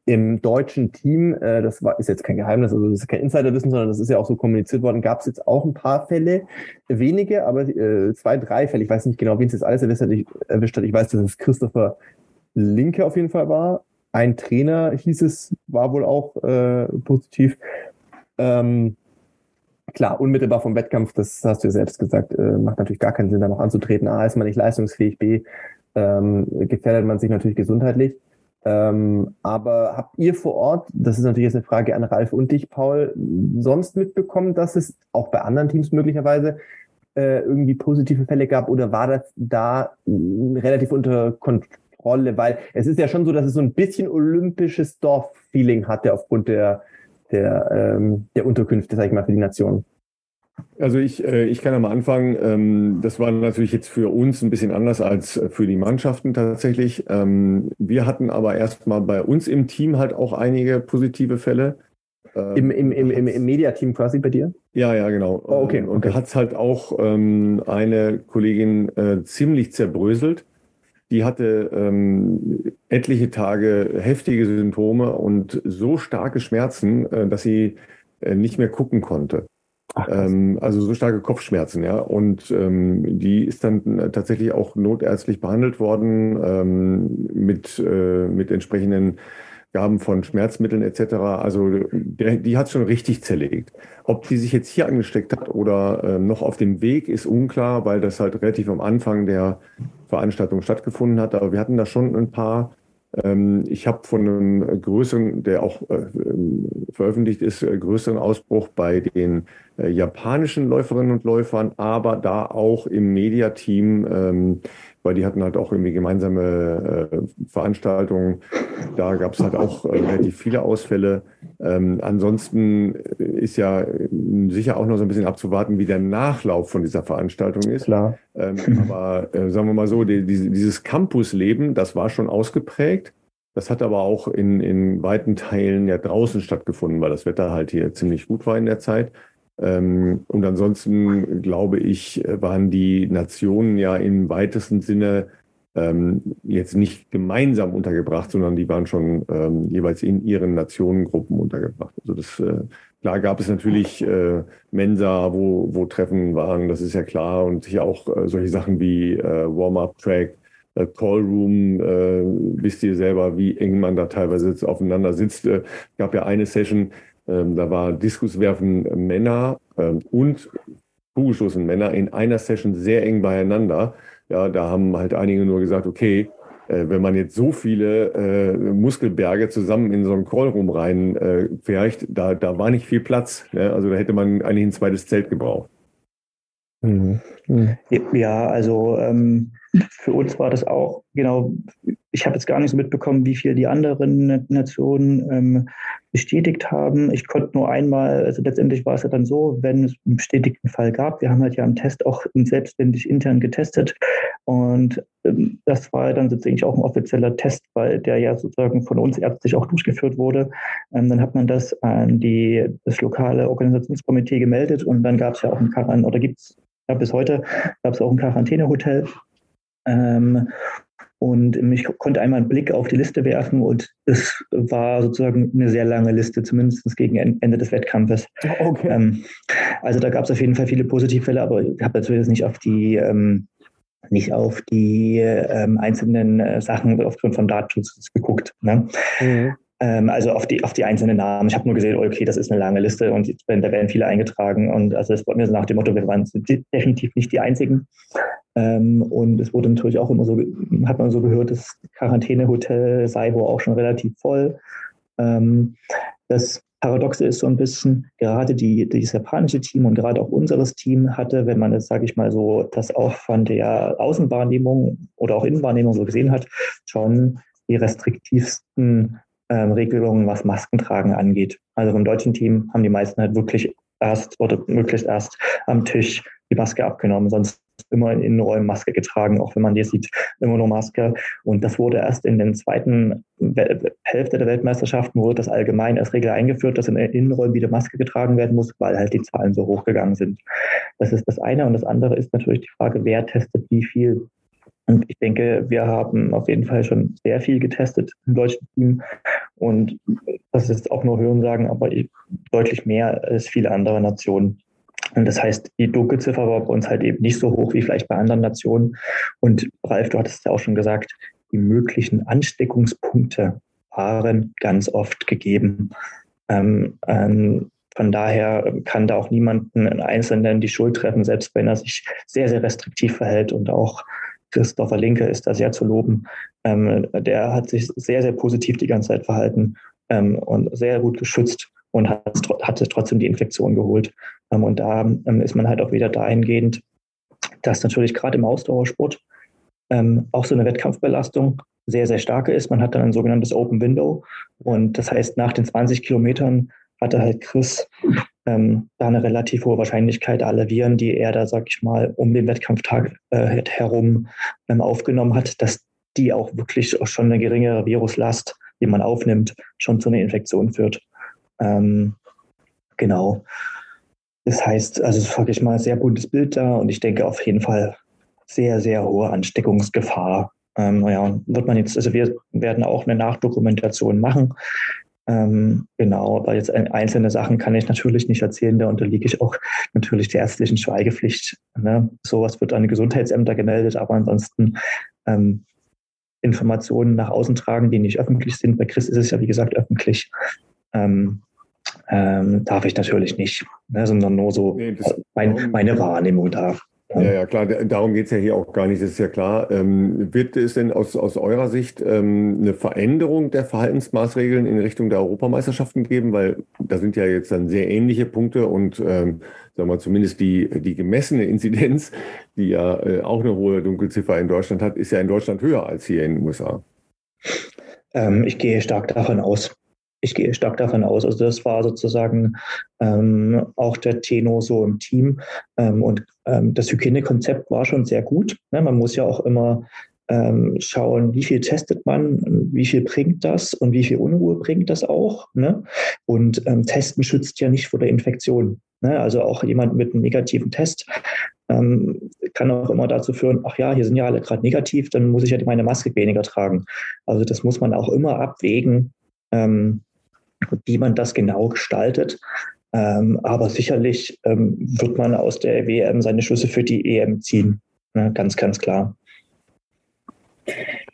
im deutschen Team, äh, das war, ist jetzt kein Geheimnis, also das ist kein Insiderwissen, sondern das ist ja auch so kommuniziert worden, gab es jetzt auch ein paar Fälle, wenige, aber äh, zwei, drei Fälle, ich weiß nicht genau, wen es jetzt alles erwischt hat. Ich, erwischt hat. Ich weiß, dass es Christopher Linke auf jeden Fall war. Ein Trainer hieß es, war wohl auch äh, positiv. Ähm, klar, unmittelbar vom Wettkampf, das hast du ja selbst gesagt, äh, macht natürlich gar keinen Sinn, da noch anzutreten. A, ist man nicht leistungsfähig, B, ähm, gefährdet man sich natürlich gesundheitlich. Ähm, aber habt ihr vor Ort, das ist natürlich jetzt eine Frage an Ralf und dich, Paul, sonst mitbekommen, dass es auch bei anderen Teams möglicherweise äh, irgendwie positive Fälle gab oder war das da relativ unter Kontrolle? Weil es ist ja schon so, dass es so ein bisschen olympisches Dorf-Feeling hatte aufgrund der der, ähm, der Unterkünfte, sag ich mal, für die Nation? Also ich, äh, ich kann am Anfang, ähm, das war natürlich jetzt für uns ein bisschen anders als für die Mannschaften tatsächlich. Ähm, wir hatten aber erstmal bei uns im Team halt auch einige positive Fälle. Im, im, im, im, im Mediateam quasi bei dir? Ja, ja, genau. Oh, okay. Und da hat es halt auch ähm, eine Kollegin äh, ziemlich zerbröselt. Die hatte ähm, etliche Tage heftige Symptome und so starke Schmerzen, äh, dass sie äh, nicht mehr gucken konnte. Ach, ähm, also so starke Kopfschmerzen, ja. Und ähm, die ist dann tatsächlich auch notärztlich behandelt worden ähm, mit, äh, mit entsprechenden Gaben von Schmerzmitteln etc. Also der, die hat schon richtig zerlegt. Ob die sich jetzt hier angesteckt hat oder äh, noch auf dem Weg, ist unklar, weil das halt relativ am Anfang der Veranstaltung stattgefunden hat. Aber wir hatten da schon ein paar. Ähm, ich habe von einem größeren, der auch äh, veröffentlicht ist, äh, größeren Ausbruch bei den äh, japanischen Läuferinnen und Läufern, aber da auch im Mediateam ähm, weil die hatten halt auch irgendwie gemeinsame äh, Veranstaltungen. Da gab es halt auch äh, relativ viele Ausfälle. Ähm, ansonsten ist ja äh, sicher auch noch so ein bisschen abzuwarten, wie der Nachlauf von dieser Veranstaltung ist. Klar. Ähm, aber äh, sagen wir mal so, die, die, dieses Campusleben, das war schon ausgeprägt. Das hat aber auch in, in weiten Teilen ja draußen stattgefunden, weil das Wetter halt hier ziemlich gut war in der Zeit. Ähm, und ansonsten glaube ich, waren die Nationen ja im weitesten Sinne ähm, jetzt nicht gemeinsam untergebracht, sondern die waren schon ähm, jeweils in ihren Nationengruppen untergebracht. Also das äh, klar gab es natürlich äh, Mensa, wo, wo Treffen waren, das ist ja klar, und hier auch äh, solche Sachen wie äh, Warm-up-Track, äh, Callroom, äh, wisst ihr selber, wie eng man da teilweise aufeinander sitzt. Äh, gab ja eine Session, ähm, da war Diskuswerfen Männer ähm, und Kugelstoßen Männer in einer Session sehr eng beieinander. Ja, da haben halt einige nur gesagt, okay, äh, wenn man jetzt so viele äh, Muskelberge zusammen in so einen Callroom rein äh, da, da war nicht viel Platz. Ne? Also da hätte man eigentlich ein zweites Zelt gebraucht. Mhm. mhm. Ja, also ähm, für uns war das auch, genau, ich habe jetzt gar nicht so mitbekommen, wie viel die anderen Nationen ähm, bestätigt haben. Ich konnte nur einmal, also letztendlich war es ja dann so, wenn es einen bestätigten Fall gab, wir haben halt ja im Test auch selbstständig intern getestet und ähm, das war dann sozusagen auch ein offizieller Test, weil der ja sozusagen von uns ärztlich auch durchgeführt wurde. Ähm, dann hat man das an die, das lokale Organisationskomitee gemeldet und dann gab es ja auch ein Quarantäne, oder gibt es ja, bis heute gab es auch ein Quarantänehotel ähm, und ich konnte einmal einen Blick auf die Liste werfen und es war sozusagen eine sehr lange Liste, zumindest gegen Ende des Wettkampfes. Okay. Ähm, also da gab es auf jeden Fall viele Positivfälle, aber ich habe natürlich nicht auf die ähm, nicht auf die ähm, einzelnen äh, Sachen aufgrund von Datenschutz geguckt. Ne? Mhm. Ähm, also auf die, auf die einzelnen Namen. Ich habe nur gesehen, okay, das ist eine lange Liste und da werden viele eingetragen. Und also es war mir so nach dem Motto, wir waren definitiv nicht die einzigen. Ähm, und es wurde natürlich auch immer so, hat man so gehört, das Quarantänehotel sei wohl auch schon relativ voll. Ähm, das Paradoxe ist so ein bisschen, gerade die, das japanische Team und gerade auch unseres Team hatte, wenn man das, sage ich mal so, das auch von der Außenwahrnehmung oder auch Innenwahrnehmung so gesehen hat, schon die restriktivsten ähm, Regelungen, was Maskentragen angeht. Also vom deutschen Team haben die meisten halt wirklich erst oder möglichst erst am Tisch die Maske abgenommen, sonst immer in Innenräumen Maske getragen, auch wenn man die sieht, immer nur Maske. Und das wurde erst in den zweiten Hälfte der Weltmeisterschaften wurde das allgemein als Regel eingeführt, dass in den Innenräumen wieder Maske getragen werden muss, weil halt die Zahlen so hochgegangen sind. Das ist das eine. Und das andere ist natürlich die Frage, wer testet wie viel. Und ich denke, wir haben auf jeden Fall schon sehr viel getestet im deutschen Team. Und das ist auch nur Hörensagen, aber deutlich mehr als viele andere Nationen. Und das heißt, die Dunkelziffer war bei uns halt eben nicht so hoch wie vielleicht bei anderen Nationen. Und Ralf, du hattest ja auch schon gesagt, die möglichen Ansteckungspunkte waren ganz oft gegeben. Ähm, ähm, von daher kann da auch niemanden einen Einzelnen die Schuld treffen, selbst wenn er sich sehr, sehr restriktiv verhält. Und auch Christopher Linke ist da sehr zu loben. Ähm, der hat sich sehr, sehr positiv die ganze Zeit verhalten ähm, und sehr gut geschützt und hat, hatte trotzdem die Infektion geholt. Ähm, und da ähm, ist man halt auch wieder dahingehend, dass natürlich gerade im Ausdauersport ähm, auch so eine Wettkampfbelastung sehr, sehr stark ist. Man hat dann ein sogenanntes Open Window. Und das heißt, nach den 20 Kilometern hatte halt Chris ähm, da eine relativ hohe Wahrscheinlichkeit, alle Viren, die er da, sag ich mal, um den Wettkampftag äh, herum ähm, aufgenommen hat, dass die auch wirklich auch schon eine geringere Viruslast, die man aufnimmt, schon zu einer Infektion führt. Ähm, genau. Das heißt, also sage ich mal, sehr buntes Bild da und ich denke auf jeden Fall sehr, sehr hohe Ansteckungsgefahr. Ähm, ja, wird man jetzt, also wir werden auch eine Nachdokumentation machen. Ähm, genau, aber jetzt einzelne Sachen kann ich natürlich nicht erzählen, da unterliege ich auch natürlich der ärztlichen Schweigepflicht. Ne? Sowas wird an die Gesundheitsämter gemeldet, aber ansonsten ähm, Informationen nach außen tragen, die nicht öffentlich sind. Bei Chris ist es ja, wie gesagt, öffentlich. Ähm, ähm, darf ich natürlich nicht, ne, sondern nur so nee, mein, meine Wahrnehmung da. Ja, ja, klar, darum geht es ja hier auch gar nicht, das ist ja klar. Ähm, wird es denn aus, aus eurer Sicht ähm, eine Veränderung der Verhaltensmaßregeln in Richtung der Europameisterschaften geben? Weil da sind ja jetzt dann sehr ähnliche Punkte und ähm, sagen wir zumindest die, die gemessene Inzidenz, die ja äh, auch eine hohe Dunkelziffer in Deutschland hat, ist ja in Deutschland höher als hier in den USA. Ähm, ich gehe stark davon aus. Ich gehe stark davon aus. Also das war sozusagen ähm, auch der Tenor so im Team. Ähm, und ähm, das Hygienekonzept war schon sehr gut. Ne? Man muss ja auch immer ähm, schauen, wie viel testet man, wie viel bringt das und wie viel Unruhe bringt das auch. Ne? Und ähm, Testen schützt ja nicht vor der Infektion. Ne? Also auch jemand mit einem negativen Test ähm, kann auch immer dazu führen, ach ja, hier sind ja alle gerade negativ, dann muss ich ja meine Maske weniger tragen. Also das muss man auch immer abwägen, ähm, wie man das genau gestaltet. Ähm, aber sicherlich ähm, wird man aus der WM seine Schlüsse für die EM ziehen. Ne? Ganz, ganz klar.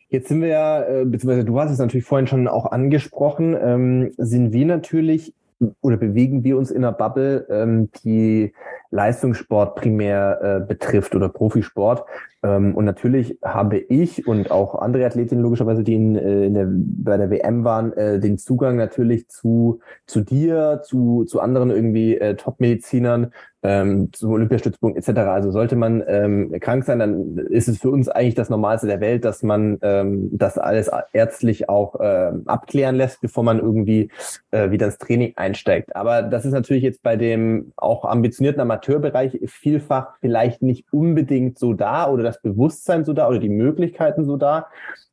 Jetzt sind wir ja, äh, beziehungsweise du hast es natürlich vorhin schon auch angesprochen, ähm, sind wir natürlich oder bewegen wir uns in einer Bubble, ähm, die Leistungssport primär äh, betrifft oder Profisport. Ähm, und natürlich habe ich und auch andere Athletinnen logischerweise, die in, äh, in der, bei der WM waren, äh, den Zugang natürlich zu, zu dir, zu, zu anderen irgendwie äh, Top-Medizinern, ähm, zum Olympiastützpunkt etc. Also sollte man ähm, krank sein, dann ist es für uns eigentlich das Normalste der Welt, dass man ähm, das alles ärztlich auch äh, abklären lässt, bevor man irgendwie äh, wieder ins Training einsteigt. Aber das ist natürlich jetzt bei dem auch ambitionierten Amateurbereich vielfach vielleicht nicht unbedingt so da oder das Bewusstsein so da oder die Möglichkeiten so da.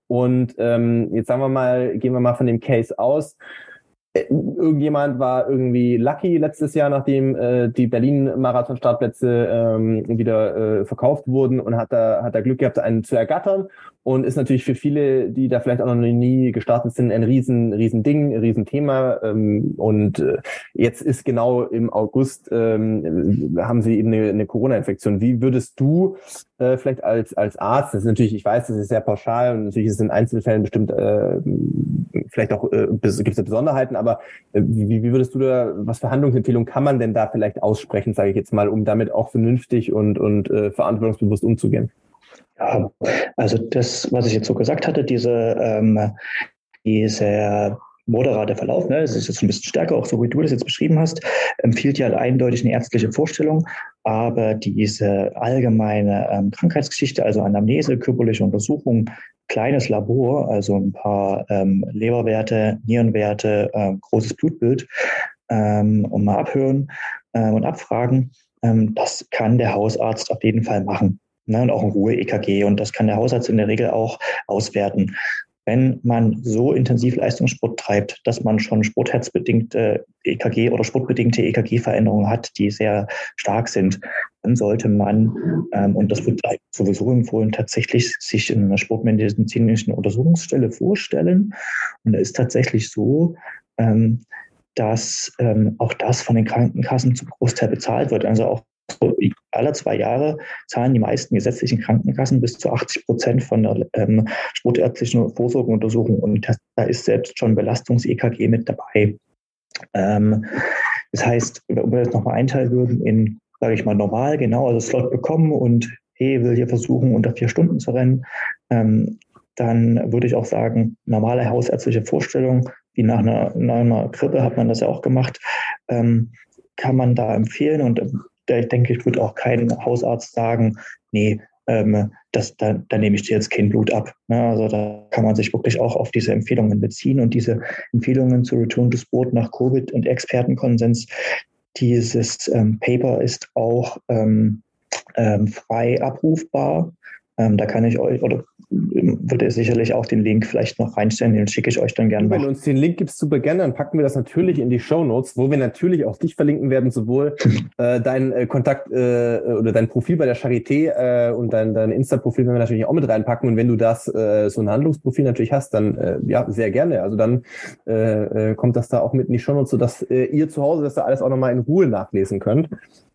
Und ähm, jetzt sagen wir mal, gehen wir mal von dem Case aus irgendjemand war irgendwie lucky letztes Jahr, nachdem äh, die Berlin-Marathon-Startplätze ähm, wieder äh, verkauft wurden und hat da, hat da Glück gehabt, einen zu ergattern und ist natürlich für viele, die da vielleicht auch noch nie gestartet sind, ein riesen, riesen Ding, ein riesen. Ähm, und äh, jetzt ist genau im August, ähm, haben sie eben eine, eine Corona-Infektion. Wie würdest du äh, vielleicht als, als Arzt, das ist natürlich, ich weiß, das ist sehr pauschal und natürlich ist es in Einzelfällen bestimmt äh, vielleicht auch, äh, gibt es Besonderheiten, aber äh, wie, wie würdest du da, was für Handlungsempfehlungen kann man denn da vielleicht aussprechen, sage ich jetzt mal, um damit auch vernünftig und, und äh, verantwortungsbewusst umzugehen? Ja, also das, was ich jetzt so gesagt hatte, diese, ähm, diese moderate Verlauf, ne, das ist jetzt ein bisschen stärker, auch so wie du das jetzt beschrieben hast, empfiehlt ja eindeutig eine ärztliche Vorstellung, aber diese allgemeine ähm, Krankheitsgeschichte, also Anamnese, körperliche Untersuchung, kleines Labor, also ein paar ähm, Leberwerte, Nierenwerte, ähm, großes Blutbild ähm, und mal abhören ähm, und abfragen, ähm, das kann der Hausarzt auf jeden Fall machen ne, und auch ein Ruhe-EKG. Und das kann der Hausarzt in der Regel auch auswerten. Wenn man so intensiv Leistungssport treibt, dass man schon sportherzbedingte EKG oder sportbedingte EKG-Veränderungen hat, die sehr stark sind, dann sollte man, ähm, und das wird sowieso empfohlen, tatsächlich sich in einer sportmedizinischen Untersuchungsstelle vorstellen. Und da ist tatsächlich so, ähm, dass ähm, auch das von den Krankenkassen zum Großteil bezahlt wird. Also auch alle zwei Jahre zahlen die meisten gesetzlichen Krankenkassen bis zu 80 Prozent von der ähm, sportärztlichen Vorsorgeuntersuchung. Und das, da ist selbst schon Belastungs-EKG mit dabei. Ähm, das heißt, wenn wir das nochmal einteilen würden in, sage ich mal, normal, genau, also Slot bekommen und hey, will hier versuchen, unter vier Stunden zu rennen, ähm, dann würde ich auch sagen, normale hausärztliche Vorstellung, wie nach einer, nach einer Grippe hat man das ja auch gemacht, ähm, kann man da empfehlen. Und ich denke, ich würde auch kein Hausarzt sagen, nee, ähm, das, da, da nehme ich dir jetzt kein Blut ab. Ne? Also da kann man sich wirklich auch auf diese Empfehlungen beziehen und diese Empfehlungen zu Return to Sport nach Covid und Expertenkonsens. Dieses ähm, Paper ist auch ähm, ähm frei abrufbar. Ähm, da kann ich euch, oder würde sicherlich auch den Link vielleicht noch reinstellen, den schicke ich euch dann gerne. Wenn du uns den Link gibst, super gerne, dann packen wir das natürlich in die Show Notes, wo wir natürlich auch dich verlinken werden, sowohl äh, dein äh, Kontakt äh, oder dein Profil bei der Charité äh, und dein, dein Insta-Profil werden wir natürlich auch mit reinpacken. Und wenn du das äh, so ein Handlungsprofil natürlich hast, dann äh, ja, sehr gerne. Also dann äh, äh kommt das da auch mit in die Show Notes, sodass äh, ihr zu Hause das da alles auch nochmal in Ruhe nachlesen könnt.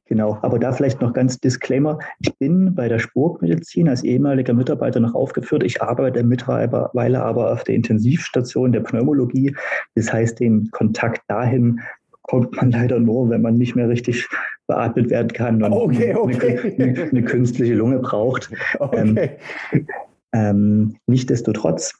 Genau, aber da vielleicht noch ganz Disclaimer. Ich bin bei der Sportmedizin als ehemaliger Mitarbeiter noch aufgeführt. Ich arbeite mittlerweile aber auf der Intensivstation der Pneumologie. Das heißt, den Kontakt dahin kommt man leider nur, wenn man nicht mehr richtig beatmet werden kann und okay, okay. Eine, eine, künstliche Lunge braucht. Okay. Ähm, ähm, Nichtsdestotrotz,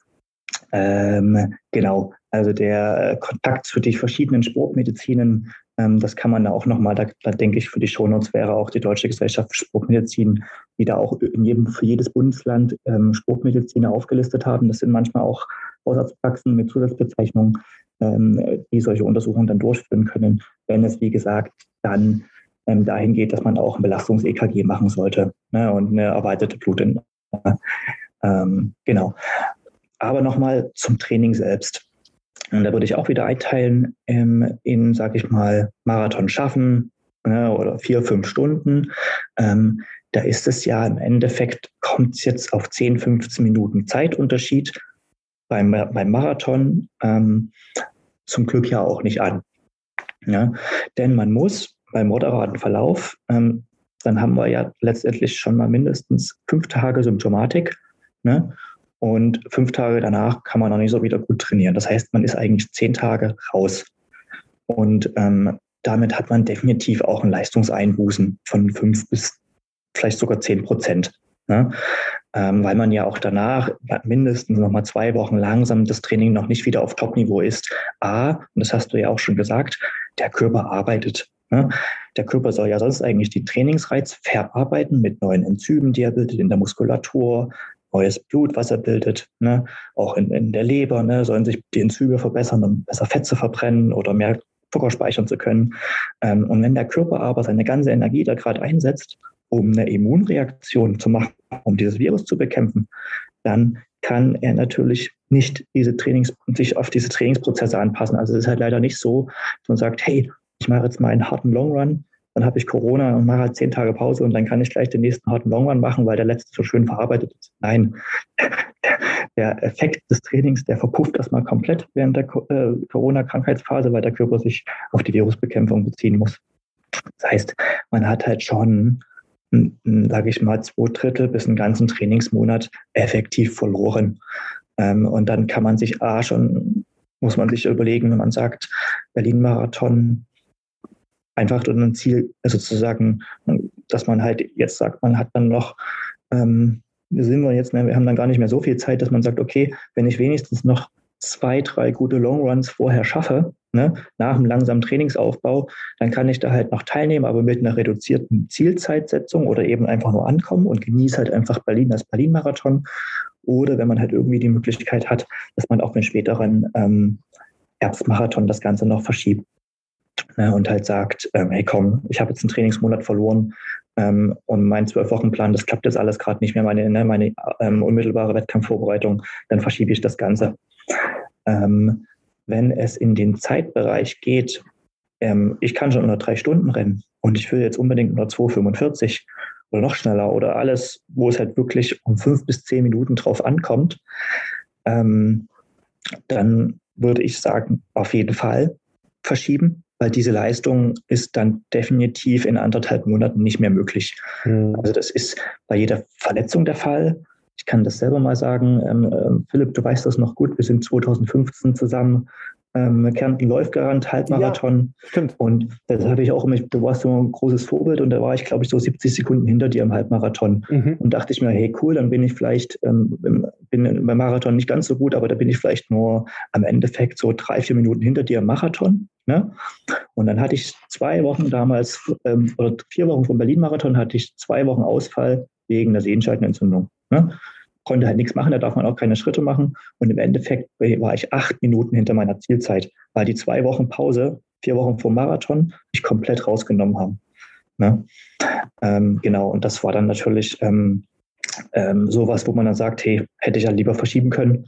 ähm, genau, also der Kontakt zu den verschiedenen Sportmedizinen ähm, das kann man da auch nochmal, da, da denke ich, für die Shownotes wäre auch die Deutsche Gesellschaft für Sportmedizin, die da auch in jedem, für jedes Bundesland ähm, Sportmediziner aufgelistet haben. Das sind manchmal auch Hausarztpraxen mit Zusatzbezeichnungen, ähm, die solche Untersuchungen dann durchführen können, wenn es, wie gesagt, dann ähm, dahin geht, dass man auch ein Belastungs-EKG machen sollte ne, und eine erweiterte Blutin. Ähm, genau. Aber nochmal zum Training selbst. Und da würde ich auch wieder einteilen ähm, in, sage ich mal, Marathon schaffen äh, oder vier, fünf Stunden. Ähm, da ist es ja im Endeffekt, kommt es jetzt auf 10, 15 Minuten Zeitunterschied beim, beim Marathon ähm, zum Glück ja auch nicht an. Ja? Denn man muss beim moderaten Verlauf, ähm, dann haben wir ja letztendlich schon mal mindestens fünf Tage Symptomatik. Ne? Und fünf Tage danach kann man noch nicht so wieder gut trainieren. Das heißt, man ist eigentlich zehn Tage raus. Und ähm, damit hat man definitiv auch ein Leistungseinbußen von fünf bis vielleicht sogar zehn Prozent. Ne? Ähm, weil man ja auch danach mindestens noch mal zwei Wochen langsam das Training noch nicht wieder auf Topniveau ist. A, und das hast du ja auch schon gesagt, der Körper arbeitet. Ne? Der Körper soll ja sonst eigentlich die Trainingsreiz verarbeiten mit neuen Enzymen, die er bildet in der Muskulatur, neues Blut, was er bildet, ne? auch in, in der Leber, ne? sollen sich die Enzyme verbessern, um besser Fett zu verbrennen oder mehr Zucker speichern zu können. Ähm, und wenn der Körper aber seine ganze Energie da gerade einsetzt, um eine Immunreaktion zu machen, um dieses Virus zu bekämpfen, dann kann er natürlich nicht diese Trainings, sich auf diese Trainingsprozesse anpassen. Also es ist halt leider nicht so, dass man sagt, hey, ich mache jetzt mal einen harten Long Run, dann habe ich Corona und mache halt zehn Tage Pause und dann kann ich gleich den nächsten harten Long machen, weil der letzte so schön verarbeitet ist. Nein, der Effekt des Trainings, der verpufft erstmal komplett während der äh, Corona-Krankheitsphase, weil der Körper sich auf die Virusbekämpfung beziehen muss. Das heißt, man hat halt schon, sage ich mal, zwei Drittel bis einen ganzen Trainingsmonat effektiv verloren. Ähm, und dann kann man sich A schon, muss man sich überlegen, wenn man sagt, Berlin-Marathon, einfach ein Ziel, also sozusagen, dass man halt jetzt sagt, man hat dann noch, ähm, sind wir jetzt, wir haben dann gar nicht mehr so viel Zeit, dass man sagt, okay, wenn ich wenigstens noch zwei, drei gute Longruns vorher schaffe, ne, nach einem langsamen Trainingsaufbau, dann kann ich da halt noch teilnehmen, aber mit einer reduzierten Zielzeitsetzung oder eben einfach nur ankommen und genieße halt einfach Berlin als Berlin-Marathon. Oder wenn man halt irgendwie die Möglichkeit hat, dass man auch den späteren ähm, Herbstmarathon das Ganze noch verschiebt ne, und halt sagt, ähm, hey komm, ich habe jetzt einen Trainingsmonat verloren ähm, und mein Zwölf-Wochen-Plan, das klappt jetzt alles gerade nicht mehr, meine, ne, meine ähm, unmittelbare Wettkampfvorbereitung, dann verschiebe ich das Ganze. Ähm, wenn es in den Zeitbereich geht, ähm, ich kann schon unter drei Stunden rennen und ich will jetzt unbedingt unter 2,45 oder noch schneller oder alles, wo es halt wirklich um fünf bis zehn Minuten drauf ankommt, ähm, dann würde ich sagen, auf jeden Fall verschieben weil diese Leistung ist dann definitiv in anderthalb Monaten nicht mehr möglich. Mhm. Also das ist bei jeder Verletzung der Fall. Ich kann das selber mal sagen. Ähm, ähm, Philipp, du weißt das noch gut. Wir sind 2015 zusammen ähm, Kärnten läuft gerannt, Halbmarathon. Ja, stimmt. Und das habe ich auch immer, du warst so ein großes Vorbild und da war ich, glaube ich, so 70 Sekunden hinter dir im Halbmarathon. Mhm. Und dachte ich mir, hey, cool, dann bin ich vielleicht, ähm, bin beim Marathon nicht ganz so gut, aber da bin ich vielleicht nur am Endeffekt so drei, vier Minuten hinter dir im Marathon. Ne? Und dann hatte ich zwei Wochen damals, ähm, oder vier Wochen vom Berlin-Marathon, hatte ich zwei Wochen Ausfall wegen der Sehenscheidenentzündung. Ne? Konnte halt nichts machen, da darf man auch keine Schritte machen. Und im Endeffekt war ich acht Minuten hinter meiner Zielzeit, weil die zwei Wochen Pause, vier Wochen vor Marathon, mich komplett rausgenommen haben. Ne? Ähm, genau, und das war dann natürlich ähm, ähm, sowas, wo man dann sagt, hey, hätte ich ja lieber verschieben können.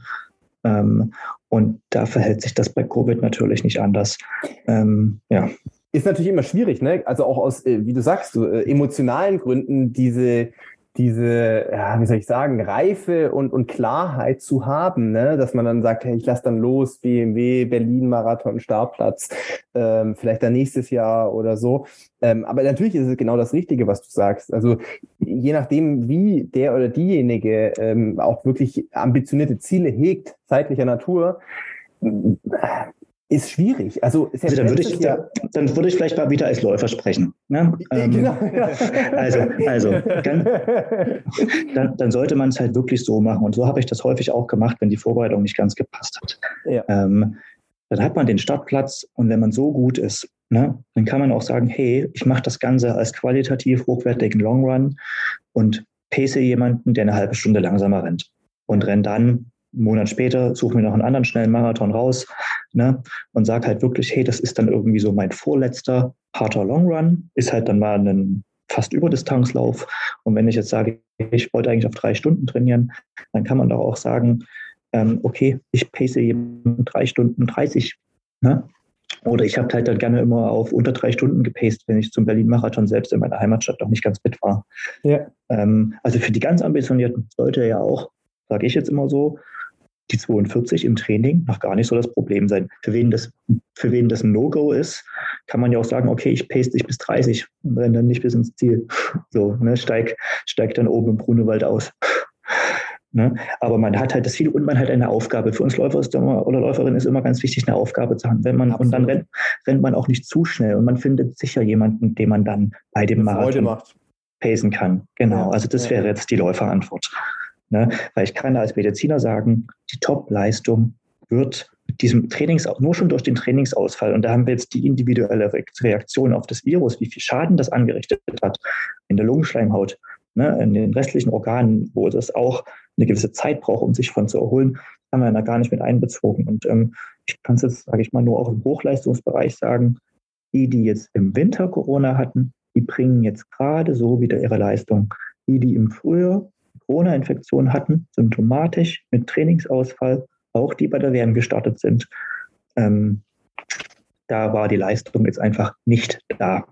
Ähm, und da verhält sich das bei Covid natürlich nicht anders. Ähm, ja. Ist natürlich immer schwierig, ne? Also auch aus, äh, wie du sagst, so, äh, emotionalen Gründen diese diese, ja, wie soll ich sagen, Reife und, und Klarheit zu haben, ne? dass man dann sagt, hey, ich lasse dann los, BMW, Berlin, Marathon, Startplatz, ähm, vielleicht dann nächstes Jahr oder so. Ähm, aber natürlich ist es genau das Richtige, was du sagst. Also je nachdem, wie der oder diejenige ähm, auch wirklich ambitionierte Ziele hegt, zeitlicher Natur, ist schwierig. Also, also dann, würde ich, ja, dann würde ich vielleicht mal wieder als Läufer sprechen. Ne? Ähm, genau. also, also dann, dann, dann sollte man es halt wirklich so machen. Und so habe ich das häufig auch gemacht, wenn die Vorbereitung nicht ganz gepasst hat. Ja. Ähm, dann hat man den Startplatz und wenn man so gut ist, ne, dann kann man auch sagen, hey, ich mache das Ganze als qualitativ hochwertigen Long Run und pace jemanden, der eine halbe Stunde langsamer rennt und rennt dann einen Monat später suche mir noch einen anderen schnellen Marathon raus ne, und sage halt wirklich, hey, das ist dann irgendwie so mein vorletzter harter Long Run, ist halt dann mal ein fast Überdistanzlauf. Und wenn ich jetzt sage, ich wollte eigentlich auf drei Stunden trainieren, dann kann man doch auch sagen, ähm, okay, ich pace eben drei Stunden 30. Ne? Oder ich habe halt dann gerne immer auf unter drei Stunden gepaced, wenn ich zum Berlin-Marathon selbst in meiner Heimatstadt noch nicht ganz fit war. Ja. Ähm, also für die ganz Ambitionierten sollte ja auch, sage ich jetzt immer so, die 42 im Training noch gar nicht so das Problem sein. Für wen das, für wen das ein No-Go ist, kann man ja auch sagen, okay, ich pace dich bis 30 und renne dann nicht bis ins Ziel. So, ne, steig, steig dann oben im Brunewald aus. Ne? Aber man hat halt das Ziel und man hat eine Aufgabe. Für uns Läufer ist immer, oder Läuferin ist immer ganz wichtig, eine Aufgabe zu haben. Wenn man, und dann rennt, rennt man auch nicht zu schnell und man findet sicher jemanden, den man dann bei dem Marathon pacen kann. Genau, ja, also das wäre jetzt die Läuferantwort. Ne? Weil ich kann als Mediziner sagen, die Top-Leistung wird mit diesem Trainings, nur schon durch den Trainingsausfall, und da haben wir jetzt die individuelle Reaktion auf das Virus, wie viel Schaden das angerichtet hat in der Lungenschleimhaut, ne, in den restlichen Organen, wo das auch eine gewisse Zeit braucht, um sich von zu erholen, haben wir da gar nicht mit einbezogen. Und ähm, ich kann es jetzt, sage ich mal, nur auch im Hochleistungsbereich sagen, die, die jetzt im Winter Corona hatten, die bringen jetzt gerade so wieder ihre Leistung. Die, die im Frühjahr Corona-Infektion hatten, symptomatisch mit Trainingsausfall, auch die bei der WM gestartet sind, ähm, da war die Leistung jetzt einfach nicht da.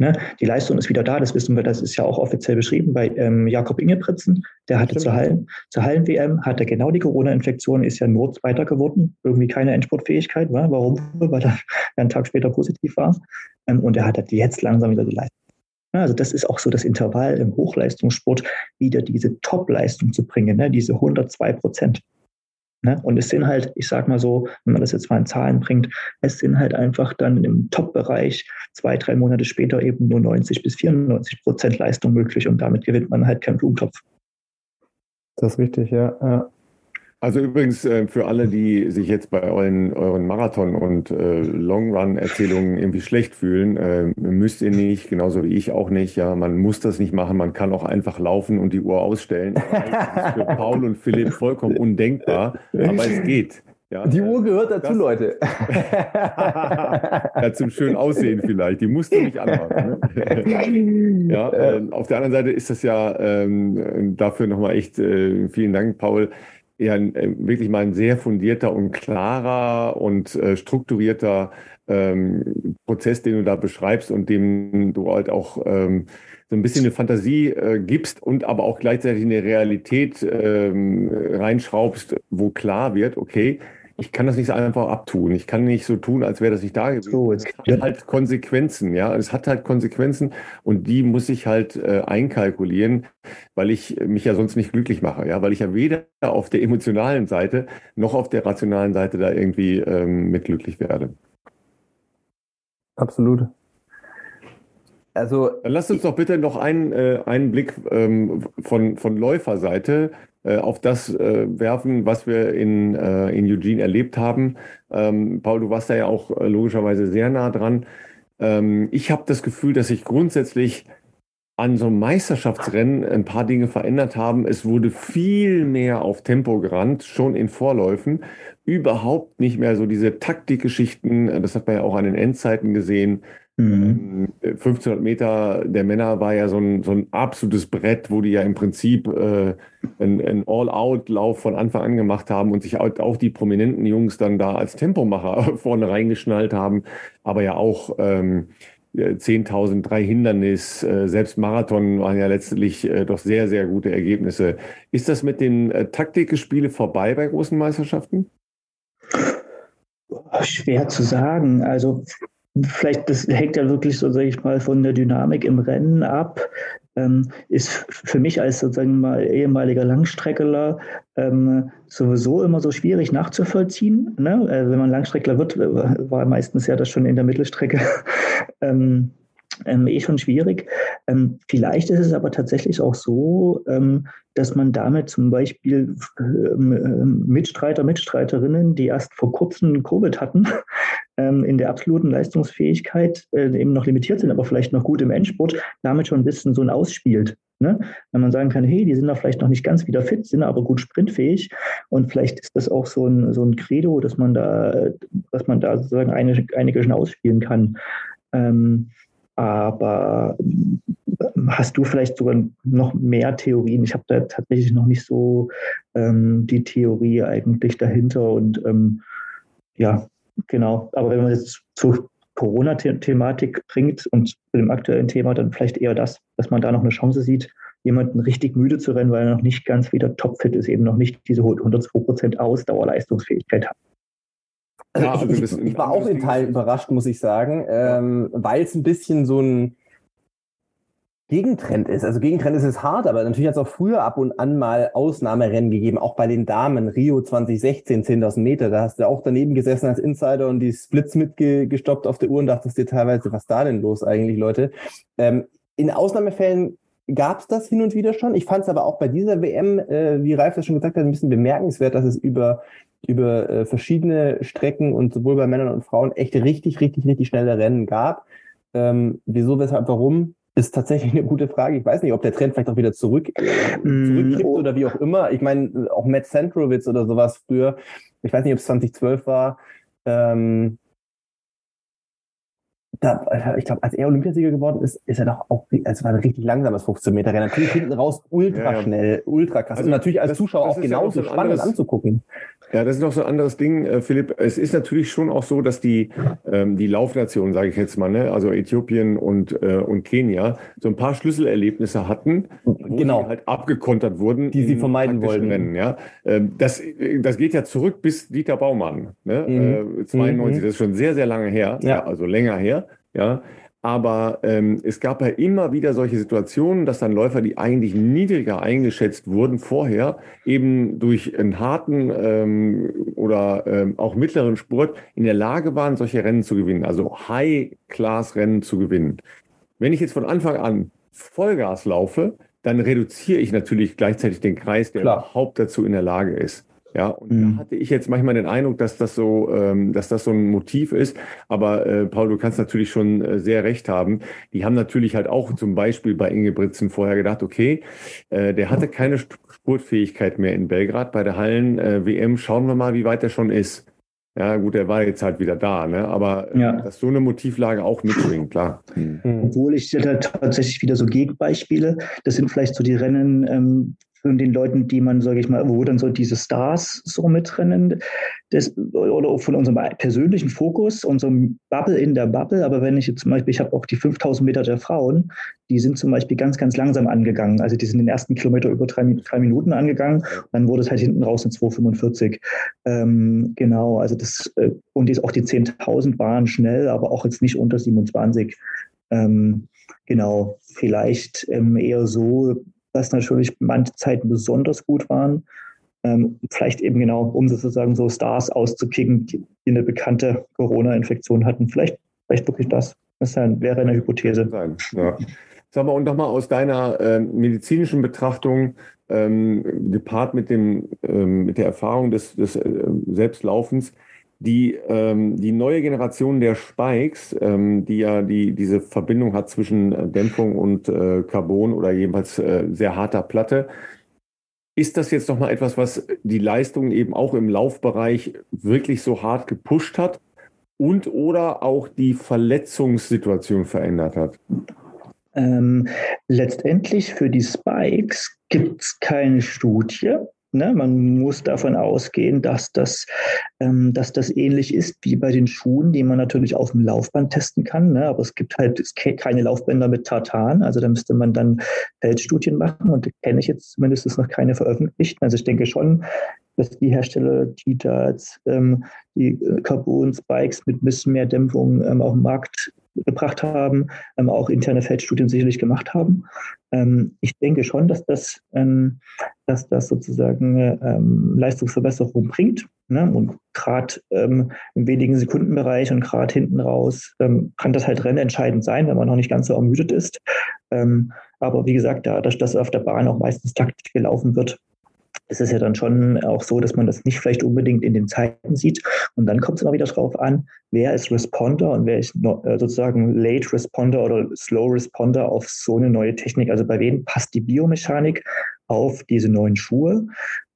Ne? Die Leistung ist wieder da, das wissen wir, das ist ja auch offiziell beschrieben bei ähm, Jakob Ingebrigtsen. Der hatte zur Hallen, zur Hallen-WM, hatte genau die Corona-Infektion, ist ja nur Zweiter geworden, irgendwie keine Endsportfähigkeit. Wa? Warum? Weil er einen Tag später positiv war. Ähm, und er hat jetzt langsam wieder die Leistung. Also das ist auch so das Intervall im Hochleistungssport, wieder diese Top-Leistung zu bringen, ne? diese 102 Prozent. Ne? Und es sind halt, ich sag mal so, wenn man das jetzt mal in Zahlen bringt, es sind halt einfach dann im Top-Bereich zwei, drei Monate später eben nur 90 bis 94 Prozent Leistung möglich und damit gewinnt man halt keinen Blumentopf. Das ist richtig, ja. Also übrigens äh, für alle, die sich jetzt bei euren, euren Marathon- und äh, Long-Run-Erzählungen irgendwie schlecht fühlen, äh, müsst ihr nicht, genauso wie ich auch nicht. Ja, man muss das nicht machen. Man kann auch einfach laufen und die Uhr ausstellen. Das ist für Paul und Philipp vollkommen undenkbar, aber es geht. Ja, die Uhr gehört dazu, das, Leute. ja, zum schönen Aussehen vielleicht. Die musst du nicht anhaben. Ne? ja, äh, auf der anderen Seite ist das ja ähm, dafür nochmal echt äh, vielen Dank, Paul ja äh, wirklich mal ein sehr fundierter und klarer und äh, strukturierter ähm, Prozess, den du da beschreibst und dem du halt auch ähm, so ein bisschen eine Fantasie äh, gibst und aber auch gleichzeitig eine Realität ähm, reinschraubst, wo klar wird, okay, ich kann das nicht einfach abtun. Ich kann nicht so tun, als wäre das nicht da gewesen. So, es hat halt Konsequenzen, ja. Es hat halt Konsequenzen und die muss ich halt äh, einkalkulieren, weil ich mich ja sonst nicht glücklich mache, ja, weil ich ja weder auf der emotionalen Seite noch auf der rationalen Seite da irgendwie ähm, mit glücklich werde. Absolut. Also, Dann lasst uns doch bitte noch einen, äh, einen Blick ähm, von, von Läuferseite auf das äh, werfen, was wir in, äh, in Eugene erlebt haben. Ähm, Paul, du warst da ja auch logischerweise sehr nah dran. Ähm, ich habe das Gefühl, dass sich grundsätzlich an so einem Meisterschaftsrennen ein paar Dinge verändert haben. Es wurde viel mehr auf Tempo gerannt, schon in Vorläufen. Überhaupt nicht mehr so diese Taktikgeschichten, das hat man ja auch an den Endzeiten gesehen, Mhm. 1500 ähm, Meter der Männer war ja so ein, so ein absolutes Brett, wo die ja im Prinzip äh, einen All-Out-Lauf von Anfang an gemacht haben und sich auch die prominenten Jungs dann da als Tempomacher vorne reingeschnallt haben, aber ja auch ähm, 10.000, drei Hindernis, äh, selbst Marathon waren ja letztlich äh, doch sehr, sehr gute Ergebnisse. Ist das mit den äh, Taktikgespiele vorbei bei großen Meisterschaften? Schwer zu sagen. Also vielleicht, das hängt ja wirklich so, sage ich mal, von der Dynamik im Rennen ab. Ähm, ist für mich als sozusagen mal ehemaliger Langstreckler ähm, sowieso immer so schwierig nachzuvollziehen. Ne? Äh, wenn man Langstreckler wird, war meistens ja das schon in der Mittelstrecke. ähm, ähm, eh schon schwierig. Ähm, vielleicht ist es aber tatsächlich auch so, ähm, dass man damit zum Beispiel ähm, ähm, Mitstreiter, Mitstreiterinnen, die erst vor kurzem Covid hatten, ähm, in der absoluten Leistungsfähigkeit äh, eben noch limitiert sind, aber vielleicht noch gut im Endspurt, damit schon ein bisschen so ein ausspielt. Ne? Wenn man sagen kann, hey, die sind da vielleicht noch nicht ganz wieder fit, sind aber gut sprintfähig und vielleicht ist das auch so ein, so ein Credo, dass man da, dass man da sozusagen einige, einige schon ausspielen kann. Ähm, aber ähm, hast du vielleicht sogar noch mehr Theorien? Ich habe da tatsächlich noch nicht so ähm, die Theorie eigentlich dahinter und ähm, ja, genau, aber wenn man jetzt zur Corona-Thematik bringt und zu dem aktuellen Thema, dann vielleicht eher das, dass man da noch eine Chance sieht, jemanden richtig müde zu rennen, weil er noch nicht ganz wieder topfit ist, eben noch nicht diese 102% Ausdauerleistungsfähigkeit hat. Also, ja, also ich, ich, war auch in Teilen überrascht, muss ich sagen, ähm, weil es ein bisschen so ein Gegentrend ist. Also Gegentrend ist es hart, aber natürlich hat es auch früher ab und an mal Ausnahmerennen gegeben, auch bei den Damen. Rio 2016, 10.000 Meter, da hast du auch daneben gesessen als Insider und die Splits mitgestoppt auf der Uhr und dachtest dir teilweise, was da denn los eigentlich, Leute? Ähm, in Ausnahmefällen gab es das hin und wieder schon. Ich fand es aber auch bei dieser WM, äh, wie Ralf das schon gesagt hat, ein bisschen bemerkenswert, dass es über über äh, verschiedene Strecken und sowohl bei Männern und Frauen echt richtig, richtig, richtig schnelle Rennen gab. Ähm, wieso, weshalb, warum? Ist tatsächlich eine gute Frage. Ich weiß nicht, ob der Trend vielleicht auch wieder zurück, mm, zurückkippt oh. oder wie auch immer. Ich meine, auch Matt Centrowitz oder sowas früher, ich weiß nicht, ob es 2012 war, ähm, da, ich glaube, als er Olympiasieger geworden ist, ist er doch auch, also war ein richtig langsames 15 Meter Rennen. Natürlich hinten raus ultra ja, schnell, ultra krass. Also, und natürlich als das, Zuschauer das auch genauso ja auch so spannend anderes, anzugucken. Ja, das ist noch so ein anderes Ding, äh, Philipp. Es ist natürlich schon auch so, dass die, ähm, die Laufnationen, sage ich jetzt mal, ne, also Äthiopien und, äh, und Kenia, so ein paar Schlüsselerlebnisse hatten, wo genau. sie halt abgekontert wurden. Die sie vermeiden wollten. Rennen, ja. Ähm, das, das geht ja zurück bis Dieter Baumann, ne? Mhm. Äh, 92, mhm. das ist schon sehr, sehr lange her, ja. ja also länger her. Ja, aber ähm, es gab ja immer wieder solche Situationen, dass dann Läufer, die eigentlich niedriger eingeschätzt wurden vorher, eben durch einen harten ähm, oder ähm, auch mittleren Spurt in der Lage waren, solche Rennen zu gewinnen, also High-Class-Rennen zu gewinnen. Wenn ich jetzt von Anfang an Vollgas laufe, dann reduziere ich natürlich gleichzeitig den Kreis, der Klar. überhaupt dazu in der Lage ist. Ja, und mhm. da hatte ich jetzt manchmal den Eindruck, dass das so, ähm, dass das so ein Motiv ist. Aber äh, Paul, du kannst natürlich schon äh, sehr recht haben. Die haben natürlich halt auch zum Beispiel bei Ingebrigtsen vorher gedacht, okay, äh, der hatte keine Spurtfähigkeit mehr in Belgrad bei der Hallen-WM. Äh, Schauen wir mal, wie weit er schon ist. Ja, gut, er war jetzt halt wieder da, ne? Aber äh, ja. dass so eine Motivlage auch mitschwingt, klar. Mhm. Obwohl ich da tatsächlich wieder so Gegenbeispiele, das sind vielleicht so die Rennen, ähm, von den Leuten, die man, sage ich mal, wo dann so diese Stars so mitrennen, das, oder von unserem persönlichen Fokus, unserem Bubble in der Bubble. Aber wenn ich jetzt zum Beispiel, ich habe auch die 5000 Meter der Frauen, die sind zum Beispiel ganz, ganz langsam angegangen. Also die sind den ersten Kilometer über drei, drei Minuten angegangen. Dann wurde es halt hinten raus in 2,45. Ähm, genau, also das, äh, und die, auch die 10.000 waren schnell, aber auch jetzt nicht unter 27. Ähm, genau, vielleicht ähm, eher so dass natürlich manche Zeiten besonders gut waren. Ähm, vielleicht eben genau, um sozusagen so Stars auszukicken, die, eine bekannte Corona-Infektion hatten. Vielleicht, vielleicht wirklich das. Das wäre eine Hypothese. Ja. Sag mal, und nochmal aus deiner äh, medizinischen Betrachtung, ähm, gepaart mit, dem, ähm, mit der Erfahrung des, des äh, Selbstlaufens, die, ähm, die neue Generation der Spikes, ähm, die ja die, diese Verbindung hat zwischen äh, Dämpfung und äh, Carbon oder jedenfalls äh, sehr harter Platte, ist das jetzt nochmal etwas, was die Leistungen eben auch im Laufbereich wirklich so hart gepusht hat und oder auch die Verletzungssituation verändert hat? Ähm, letztendlich für die Spikes gibt es keine Studie. Ne, man muss davon ausgehen, dass das, ähm, dass das ähnlich ist wie bei den Schuhen, die man natürlich auf dem Laufband testen kann. Ne? Aber es gibt halt keine Laufbänder mit Tartan. Also da müsste man dann Feldstudien machen und da kenne ich jetzt zumindest noch keine veröffentlicht. Also ich denke schon, dass die Hersteller, die da jetzt ähm, die äh, Carbon-Spikes mit ein bisschen mehr Dämpfung ähm, auf den Markt gebracht haben, ähm, auch interne Feldstudien sicherlich gemacht haben. Ähm, ich denke schon, dass das, ähm, dass das sozusagen ähm, Leistungsverbesserung bringt. Ne? Und gerade ähm, im wenigen Sekundenbereich und gerade hinten raus ähm, kann das halt rennentscheidend sein, wenn man noch nicht ganz so ermüdet ist. aber wie gesagt, dadurch, dass auf der Bahn auch meistens taktisch gelaufen wird, ist es ja dann schon auch so, dass man das nicht vielleicht unbedingt in den Zeiten sieht. Und dann kommt es immer wieder darauf an, wer ist Responder und wer ist äh, sozusagen Late Responder oder Slow Responder auf so eine neue Technik. Also bei wem passt die Biomechanik auf diese neuen Schuhe?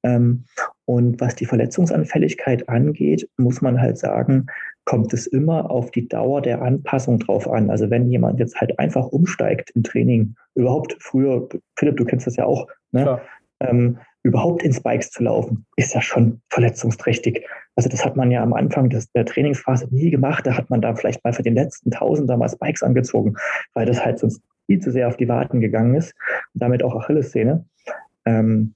Ähm, und was die Verletzungsanfälligkeit angeht, muss man halt sagen, kommt es immer auf die Dauer der Anpassung drauf an. Also wenn jemand jetzt halt einfach umsteigt im Training, überhaupt früher, Philipp, du kennst das ja auch, ne? ähm, überhaupt in Spikes zu laufen, ist ja schon verletzungsträchtig. Also das hat man ja am Anfang des, der Trainingsphase nie gemacht. Da hat man da vielleicht mal für den letzten Tausender mal Spikes angezogen, weil das halt sonst viel zu sehr auf die Waden gegangen ist und damit auch Achillessehne. Ähm,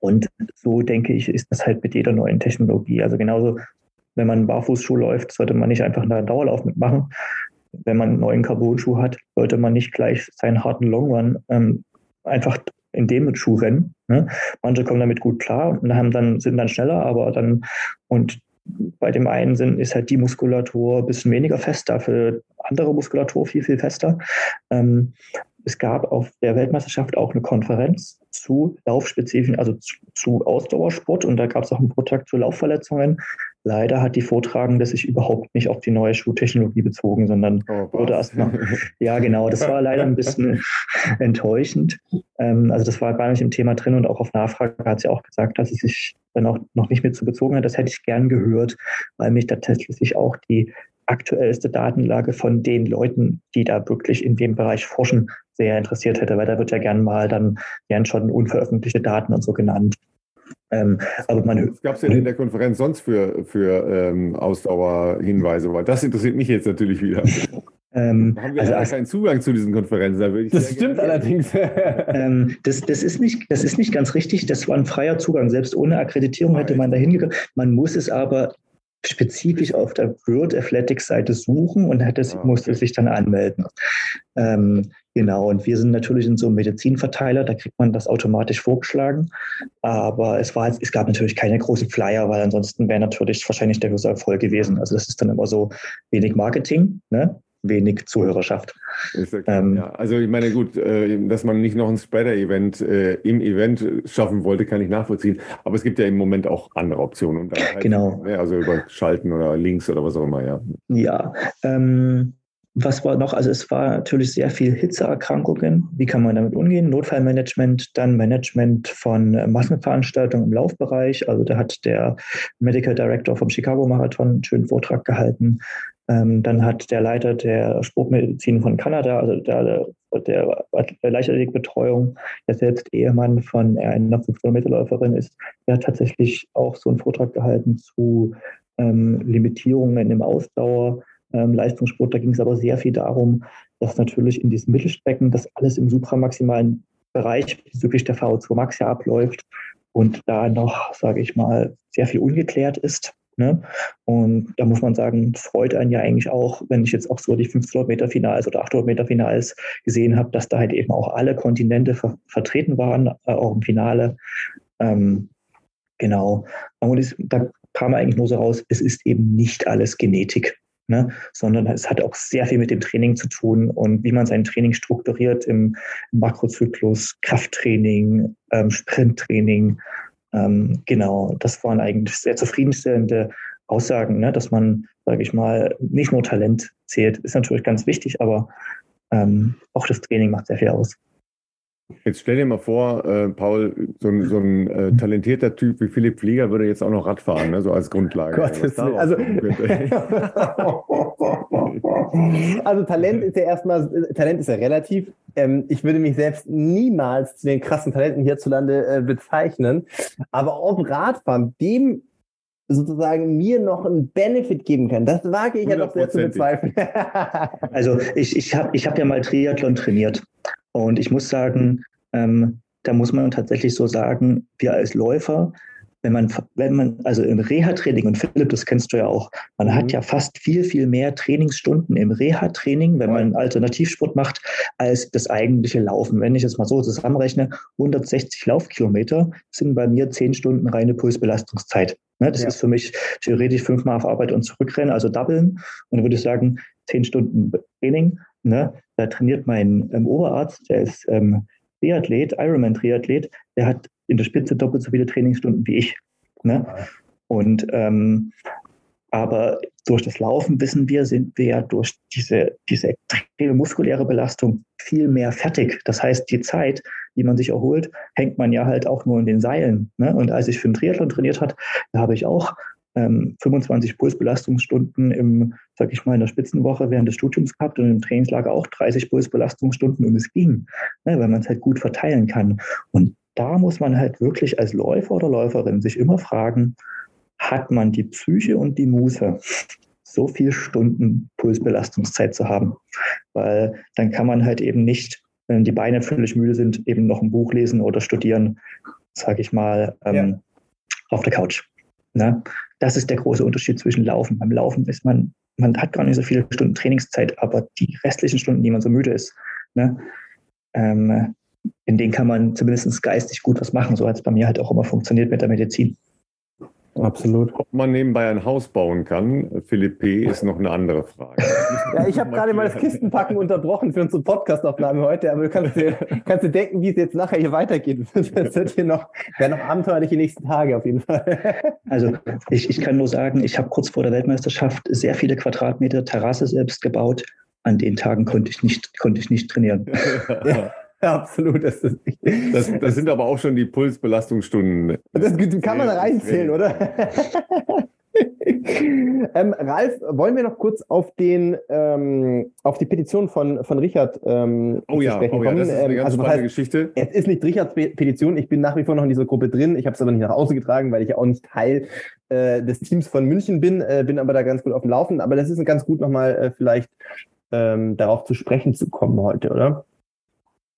und so denke ich, ist das halt mit jeder neuen Technologie. Also genauso, wenn man Barfußschuh läuft, sollte man nicht einfach einen Dauerlauf mitmachen. Wenn man einen neuen Carbon-Schuh hat, sollte man nicht gleich seinen harten Long Run ähm, einfach in dem Schuh rennen. Ne? Manche kommen damit gut klar und haben dann, sind dann schneller, aber dann und bei dem einen sind, ist halt die Muskulatur ein bisschen weniger fest, dafür andere Muskulatur viel, viel fester. Ähm, es gab auf der Weltmeisterschaft auch eine Konferenz zu Laufspezifischen, also zu, zu Ausdauersport und da gab es auch einen Vortrag zu Laufverletzungen. Leider hat die Vortragende sich überhaupt nicht auf die neue Schuhtechnologie bezogen, sondern oh, wurde erstmal, ja genau, das war leider ein bisschen enttäuschend. Ähm, also das war gar nicht im Thema drin und auch auf Nachfrage hat sie auch gesagt, dass sie sich dann auch noch nicht mit zu bezogen hat. Das hätte ich gern gehört, weil mich tatsächlich auch die aktuellste Datenlage von den Leuten, die da wirklich in dem Bereich forschen, sehr interessiert hätte, weil da wird ja gern mal dann gern schon unveröffentlichte Daten und so genannt. Ähm, aber man, Was gab es denn in der Konferenz sonst für, für ähm, Ausdauerhinweise? Weil das interessiert mich jetzt natürlich wieder. Ähm, haben wir also, ja keinen Zugang zu diesen Konferenzen. Da das stimmt allerdings. ähm, das, das, ist nicht, das ist nicht ganz richtig. Das war ein freier Zugang. Selbst ohne Akkreditierung hätte man da hingegangen. Man muss es aber spezifisch auf der World Athletics Seite suchen und hätte, ah, musste sich dann anmelden. Ähm, genau, und wir sind natürlich in so einem Medizinverteiler, da kriegt man das automatisch vorgeschlagen. Aber es, war, es gab natürlich keine großen Flyer, weil ansonsten wäre natürlich wahrscheinlich der größte Erfolg gewesen. Also das ist dann immer so wenig Marketing, ne? Wenig Zuhörerschaft. Ähm, ja, also ich meine, gut, äh, dass man nicht noch ein Spreader-Event äh, im Event schaffen wollte, kann ich nachvollziehen. Aber es gibt ja im Moment auch andere Optionen. Halt, genau. Also über Schalten oder Links oder was auch immer, ja. Ja. Ähm, was war noch? Also es war natürlich sehr viel Hitzeerkrankungen. Wie kann man damit umgehen? Notfallmanagement, dann Management von Massenveranstaltungen im Laufbereich. Also da hat der Medical Director vom Chicago Marathon einen schönen Vortrag gehalten. Ähm, dann hat der Leiter der Sportmedizin von Kanada, also der, der, Leichtathletikbetreuung, der selbst Ehemann von einer 500-Meter-Läuferin ist, der hat tatsächlich auch so einen Vortrag gehalten zu ähm, Limitierungen im Ausdauer. Ähm, Leistungssport. Da ging es aber sehr viel darum, dass natürlich in diesem Mittelstrecken das alles im supramaximalen Bereich bezüglich der VO2 Max ja abläuft und da noch, sage ich mal, sehr viel ungeklärt ist. Ne? Und da muss man sagen, freut einen ja eigentlich auch, wenn ich jetzt auch so die 1500 Meter Finals oder 800 Meter Finals gesehen habe, dass da halt eben auch alle Kontinente ver vertreten waren, äh, auch im Finale. Ähm, genau. Und da kam eigentlich nur so raus, es ist eben nicht alles Genetik. Ne, sondern es hat auch sehr viel mit dem Training zu tun und wie man sein Training strukturiert im Makrozyklus, Krafttraining, ähm, Sprinttraining, ähm, genau, das waren eigentlich sehr zufriedenstellende Aussagen, ne? dass man, sage ich mal, nicht nur Talent zählt, ist natürlich ganz wichtig, aber ähm, auch das Training macht sehr viel aus. Jetzt stell dir mal vor, äh, Paul, so ein, so ein äh, talentierter Typ wie Philipp Flieger würde jetzt auch noch Rad fahren, ne, so als Grundlage. Gottes also, also Talent ist ja erstmal, Talent ist ja relativ. Ähm, ich würde mich selbst niemals zu den krassen Talenten hierzulande äh, bezeichnen. Aber ob Radfahren dem sozusagen mir noch einen Benefit geben kann, das wage ich ja doch sehr zu bezweifeln. also ich, ich habe ich hab ja mal Triathlon trainiert und ich muss sagen, ähm, da muss man tatsächlich so sagen, wir als Läufer, wenn man, wenn man, also im Reha-Training, und Philipp, das kennst du ja auch, man mhm. hat ja fast viel, viel mehr Trainingsstunden im Reha-Training, wenn man Alternativsport macht, als das eigentliche Laufen. Wenn ich jetzt mal so zusammenrechne, 160 Laufkilometer sind bei mir 10 Stunden reine Pulsbelastungszeit. Ne, das ja. ist für mich theoretisch fünfmal auf Arbeit und zurückrennen, also doublen. Und dann würde ich sagen, 10 Stunden Training. Ne, da trainiert mein ähm, Oberarzt, der ist ähm, Triathlet, Ironman-Triathlet, der hat in der Spitze doppelt so viele Trainingsstunden wie ich. Ne? Und ähm, aber durch das Laufen wissen wir, sind wir ja durch diese, diese extreme muskuläre Belastung viel mehr fertig. Das heißt, die Zeit, die man sich erholt, hängt man ja halt auch nur in den Seilen. Ne? Und als ich für den Triathlon trainiert hat, da habe ich auch ähm, 25 Pulsbelastungsstunden im, sag ich mal, in der Spitzenwoche während des Studiums gehabt und im Trainingslager auch 30 Pulsbelastungsstunden und es ging, ne, weil man es halt gut verteilen kann. Und da muss man halt wirklich als Läufer oder Läuferin sich immer fragen, hat man die Psyche und die Muße, so viele Stunden Pulsbelastungszeit zu haben? Weil dann kann man halt eben nicht, wenn die Beine völlig müde sind, eben noch ein Buch lesen oder studieren, sage ich mal, ähm, ja. auf der Couch. Ne? Das ist der große Unterschied zwischen Laufen. Beim Laufen ist man, man hat gar nicht so viele Stunden Trainingszeit, aber die restlichen Stunden, die man so müde ist, ne? ähm, in denen kann man zumindest geistig gut was machen. So hat es bei mir halt auch immer funktioniert mit der Medizin. Absolut. Ob man nebenbei ein Haus bauen kann, Philipp P., ist noch eine andere Frage. ja, ich habe gerade mal das Kistenpacken unterbrochen für unsere Podcastaufnahme heute, aber du kannst dir, kannst dir denken, wie es jetzt nachher hier weitergeht. Das wird hier noch, wäre noch abenteuerlich die nächsten Tage auf jeden Fall. Also ich, ich kann nur sagen, ich habe kurz vor der Weltmeisterschaft sehr viele Quadratmeter Terrasse selbst gebaut. An den Tagen konnte ich nicht, konnte ich nicht trainieren. Ja. Absolut, das ist das, das sind aber auch schon die Pulsbelastungsstunden. Das kann man da reinzählen, oder? ähm, Ralf, wollen wir noch kurz auf den ähm, auf die Petition von, von Richard ähm, oh ja, sprechen oh ja, das ist eine ganz also, spannende heißt, Geschichte. Es ist nicht Richards Petition, ich bin nach wie vor noch in dieser Gruppe drin. Ich habe es aber nicht nach Hause getragen, weil ich ja auch nicht Teil äh, des Teams von München bin, äh, bin aber da ganz gut auf dem Laufen. Aber das ist ganz gut nochmal äh, vielleicht ähm, darauf zu sprechen zu kommen heute, oder?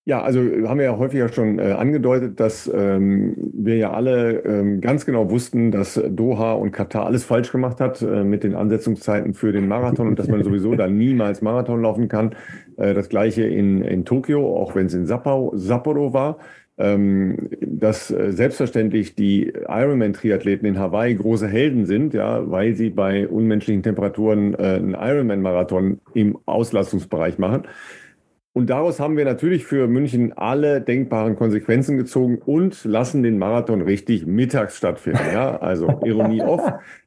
Ja, also haben wir ja häufiger schon äh, angedeutet, dass ähm, wir ja alle ähm, ganz genau wussten, dass Doha und Katar alles falsch gemacht hat äh, mit den Ansetzungszeiten für den Marathon und dass man sowieso da niemals Marathon laufen kann. Äh, das gleiche in, in Tokio, auch wenn es in Sapporo, Sapporo war. Ähm, dass äh, selbstverständlich die Ironman-Triathleten in Hawaii große Helden sind, ja, weil sie bei unmenschlichen Temperaturen äh, einen Ironman-Marathon im Auslastungsbereich machen. Und daraus haben wir natürlich für München alle denkbaren Konsequenzen gezogen und lassen den Marathon richtig mittags stattfinden. Ja, also Ironie off.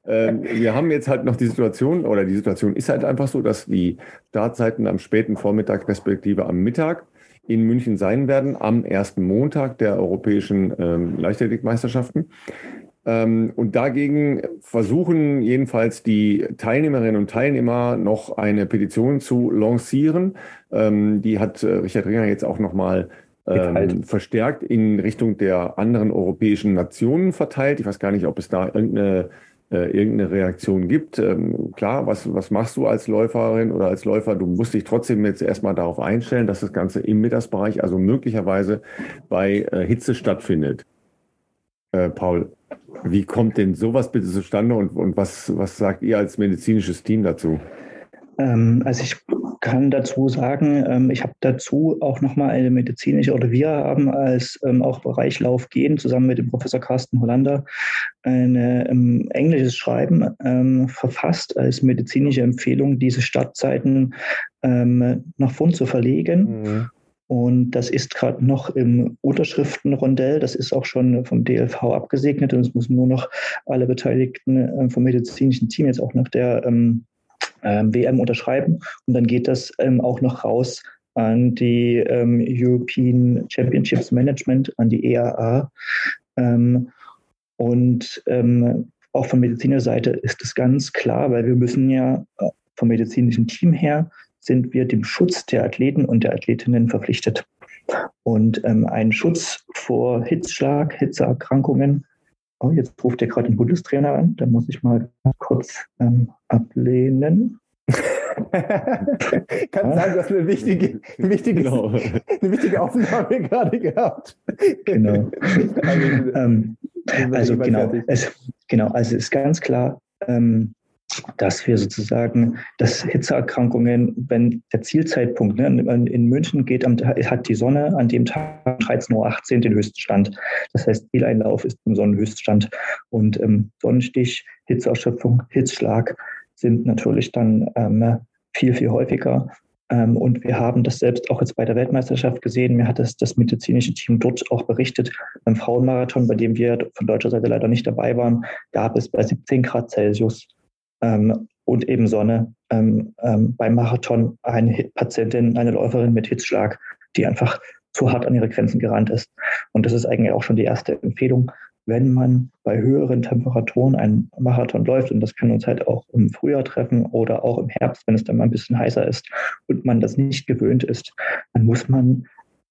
Ähm, wir haben jetzt halt noch die Situation, oder die Situation ist halt einfach so, dass die Startzeiten am späten Vormittag respektive am Mittag in München sein werden, am ersten Montag der europäischen ähm, Leichtathletikmeisterschaften. Ähm, und dagegen versuchen jedenfalls die Teilnehmerinnen und Teilnehmer noch eine Petition zu lancieren. Ähm, die hat äh, Richard Ringer jetzt auch nochmal ähm, verstärkt in Richtung der anderen europäischen Nationen verteilt. Ich weiß gar nicht, ob es da irgendeine, äh, irgendeine Reaktion gibt. Ähm, klar, was, was machst du als Läuferin oder als Läufer? Du musst dich trotzdem jetzt erstmal darauf einstellen, dass das Ganze im Mittagsbereich, also möglicherweise bei äh, Hitze stattfindet. Äh, Paul, wie kommt denn sowas bitte zustande und, und was, was sagt ihr als medizinisches Team dazu? Ähm, also ich kann dazu sagen, ähm, ich habe dazu auch nochmal eine medizinische, oder wir haben als ähm, auch Bereich Lauf gehen, zusammen mit dem Professor Carsten Hollander, ein englisches Schreiben verfasst als medizinische Empfehlung, diese Startzeiten nach vorn zu verlegen. Mhm. Und das ist gerade noch im Unterschriftenrondell. Das ist auch schon vom DLV abgesegnet und es müssen nur noch alle Beteiligten äh, vom medizinischen Team jetzt auch nach der ähm, äh, WM unterschreiben. Und dann geht das ähm, auch noch raus an die ähm, European Championships Management, an die EAA. Ähm, und ähm, auch von medizinischer Seite ist es ganz klar, weil wir müssen ja äh, vom medizinischen Team her sind wir dem Schutz der Athleten und der Athletinnen verpflichtet. Und ähm, ein Schutz vor Hitzschlag, Hitzeerkrankungen. Oh, jetzt ruft der gerade den Bundestrainer an. Da muss ich mal kurz ähm, ablehnen. Kann sagen, du hast eine wichtige, wichtige, genau. eine wichtige Aufnahme gerade gehabt. Genau. ähm, also genau, es, genau, also ist ganz klar, ähm, dass wir sozusagen, dass Hitzeerkrankungen, wenn der Zielzeitpunkt ne, in München geht, hat die Sonne an dem Tag 13.18 Uhr den höchsten Stand. Das heißt, Zieleinlauf ist im Sonnenhöchststand. Und ähm, Sonnenstich, Hitzeerschöpfung, Hitzschlag sind natürlich dann ähm, viel, viel häufiger. Ähm, und wir haben das selbst auch jetzt bei der Weltmeisterschaft gesehen. Mir hat das, das medizinische Team dort auch berichtet. Beim Frauenmarathon, bei dem wir von deutscher Seite leider nicht dabei waren, gab es bei 17 Grad Celsius ähm, und eben Sonne ähm, ähm, beim Marathon eine Patientin, eine Läuferin mit Hitzschlag, die einfach zu hart an ihre Grenzen gerannt ist. Und das ist eigentlich auch schon die erste Empfehlung, wenn man bei höheren Temperaturen einen Marathon läuft, und das kann uns halt auch im Frühjahr treffen oder auch im Herbst, wenn es dann mal ein bisschen heißer ist und man das nicht gewöhnt ist, dann muss man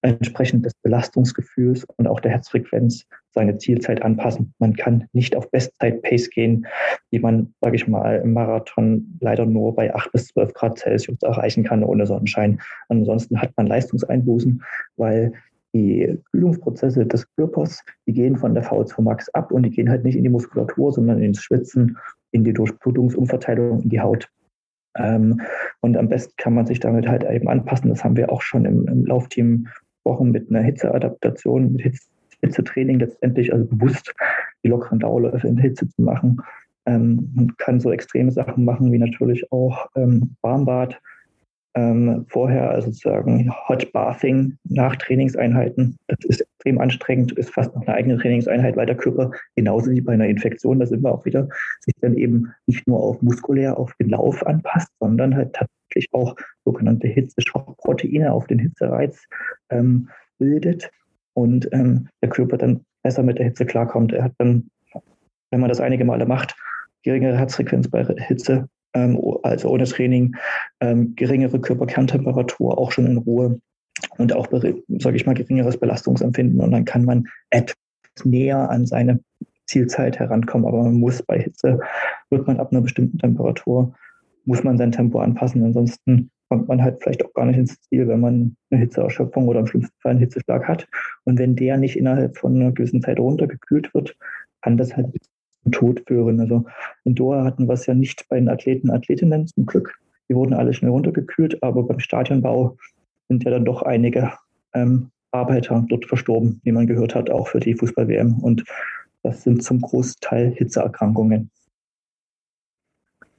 entsprechend des Belastungsgefühls und auch der Herzfrequenz seine Zielzeit anpassen. Man kann nicht auf Bestzeit-Pace gehen, die man, sage ich mal, im Marathon leider nur bei 8 bis 12 Grad Celsius erreichen kann ohne Sonnenschein. Ansonsten hat man Leistungseinbußen, weil die Kühlungsprozesse des Körpers, die gehen von der VO2 Max ab und die gehen halt nicht in die Muskulatur, sondern ins Schwitzen, in die Durchblutungsumverteilung, in die Haut. Ähm, und am besten kann man sich damit halt eben anpassen. Das haben wir auch schon im, im Laufteam Wochen mit einer Hitzeadaptation, mit Hitze, Hitzetraining letztendlich, also bewusst die lockeren Dauerläufe in Hitze zu machen. Ähm, man kann so extreme Sachen machen, wie natürlich auch ähm, Warmbad, ähm, vorher, also sozusagen Hot Bathing nach Trainingseinheiten. Das ist extrem anstrengend, ist fast noch eine eigene Trainingseinheit, weil der Körper genauso wie bei einer Infektion, da sind wir auch wieder, sich dann eben nicht nur auf muskulär auf den Lauf anpasst, sondern halt tatsächlich auch sogenannte Hitzeschockproteine auf den Hitzereiz ähm, bildet und ähm, der Körper dann besser mit der Hitze klarkommt. Er hat dann, wenn man das einige Male macht, geringere Herzfrequenz bei Hitze, ähm, also ohne Training, ähm, geringere Körperkerntemperatur, auch schon in Ruhe und auch, sage ich mal, geringeres Belastungsempfinden. Und dann kann man etwas näher an seine Zielzeit herankommen. Aber man muss bei Hitze, wird man ab einer bestimmten Temperatur, muss man sein Tempo anpassen. Ansonsten kommt man halt vielleicht auch gar nicht ins Ziel, wenn man eine Hitzeerschöpfung oder im schlimmsten Fall einen Hitzeschlag hat. Und wenn der nicht innerhalb von einer gewissen Zeit runtergekühlt wird, kann das halt Tod führen. Also in Doha hatten wir es ja nicht bei den Athleten, Athletinnen zum Glück. Die wurden alle schnell runtergekühlt, aber beim Stadionbau sind ja dann doch einige ähm, Arbeiter dort verstorben, wie man gehört hat, auch für die Fußball-WM. Und das sind zum Großteil Hitzeerkrankungen.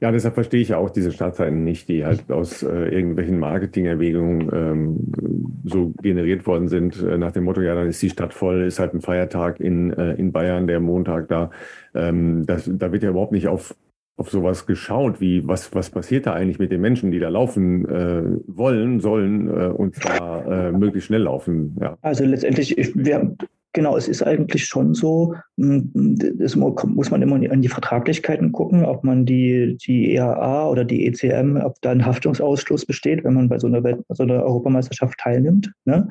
Ja, deshalb verstehe ich auch diese Startzeiten nicht, die halt aus äh, irgendwelchen Marketingerwägungen ähm, so generiert worden sind, äh, nach dem Motto, ja, dann ist die Stadt voll, ist halt ein Feiertag in, äh, in Bayern, der Montag da. Ähm, das, da wird ja überhaupt nicht auf, auf sowas geschaut, wie was, was passiert da eigentlich mit den Menschen, die da laufen äh, wollen, sollen äh, und zwar äh, möglichst schnell laufen. Ja. Also letztendlich, wir, Genau, es ist eigentlich schon so, das muss man immer an die Vertraglichkeiten gucken, ob man die, die EAA oder die ECM, ob da ein Haftungsausschluss besteht, wenn man bei so einer, Welt, so einer Europameisterschaft teilnimmt. Ne?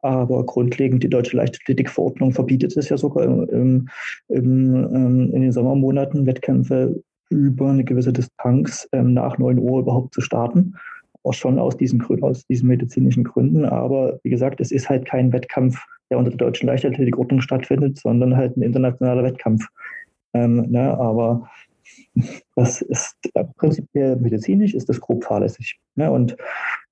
Aber grundlegend die deutsche Leichtathletikverordnung verbietet es ja sogar im, im, ähm, in den Sommermonaten Wettkämpfe über eine gewisse Distanz ähm, nach 9 Uhr überhaupt zu starten. Auch schon aus diesen, aus diesen medizinischen Gründen. Aber wie gesagt, es ist halt kein Wettkampf der unter der deutschen Leichtathletikordnung stattfindet, sondern halt ein internationaler Wettkampf. Ähm, ne, aber das ist äh, prinzipiell medizinisch ist das grob fahrlässig. Ne? Und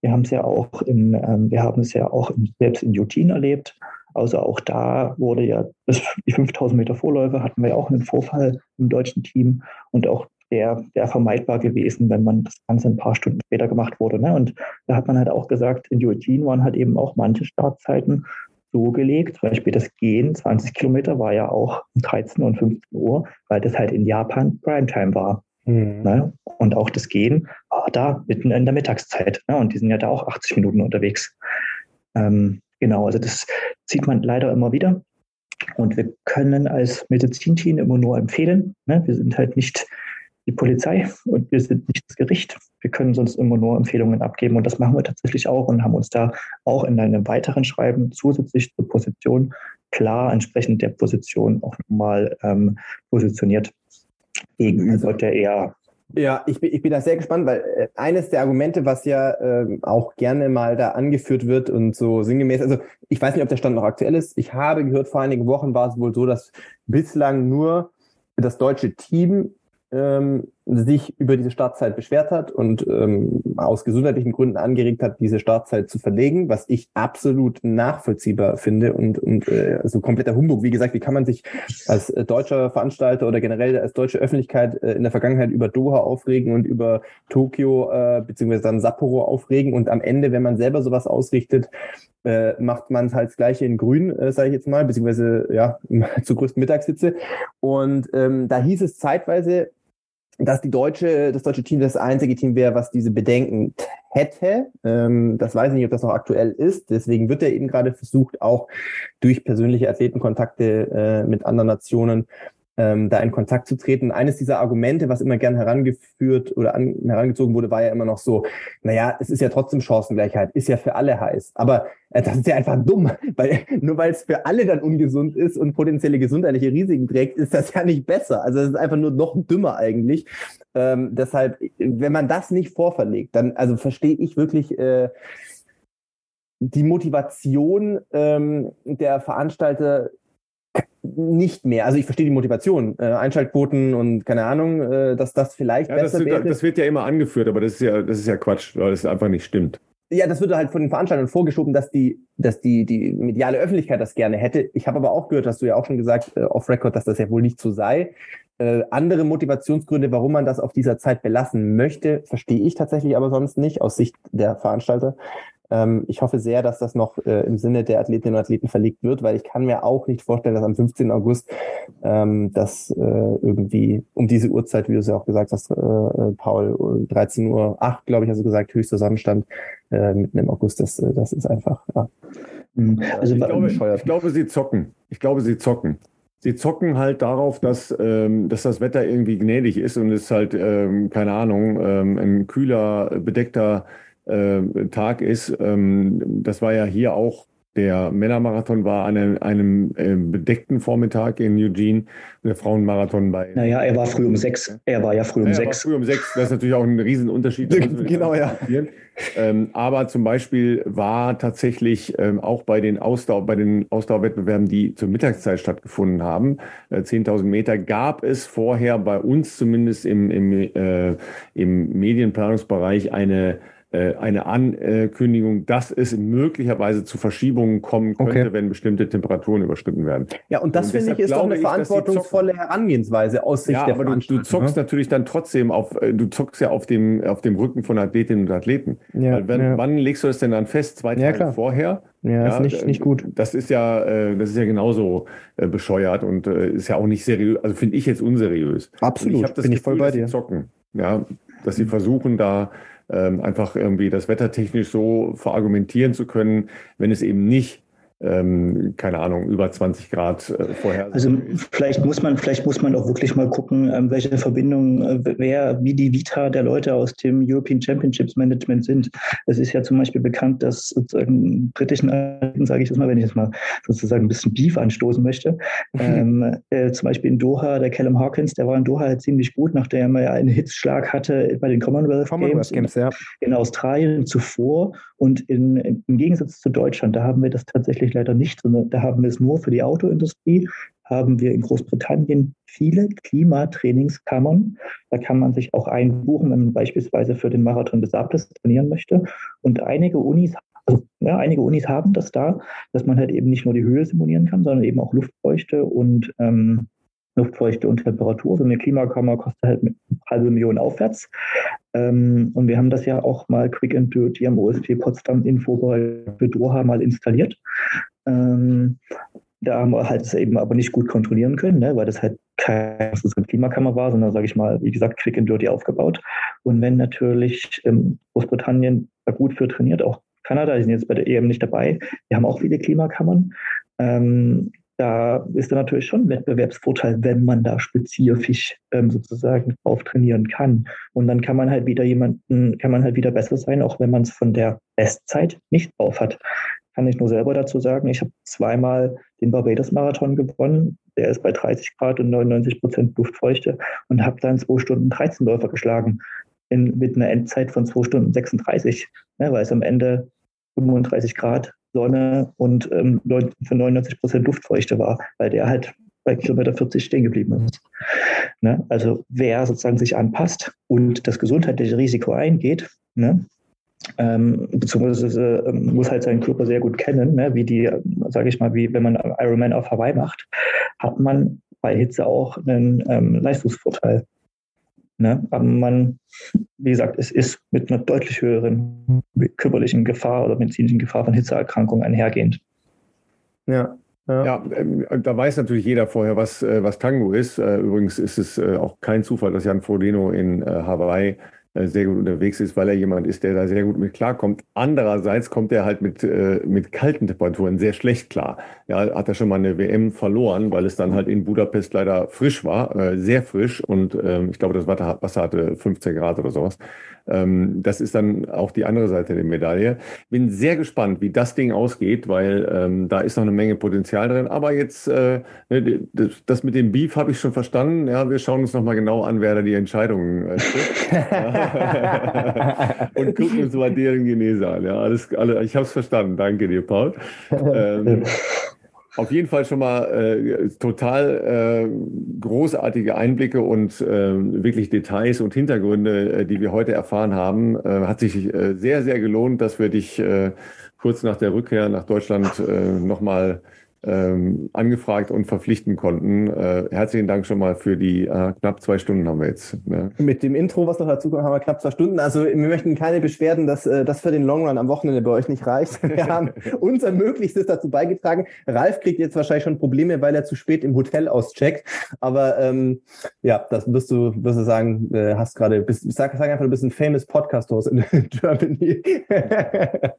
wir haben es ja auch in, ähm, wir haben es ja auch in, selbst in Jutin erlebt. Also auch da wurde ja das, die 5000 Meter Vorläufe hatten wir ja auch einen Vorfall im deutschen Team und auch der wäre vermeidbar gewesen, wenn man das Ganze ein paar Stunden später gemacht wurde. Ne? Und da hat man halt auch gesagt, in Jutin waren halt eben auch manche Startzeiten so gelegt. Zum Beispiel das Gehen, 20 Kilometer, war ja auch um 13 und 15 Uhr, weil das halt in Japan Primetime war. Mhm. Ne? Und auch das Gehen war da mitten in der Mittagszeit. Ne? Und die sind ja da auch 80 Minuten unterwegs. Ähm, genau, also das sieht man leider immer wieder. Und wir können als Medizinteam immer nur empfehlen. Ne? Wir sind halt nicht die Polizei und wir sind nicht das Gericht. Wir können sonst immer nur Empfehlungen abgeben und das machen wir tatsächlich auch und haben uns da auch in einem weiteren Schreiben zusätzlich zur Position klar entsprechend der Position auch nochmal ähm, positioniert gegenüber also, der eher ja, ich bin, ich bin da sehr gespannt, weil äh, eines der Argumente, was ja äh, auch gerne mal da angeführt wird und so sinngemäß, also ich weiß nicht, ob der Stand noch aktuell ist. Ich habe gehört, vor einigen Wochen war es wohl so, dass bislang nur das deutsche Team ähm, sich über diese Startzeit beschwert hat und ähm, aus gesundheitlichen Gründen angeregt hat, diese Startzeit zu verlegen, was ich absolut nachvollziehbar finde und, und äh, also kompletter Humbug. Wie gesagt, wie kann man sich als äh, deutscher Veranstalter oder generell als deutsche Öffentlichkeit äh, in der Vergangenheit über Doha aufregen und über Tokio äh, beziehungsweise dann Sapporo aufregen und am Ende, wenn man selber sowas ausrichtet, äh, macht man halt das gleiche in Grün, äh, sage ich jetzt mal, beziehungsweise ja zur größten Mittagssitze. Und ähm, da hieß es zeitweise, dass die deutsche, das deutsche Team das einzige Team wäre, was diese Bedenken hätte. Ähm, das weiß ich nicht, ob das noch aktuell ist. Deswegen wird ja eben gerade versucht, auch durch persönliche Athletenkontakte äh, mit anderen Nationen ähm, da in Kontakt zu treten. Eines dieser Argumente, was immer gern herangeführt oder an, herangezogen wurde, war ja immer noch so, naja, es ist ja trotzdem Chancengleichheit, ist ja für alle heiß. Aber äh, das ist ja einfach dumm, weil nur weil es für alle dann ungesund ist und potenzielle gesundheitliche Risiken trägt, ist das ja nicht besser. Also es ist einfach nur noch dümmer eigentlich. Ähm, deshalb, wenn man das nicht vorverlegt, dann also verstehe ich wirklich äh, die Motivation ähm, der Veranstalter nicht mehr. Also ich verstehe die Motivation, äh, Einschaltquoten und keine Ahnung, äh, dass das vielleicht ja, besser das, wäre. Das wird ja immer angeführt, aber das ist ja, das ist ja Quatsch, weil es einfach nicht stimmt. Ja, das wird halt von den Veranstaltern vorgeschoben, dass die, dass die, die mediale Öffentlichkeit das gerne hätte. Ich habe aber auch gehört, hast du ja auch schon gesagt, äh, off Record, dass das ja wohl nicht so sei. Äh, andere Motivationsgründe, warum man das auf dieser Zeit belassen möchte, verstehe ich tatsächlich aber sonst nicht aus Sicht der Veranstalter. Ähm, ich hoffe sehr, dass das noch äh, im Sinne der Athletinnen und Athleten verlegt wird, weil ich kann mir auch nicht vorstellen, dass am 15. August ähm, das äh, irgendwie um diese Uhrzeit, wie du es ja auch gesagt hast, äh, äh Paul, 13 Uhr 8, glaube ich, also gesagt, höchster Sonnenstand äh, mitten im August, das, äh, das ist einfach. Ja. Mhm. Also ich glaube, ich glaube, sie zocken. Ich glaube, sie zocken sie zocken halt darauf, dass, ähm, dass das Wetter irgendwie gnädig ist und es halt, ähm, keine Ahnung, ähm, ein kühler, bedeckter äh, Tag ist. Ähm, das war ja hier auch der Männermarathon war an einem, einem äh, bedeckten Vormittag in Eugene der Frauenmarathon bei. Naja, er war früh um sechs. Er war ja früh um naja, sechs. früh um sechs. Das ist natürlich auch ein Riesenunterschied. genau, ja. Ähm, aber zum Beispiel war tatsächlich ähm, auch bei den Ausdauer, bei den Ausdauerwettbewerben, die zur Mittagszeit stattgefunden haben, äh, 10.000 Meter, gab es vorher bei uns zumindest im, im, äh, im Medienplanungsbereich eine eine Ankündigung, dass es möglicherweise zu Verschiebungen kommen könnte, okay. wenn bestimmte Temperaturen überschritten werden. Ja, und das und finde ich ist doch eine verantwortungsvolle Herangehensweise aus Sicht ja, der aber du, du zockst ne? natürlich dann trotzdem auf, äh, du zockst ja auf dem, auf dem Rücken von Athletinnen und Athleten. Ja, wenn, ja. Wann legst du das denn dann fest? Zwei Tage ja, vorher? Ja, ist nicht, nicht gut. Das ist ja, äh, das ist ja genauso äh, bescheuert und äh, ist ja auch nicht seriös, also finde ich jetzt unseriös. Absolut, ich bin Gefühl, ich voll bei dir. Zocken, ja, dass sie versuchen da ähm, einfach irgendwie das wettertechnisch so verargumentieren zu können, wenn es eben nicht ähm, keine Ahnung, über 20 Grad äh, vorher. Also vielleicht muss man, vielleicht muss man auch wirklich mal gucken, ähm, welche Verbindungen, äh, wer, wie die Vita der Leute aus dem European Championships Management sind. Es ist ja zum Beispiel bekannt, dass sozusagen britischen Athleten, sage ich das mal, wenn ich jetzt mal sozusagen ein bisschen Beef anstoßen möchte, ähm, äh, zum Beispiel in Doha, der Callum Hawkins, der war in Doha halt ziemlich gut, nachdem er ja einen Hitzschlag hatte bei den Commonwealth, Commonwealth Games, Games ja. in Australien zuvor und in, im Gegensatz zu Deutschland, da haben wir das tatsächlich leider nicht, sondern da haben wir es nur für die Autoindustrie, haben wir in Großbritannien viele Klimatrainingskammern. Da kann man sich auch einbuchen, wenn man beispielsweise für den Marathon des Sables trainieren möchte. Und einige Unis also, ja, einige Unis haben das da, dass man halt eben nicht nur die Höhe simulieren kann, sondern eben auch Luftfeuchte und ähm, Luftfeuchte und Temperatur. So eine Klimakammer kostet halt eine halbe Million aufwärts. Ähm, und wir haben das ja auch mal Quick and Dirty am OSP Potsdam Info für Doha mal installiert. Ähm, da haben wir halt es eben aber nicht gut kontrollieren können, ne, weil das halt keine Klimakammer war, sondern, sage ich mal, wie gesagt, quick and dirty aufgebaut. Und wenn natürlich ähm, Großbritannien gut für trainiert, auch Kanada, die sind jetzt bei der EM nicht dabei, die haben auch viele Klimakammern. Ähm, da ist da natürlich schon ein Wettbewerbsvorteil, wenn man da spezifisch ähm, sozusagen drauf trainieren kann. Und dann kann man halt wieder jemanden, kann man halt wieder besser sein, auch wenn man es von der Bestzeit nicht drauf hat. Kann ich nur selber dazu sagen, ich habe zweimal den Barbados-Marathon gewonnen. Der ist bei 30 Grad und 99 Prozent Luftfeuchte und habe dann 2 Stunden 13 Läufer geschlagen in, mit einer Endzeit von 2 Stunden 36, ne, weil es am Ende 35 Grad Sonne und ähm, für 99 Prozent Luftfeuchte war, weil der halt bei Kilometer 40 stehen geblieben ist. Ne? Also wer sozusagen sich anpasst und das gesundheitliche Risiko eingeht, ne? ähm, beziehungsweise ähm, muss halt seinen Körper sehr gut kennen, ne? wie die, sage ich mal, wie wenn man Ironman auf Hawaii macht, hat man bei Hitze auch einen ähm, Leistungsvorteil. Ne? Aber man, wie gesagt, es ist mit einer deutlich höheren körperlichen Gefahr oder medizinischen Gefahr von Hitzeerkrankungen einhergehend. Ja. Ja, ja ähm, da weiß natürlich jeder vorher, was, äh, was Tango ist. Äh, übrigens ist es äh, auch kein Zufall, dass Jan Frodeno in Hawaii sehr gut unterwegs ist, weil er jemand ist, der da sehr gut mit klarkommt. Andererseits kommt er halt mit, äh, mit kalten Temperaturen sehr schlecht klar. Ja, hat er schon mal eine WM verloren, weil es dann halt in Budapest leider frisch war, äh, sehr frisch und ähm, ich glaube, das Wasser hatte 15 Grad oder sowas. Ähm, das ist dann auch die andere Seite der Medaille. Bin sehr gespannt, wie das Ding ausgeht, weil ähm, da ist noch eine Menge Potenzial drin. Aber jetzt, äh, ne, das, das, mit dem Beef habe ich schon verstanden. Ja, wir schauen uns nochmal genau an, wer da die Entscheidungen äh, trifft. Und gucken uns mal deren Genese an. Ja, alles, alle, ich habe es verstanden. Danke dir, Paul. Ähm, auf jeden Fall schon mal äh, total äh, großartige Einblicke und äh, wirklich Details und Hintergründe, äh, die wir heute erfahren haben. Äh, hat sich äh, sehr, sehr gelohnt, dass wir dich kurz nach der Rückkehr nach Deutschland äh, nochmal ähm, angefragt und verpflichten konnten. Äh, herzlichen Dank schon mal für die äh, knapp zwei Stunden haben wir jetzt. Ne? Mit dem Intro, was noch dazu kommt, haben wir knapp zwei Stunden. Also wir möchten keine Beschwerden, dass äh, das für den Long Run am Wochenende bei euch nicht reicht. Wir haben unser Möglichstes dazu beigetragen. Ralf kriegt jetzt wahrscheinlich schon Probleme, weil er zu spät im Hotel auscheckt. Aber ähm, ja, das wirst du, wirst du sagen, äh, hast gerade, sag, sag einfach, du bist ein famous Podcast-Host in Germany.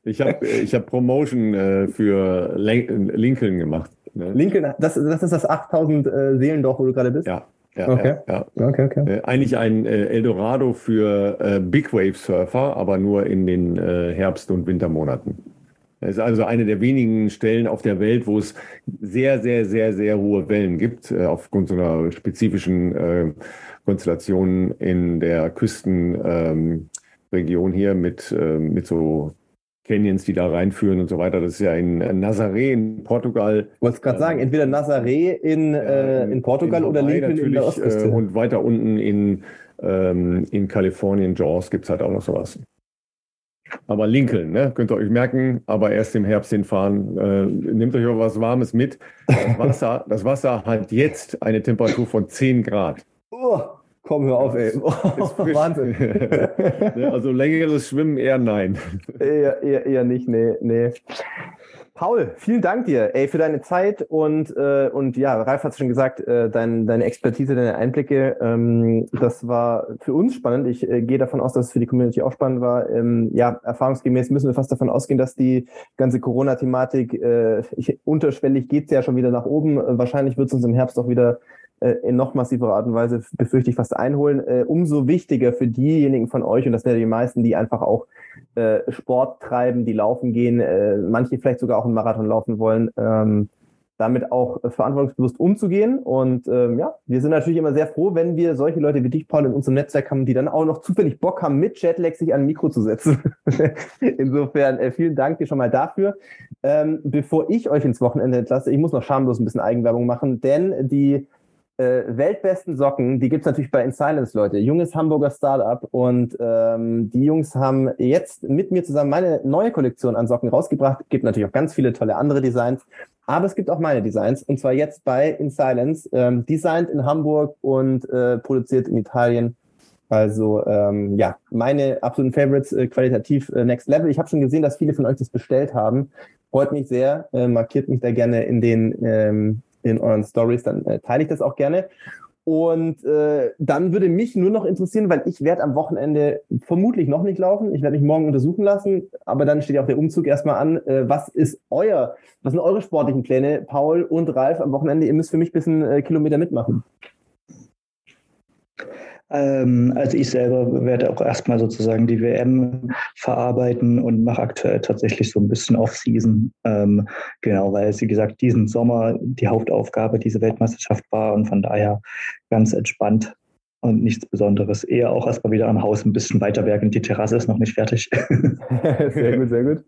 ich habe ich hab Promotion äh, für Lincoln gemacht gemacht. Ne? Lincoln, das, das ist das 8000 äh, Seelendorf, wo du gerade bist? Ja. Ja, okay. Ja, ja. okay, okay. Äh, eigentlich ein äh, Eldorado für äh, Big Wave Surfer, aber nur in den äh, Herbst- und Wintermonaten. Es ist also eine der wenigen Stellen auf der Welt, wo es sehr, sehr, sehr, sehr hohe Wellen gibt, äh, aufgrund so einer spezifischen äh, Konstellation in der Küstenregion ähm, hier mit, mit so Canyons, die da reinführen und so weiter. Das ist ja in Nazaré in Portugal. Ich wollte gerade sagen, entweder Nazaré in, äh, in Portugal in oder Lincoln in der Ostküste. Äh, und weiter unten in, ähm, in Kalifornien, Jaws, gibt es halt auch noch sowas. Aber Lincoln, ne? könnt ihr euch merken, aber erst im Herbst hinfahren. Äh, nehmt euch auch was Warmes mit. Das Wasser, das Wasser hat jetzt eine Temperatur von 10 Grad. Komm, hör auf, ey. Oh, Wahnsinn. also längeres Schwimmen eher nein. Eher, eher, eher nicht, nee, nee. Paul, vielen Dank dir, ey, für deine Zeit und, äh, und ja, Ralf hat es schon gesagt, äh, dein, deine Expertise, deine Einblicke, ähm, das war für uns spannend. Ich äh, gehe davon aus, dass es für die Community auch spannend war. Ähm, ja, erfahrungsgemäß müssen wir fast davon ausgehen, dass die ganze Corona-Thematik, äh, unterschwellig geht's ja schon wieder nach oben. Wahrscheinlich wird es uns im Herbst auch wieder äh, in noch massiverer Art und Weise, befürchte ich, fast einholen. Äh, umso wichtiger für diejenigen von euch, und das sind ja die meisten, die einfach auch äh, Sport treiben, die laufen gehen, äh, manche vielleicht sogar auch einen Marathon laufen wollen, ähm, damit auch äh, verantwortungsbewusst umzugehen. Und ähm, ja, wir sind natürlich immer sehr froh, wenn wir solche Leute wie dich, Paul, in unserem Netzwerk haben, die dann auch noch zufällig Bock haben, mit Jetlag sich an ein Mikro zu setzen. Insofern äh, vielen Dank dir schon mal dafür. Ähm, bevor ich euch ins Wochenende entlasse, ich muss noch schamlos ein bisschen Eigenwerbung machen, denn die äh, weltbesten Socken, die gibt's natürlich bei In Silence, Leute. Junges Hamburger Startup. Und ähm, die Jungs haben jetzt mit mir zusammen meine neue Kollektion an Socken rausgebracht. Gibt natürlich auch ganz viele tolle andere Designs. Aber es gibt auch meine Designs. Und zwar jetzt bei In Silence. Ähm, designed in Hamburg und äh, produziert in Italien. Also ähm, ja, meine absoluten Favorites äh, qualitativ äh, Next Level. Ich habe schon gesehen, dass viele von euch das bestellt haben. Freut mich sehr. Äh, markiert mich da gerne in den ähm, in euren Stories, dann äh, teile ich das auch gerne. Und äh, dann würde mich nur noch interessieren, weil ich werde am Wochenende vermutlich noch nicht laufen. Ich werde mich morgen untersuchen lassen, aber dann steht ja auch der Umzug erstmal an. Äh, was ist euer, was sind eure sportlichen Pläne, Paul und Ralf am Wochenende? Ihr müsst für mich ein bisschen äh, Kilometer mitmachen. Ähm, also ich selber werde auch erstmal sozusagen die WM verarbeiten und mache aktuell tatsächlich so ein bisschen Off-Season. Ähm, genau, weil wie gesagt, diesen Sommer die Hauptaufgabe diese Weltmeisterschaft war und von daher ganz entspannt und nichts Besonderes. Eher auch erstmal wieder am Haus ein bisschen weiter werken. Die Terrasse ist noch nicht fertig. sehr gut, sehr gut.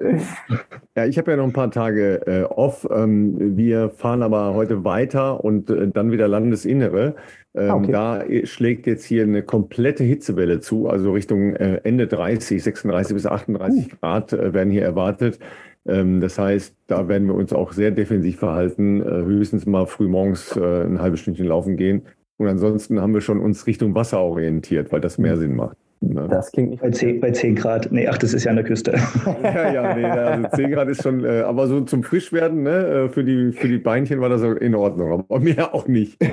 Ja, ich habe ja noch ein paar Tage äh, off. Ähm, wir fahren aber heute weiter und äh, dann wieder Landesinnere. Ähm, okay. Da schlägt jetzt hier eine komplette Hitzewelle zu, also Richtung äh, Ende 30, 36 bis 38 uh. Grad äh, werden hier erwartet. Ähm, das heißt, da werden wir uns auch sehr defensiv verhalten, äh, höchstens mal früh morgens äh, ein halbes Stündchen laufen gehen und ansonsten haben wir schon uns Richtung Wasser orientiert, weil das mehr hm. Sinn macht. Ne? Das klingt nicht bei 10, bei 10 Grad. Nee, ach, das ist ja an der Küste. ja, ja, nee, also 10 Grad ist schon, äh, aber so zum Frischwerden, ne, äh, für, die, für die Beinchen war das in Ordnung, aber mir auch nicht.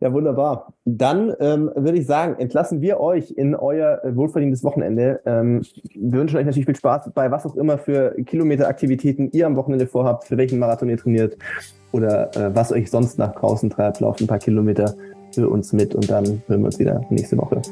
ja, wunderbar. Dann ähm, würde ich sagen, entlassen wir euch in euer wohlverdientes Wochenende. Ähm, wir wünschen euch natürlich viel Spaß bei was auch immer für Kilometeraktivitäten ihr am Wochenende vorhabt, für welchen Marathon ihr trainiert oder äh, was euch sonst nach draußen treibt. Lauft ein paar Kilometer für uns mit und dann hören wir uns wieder nächste Woche.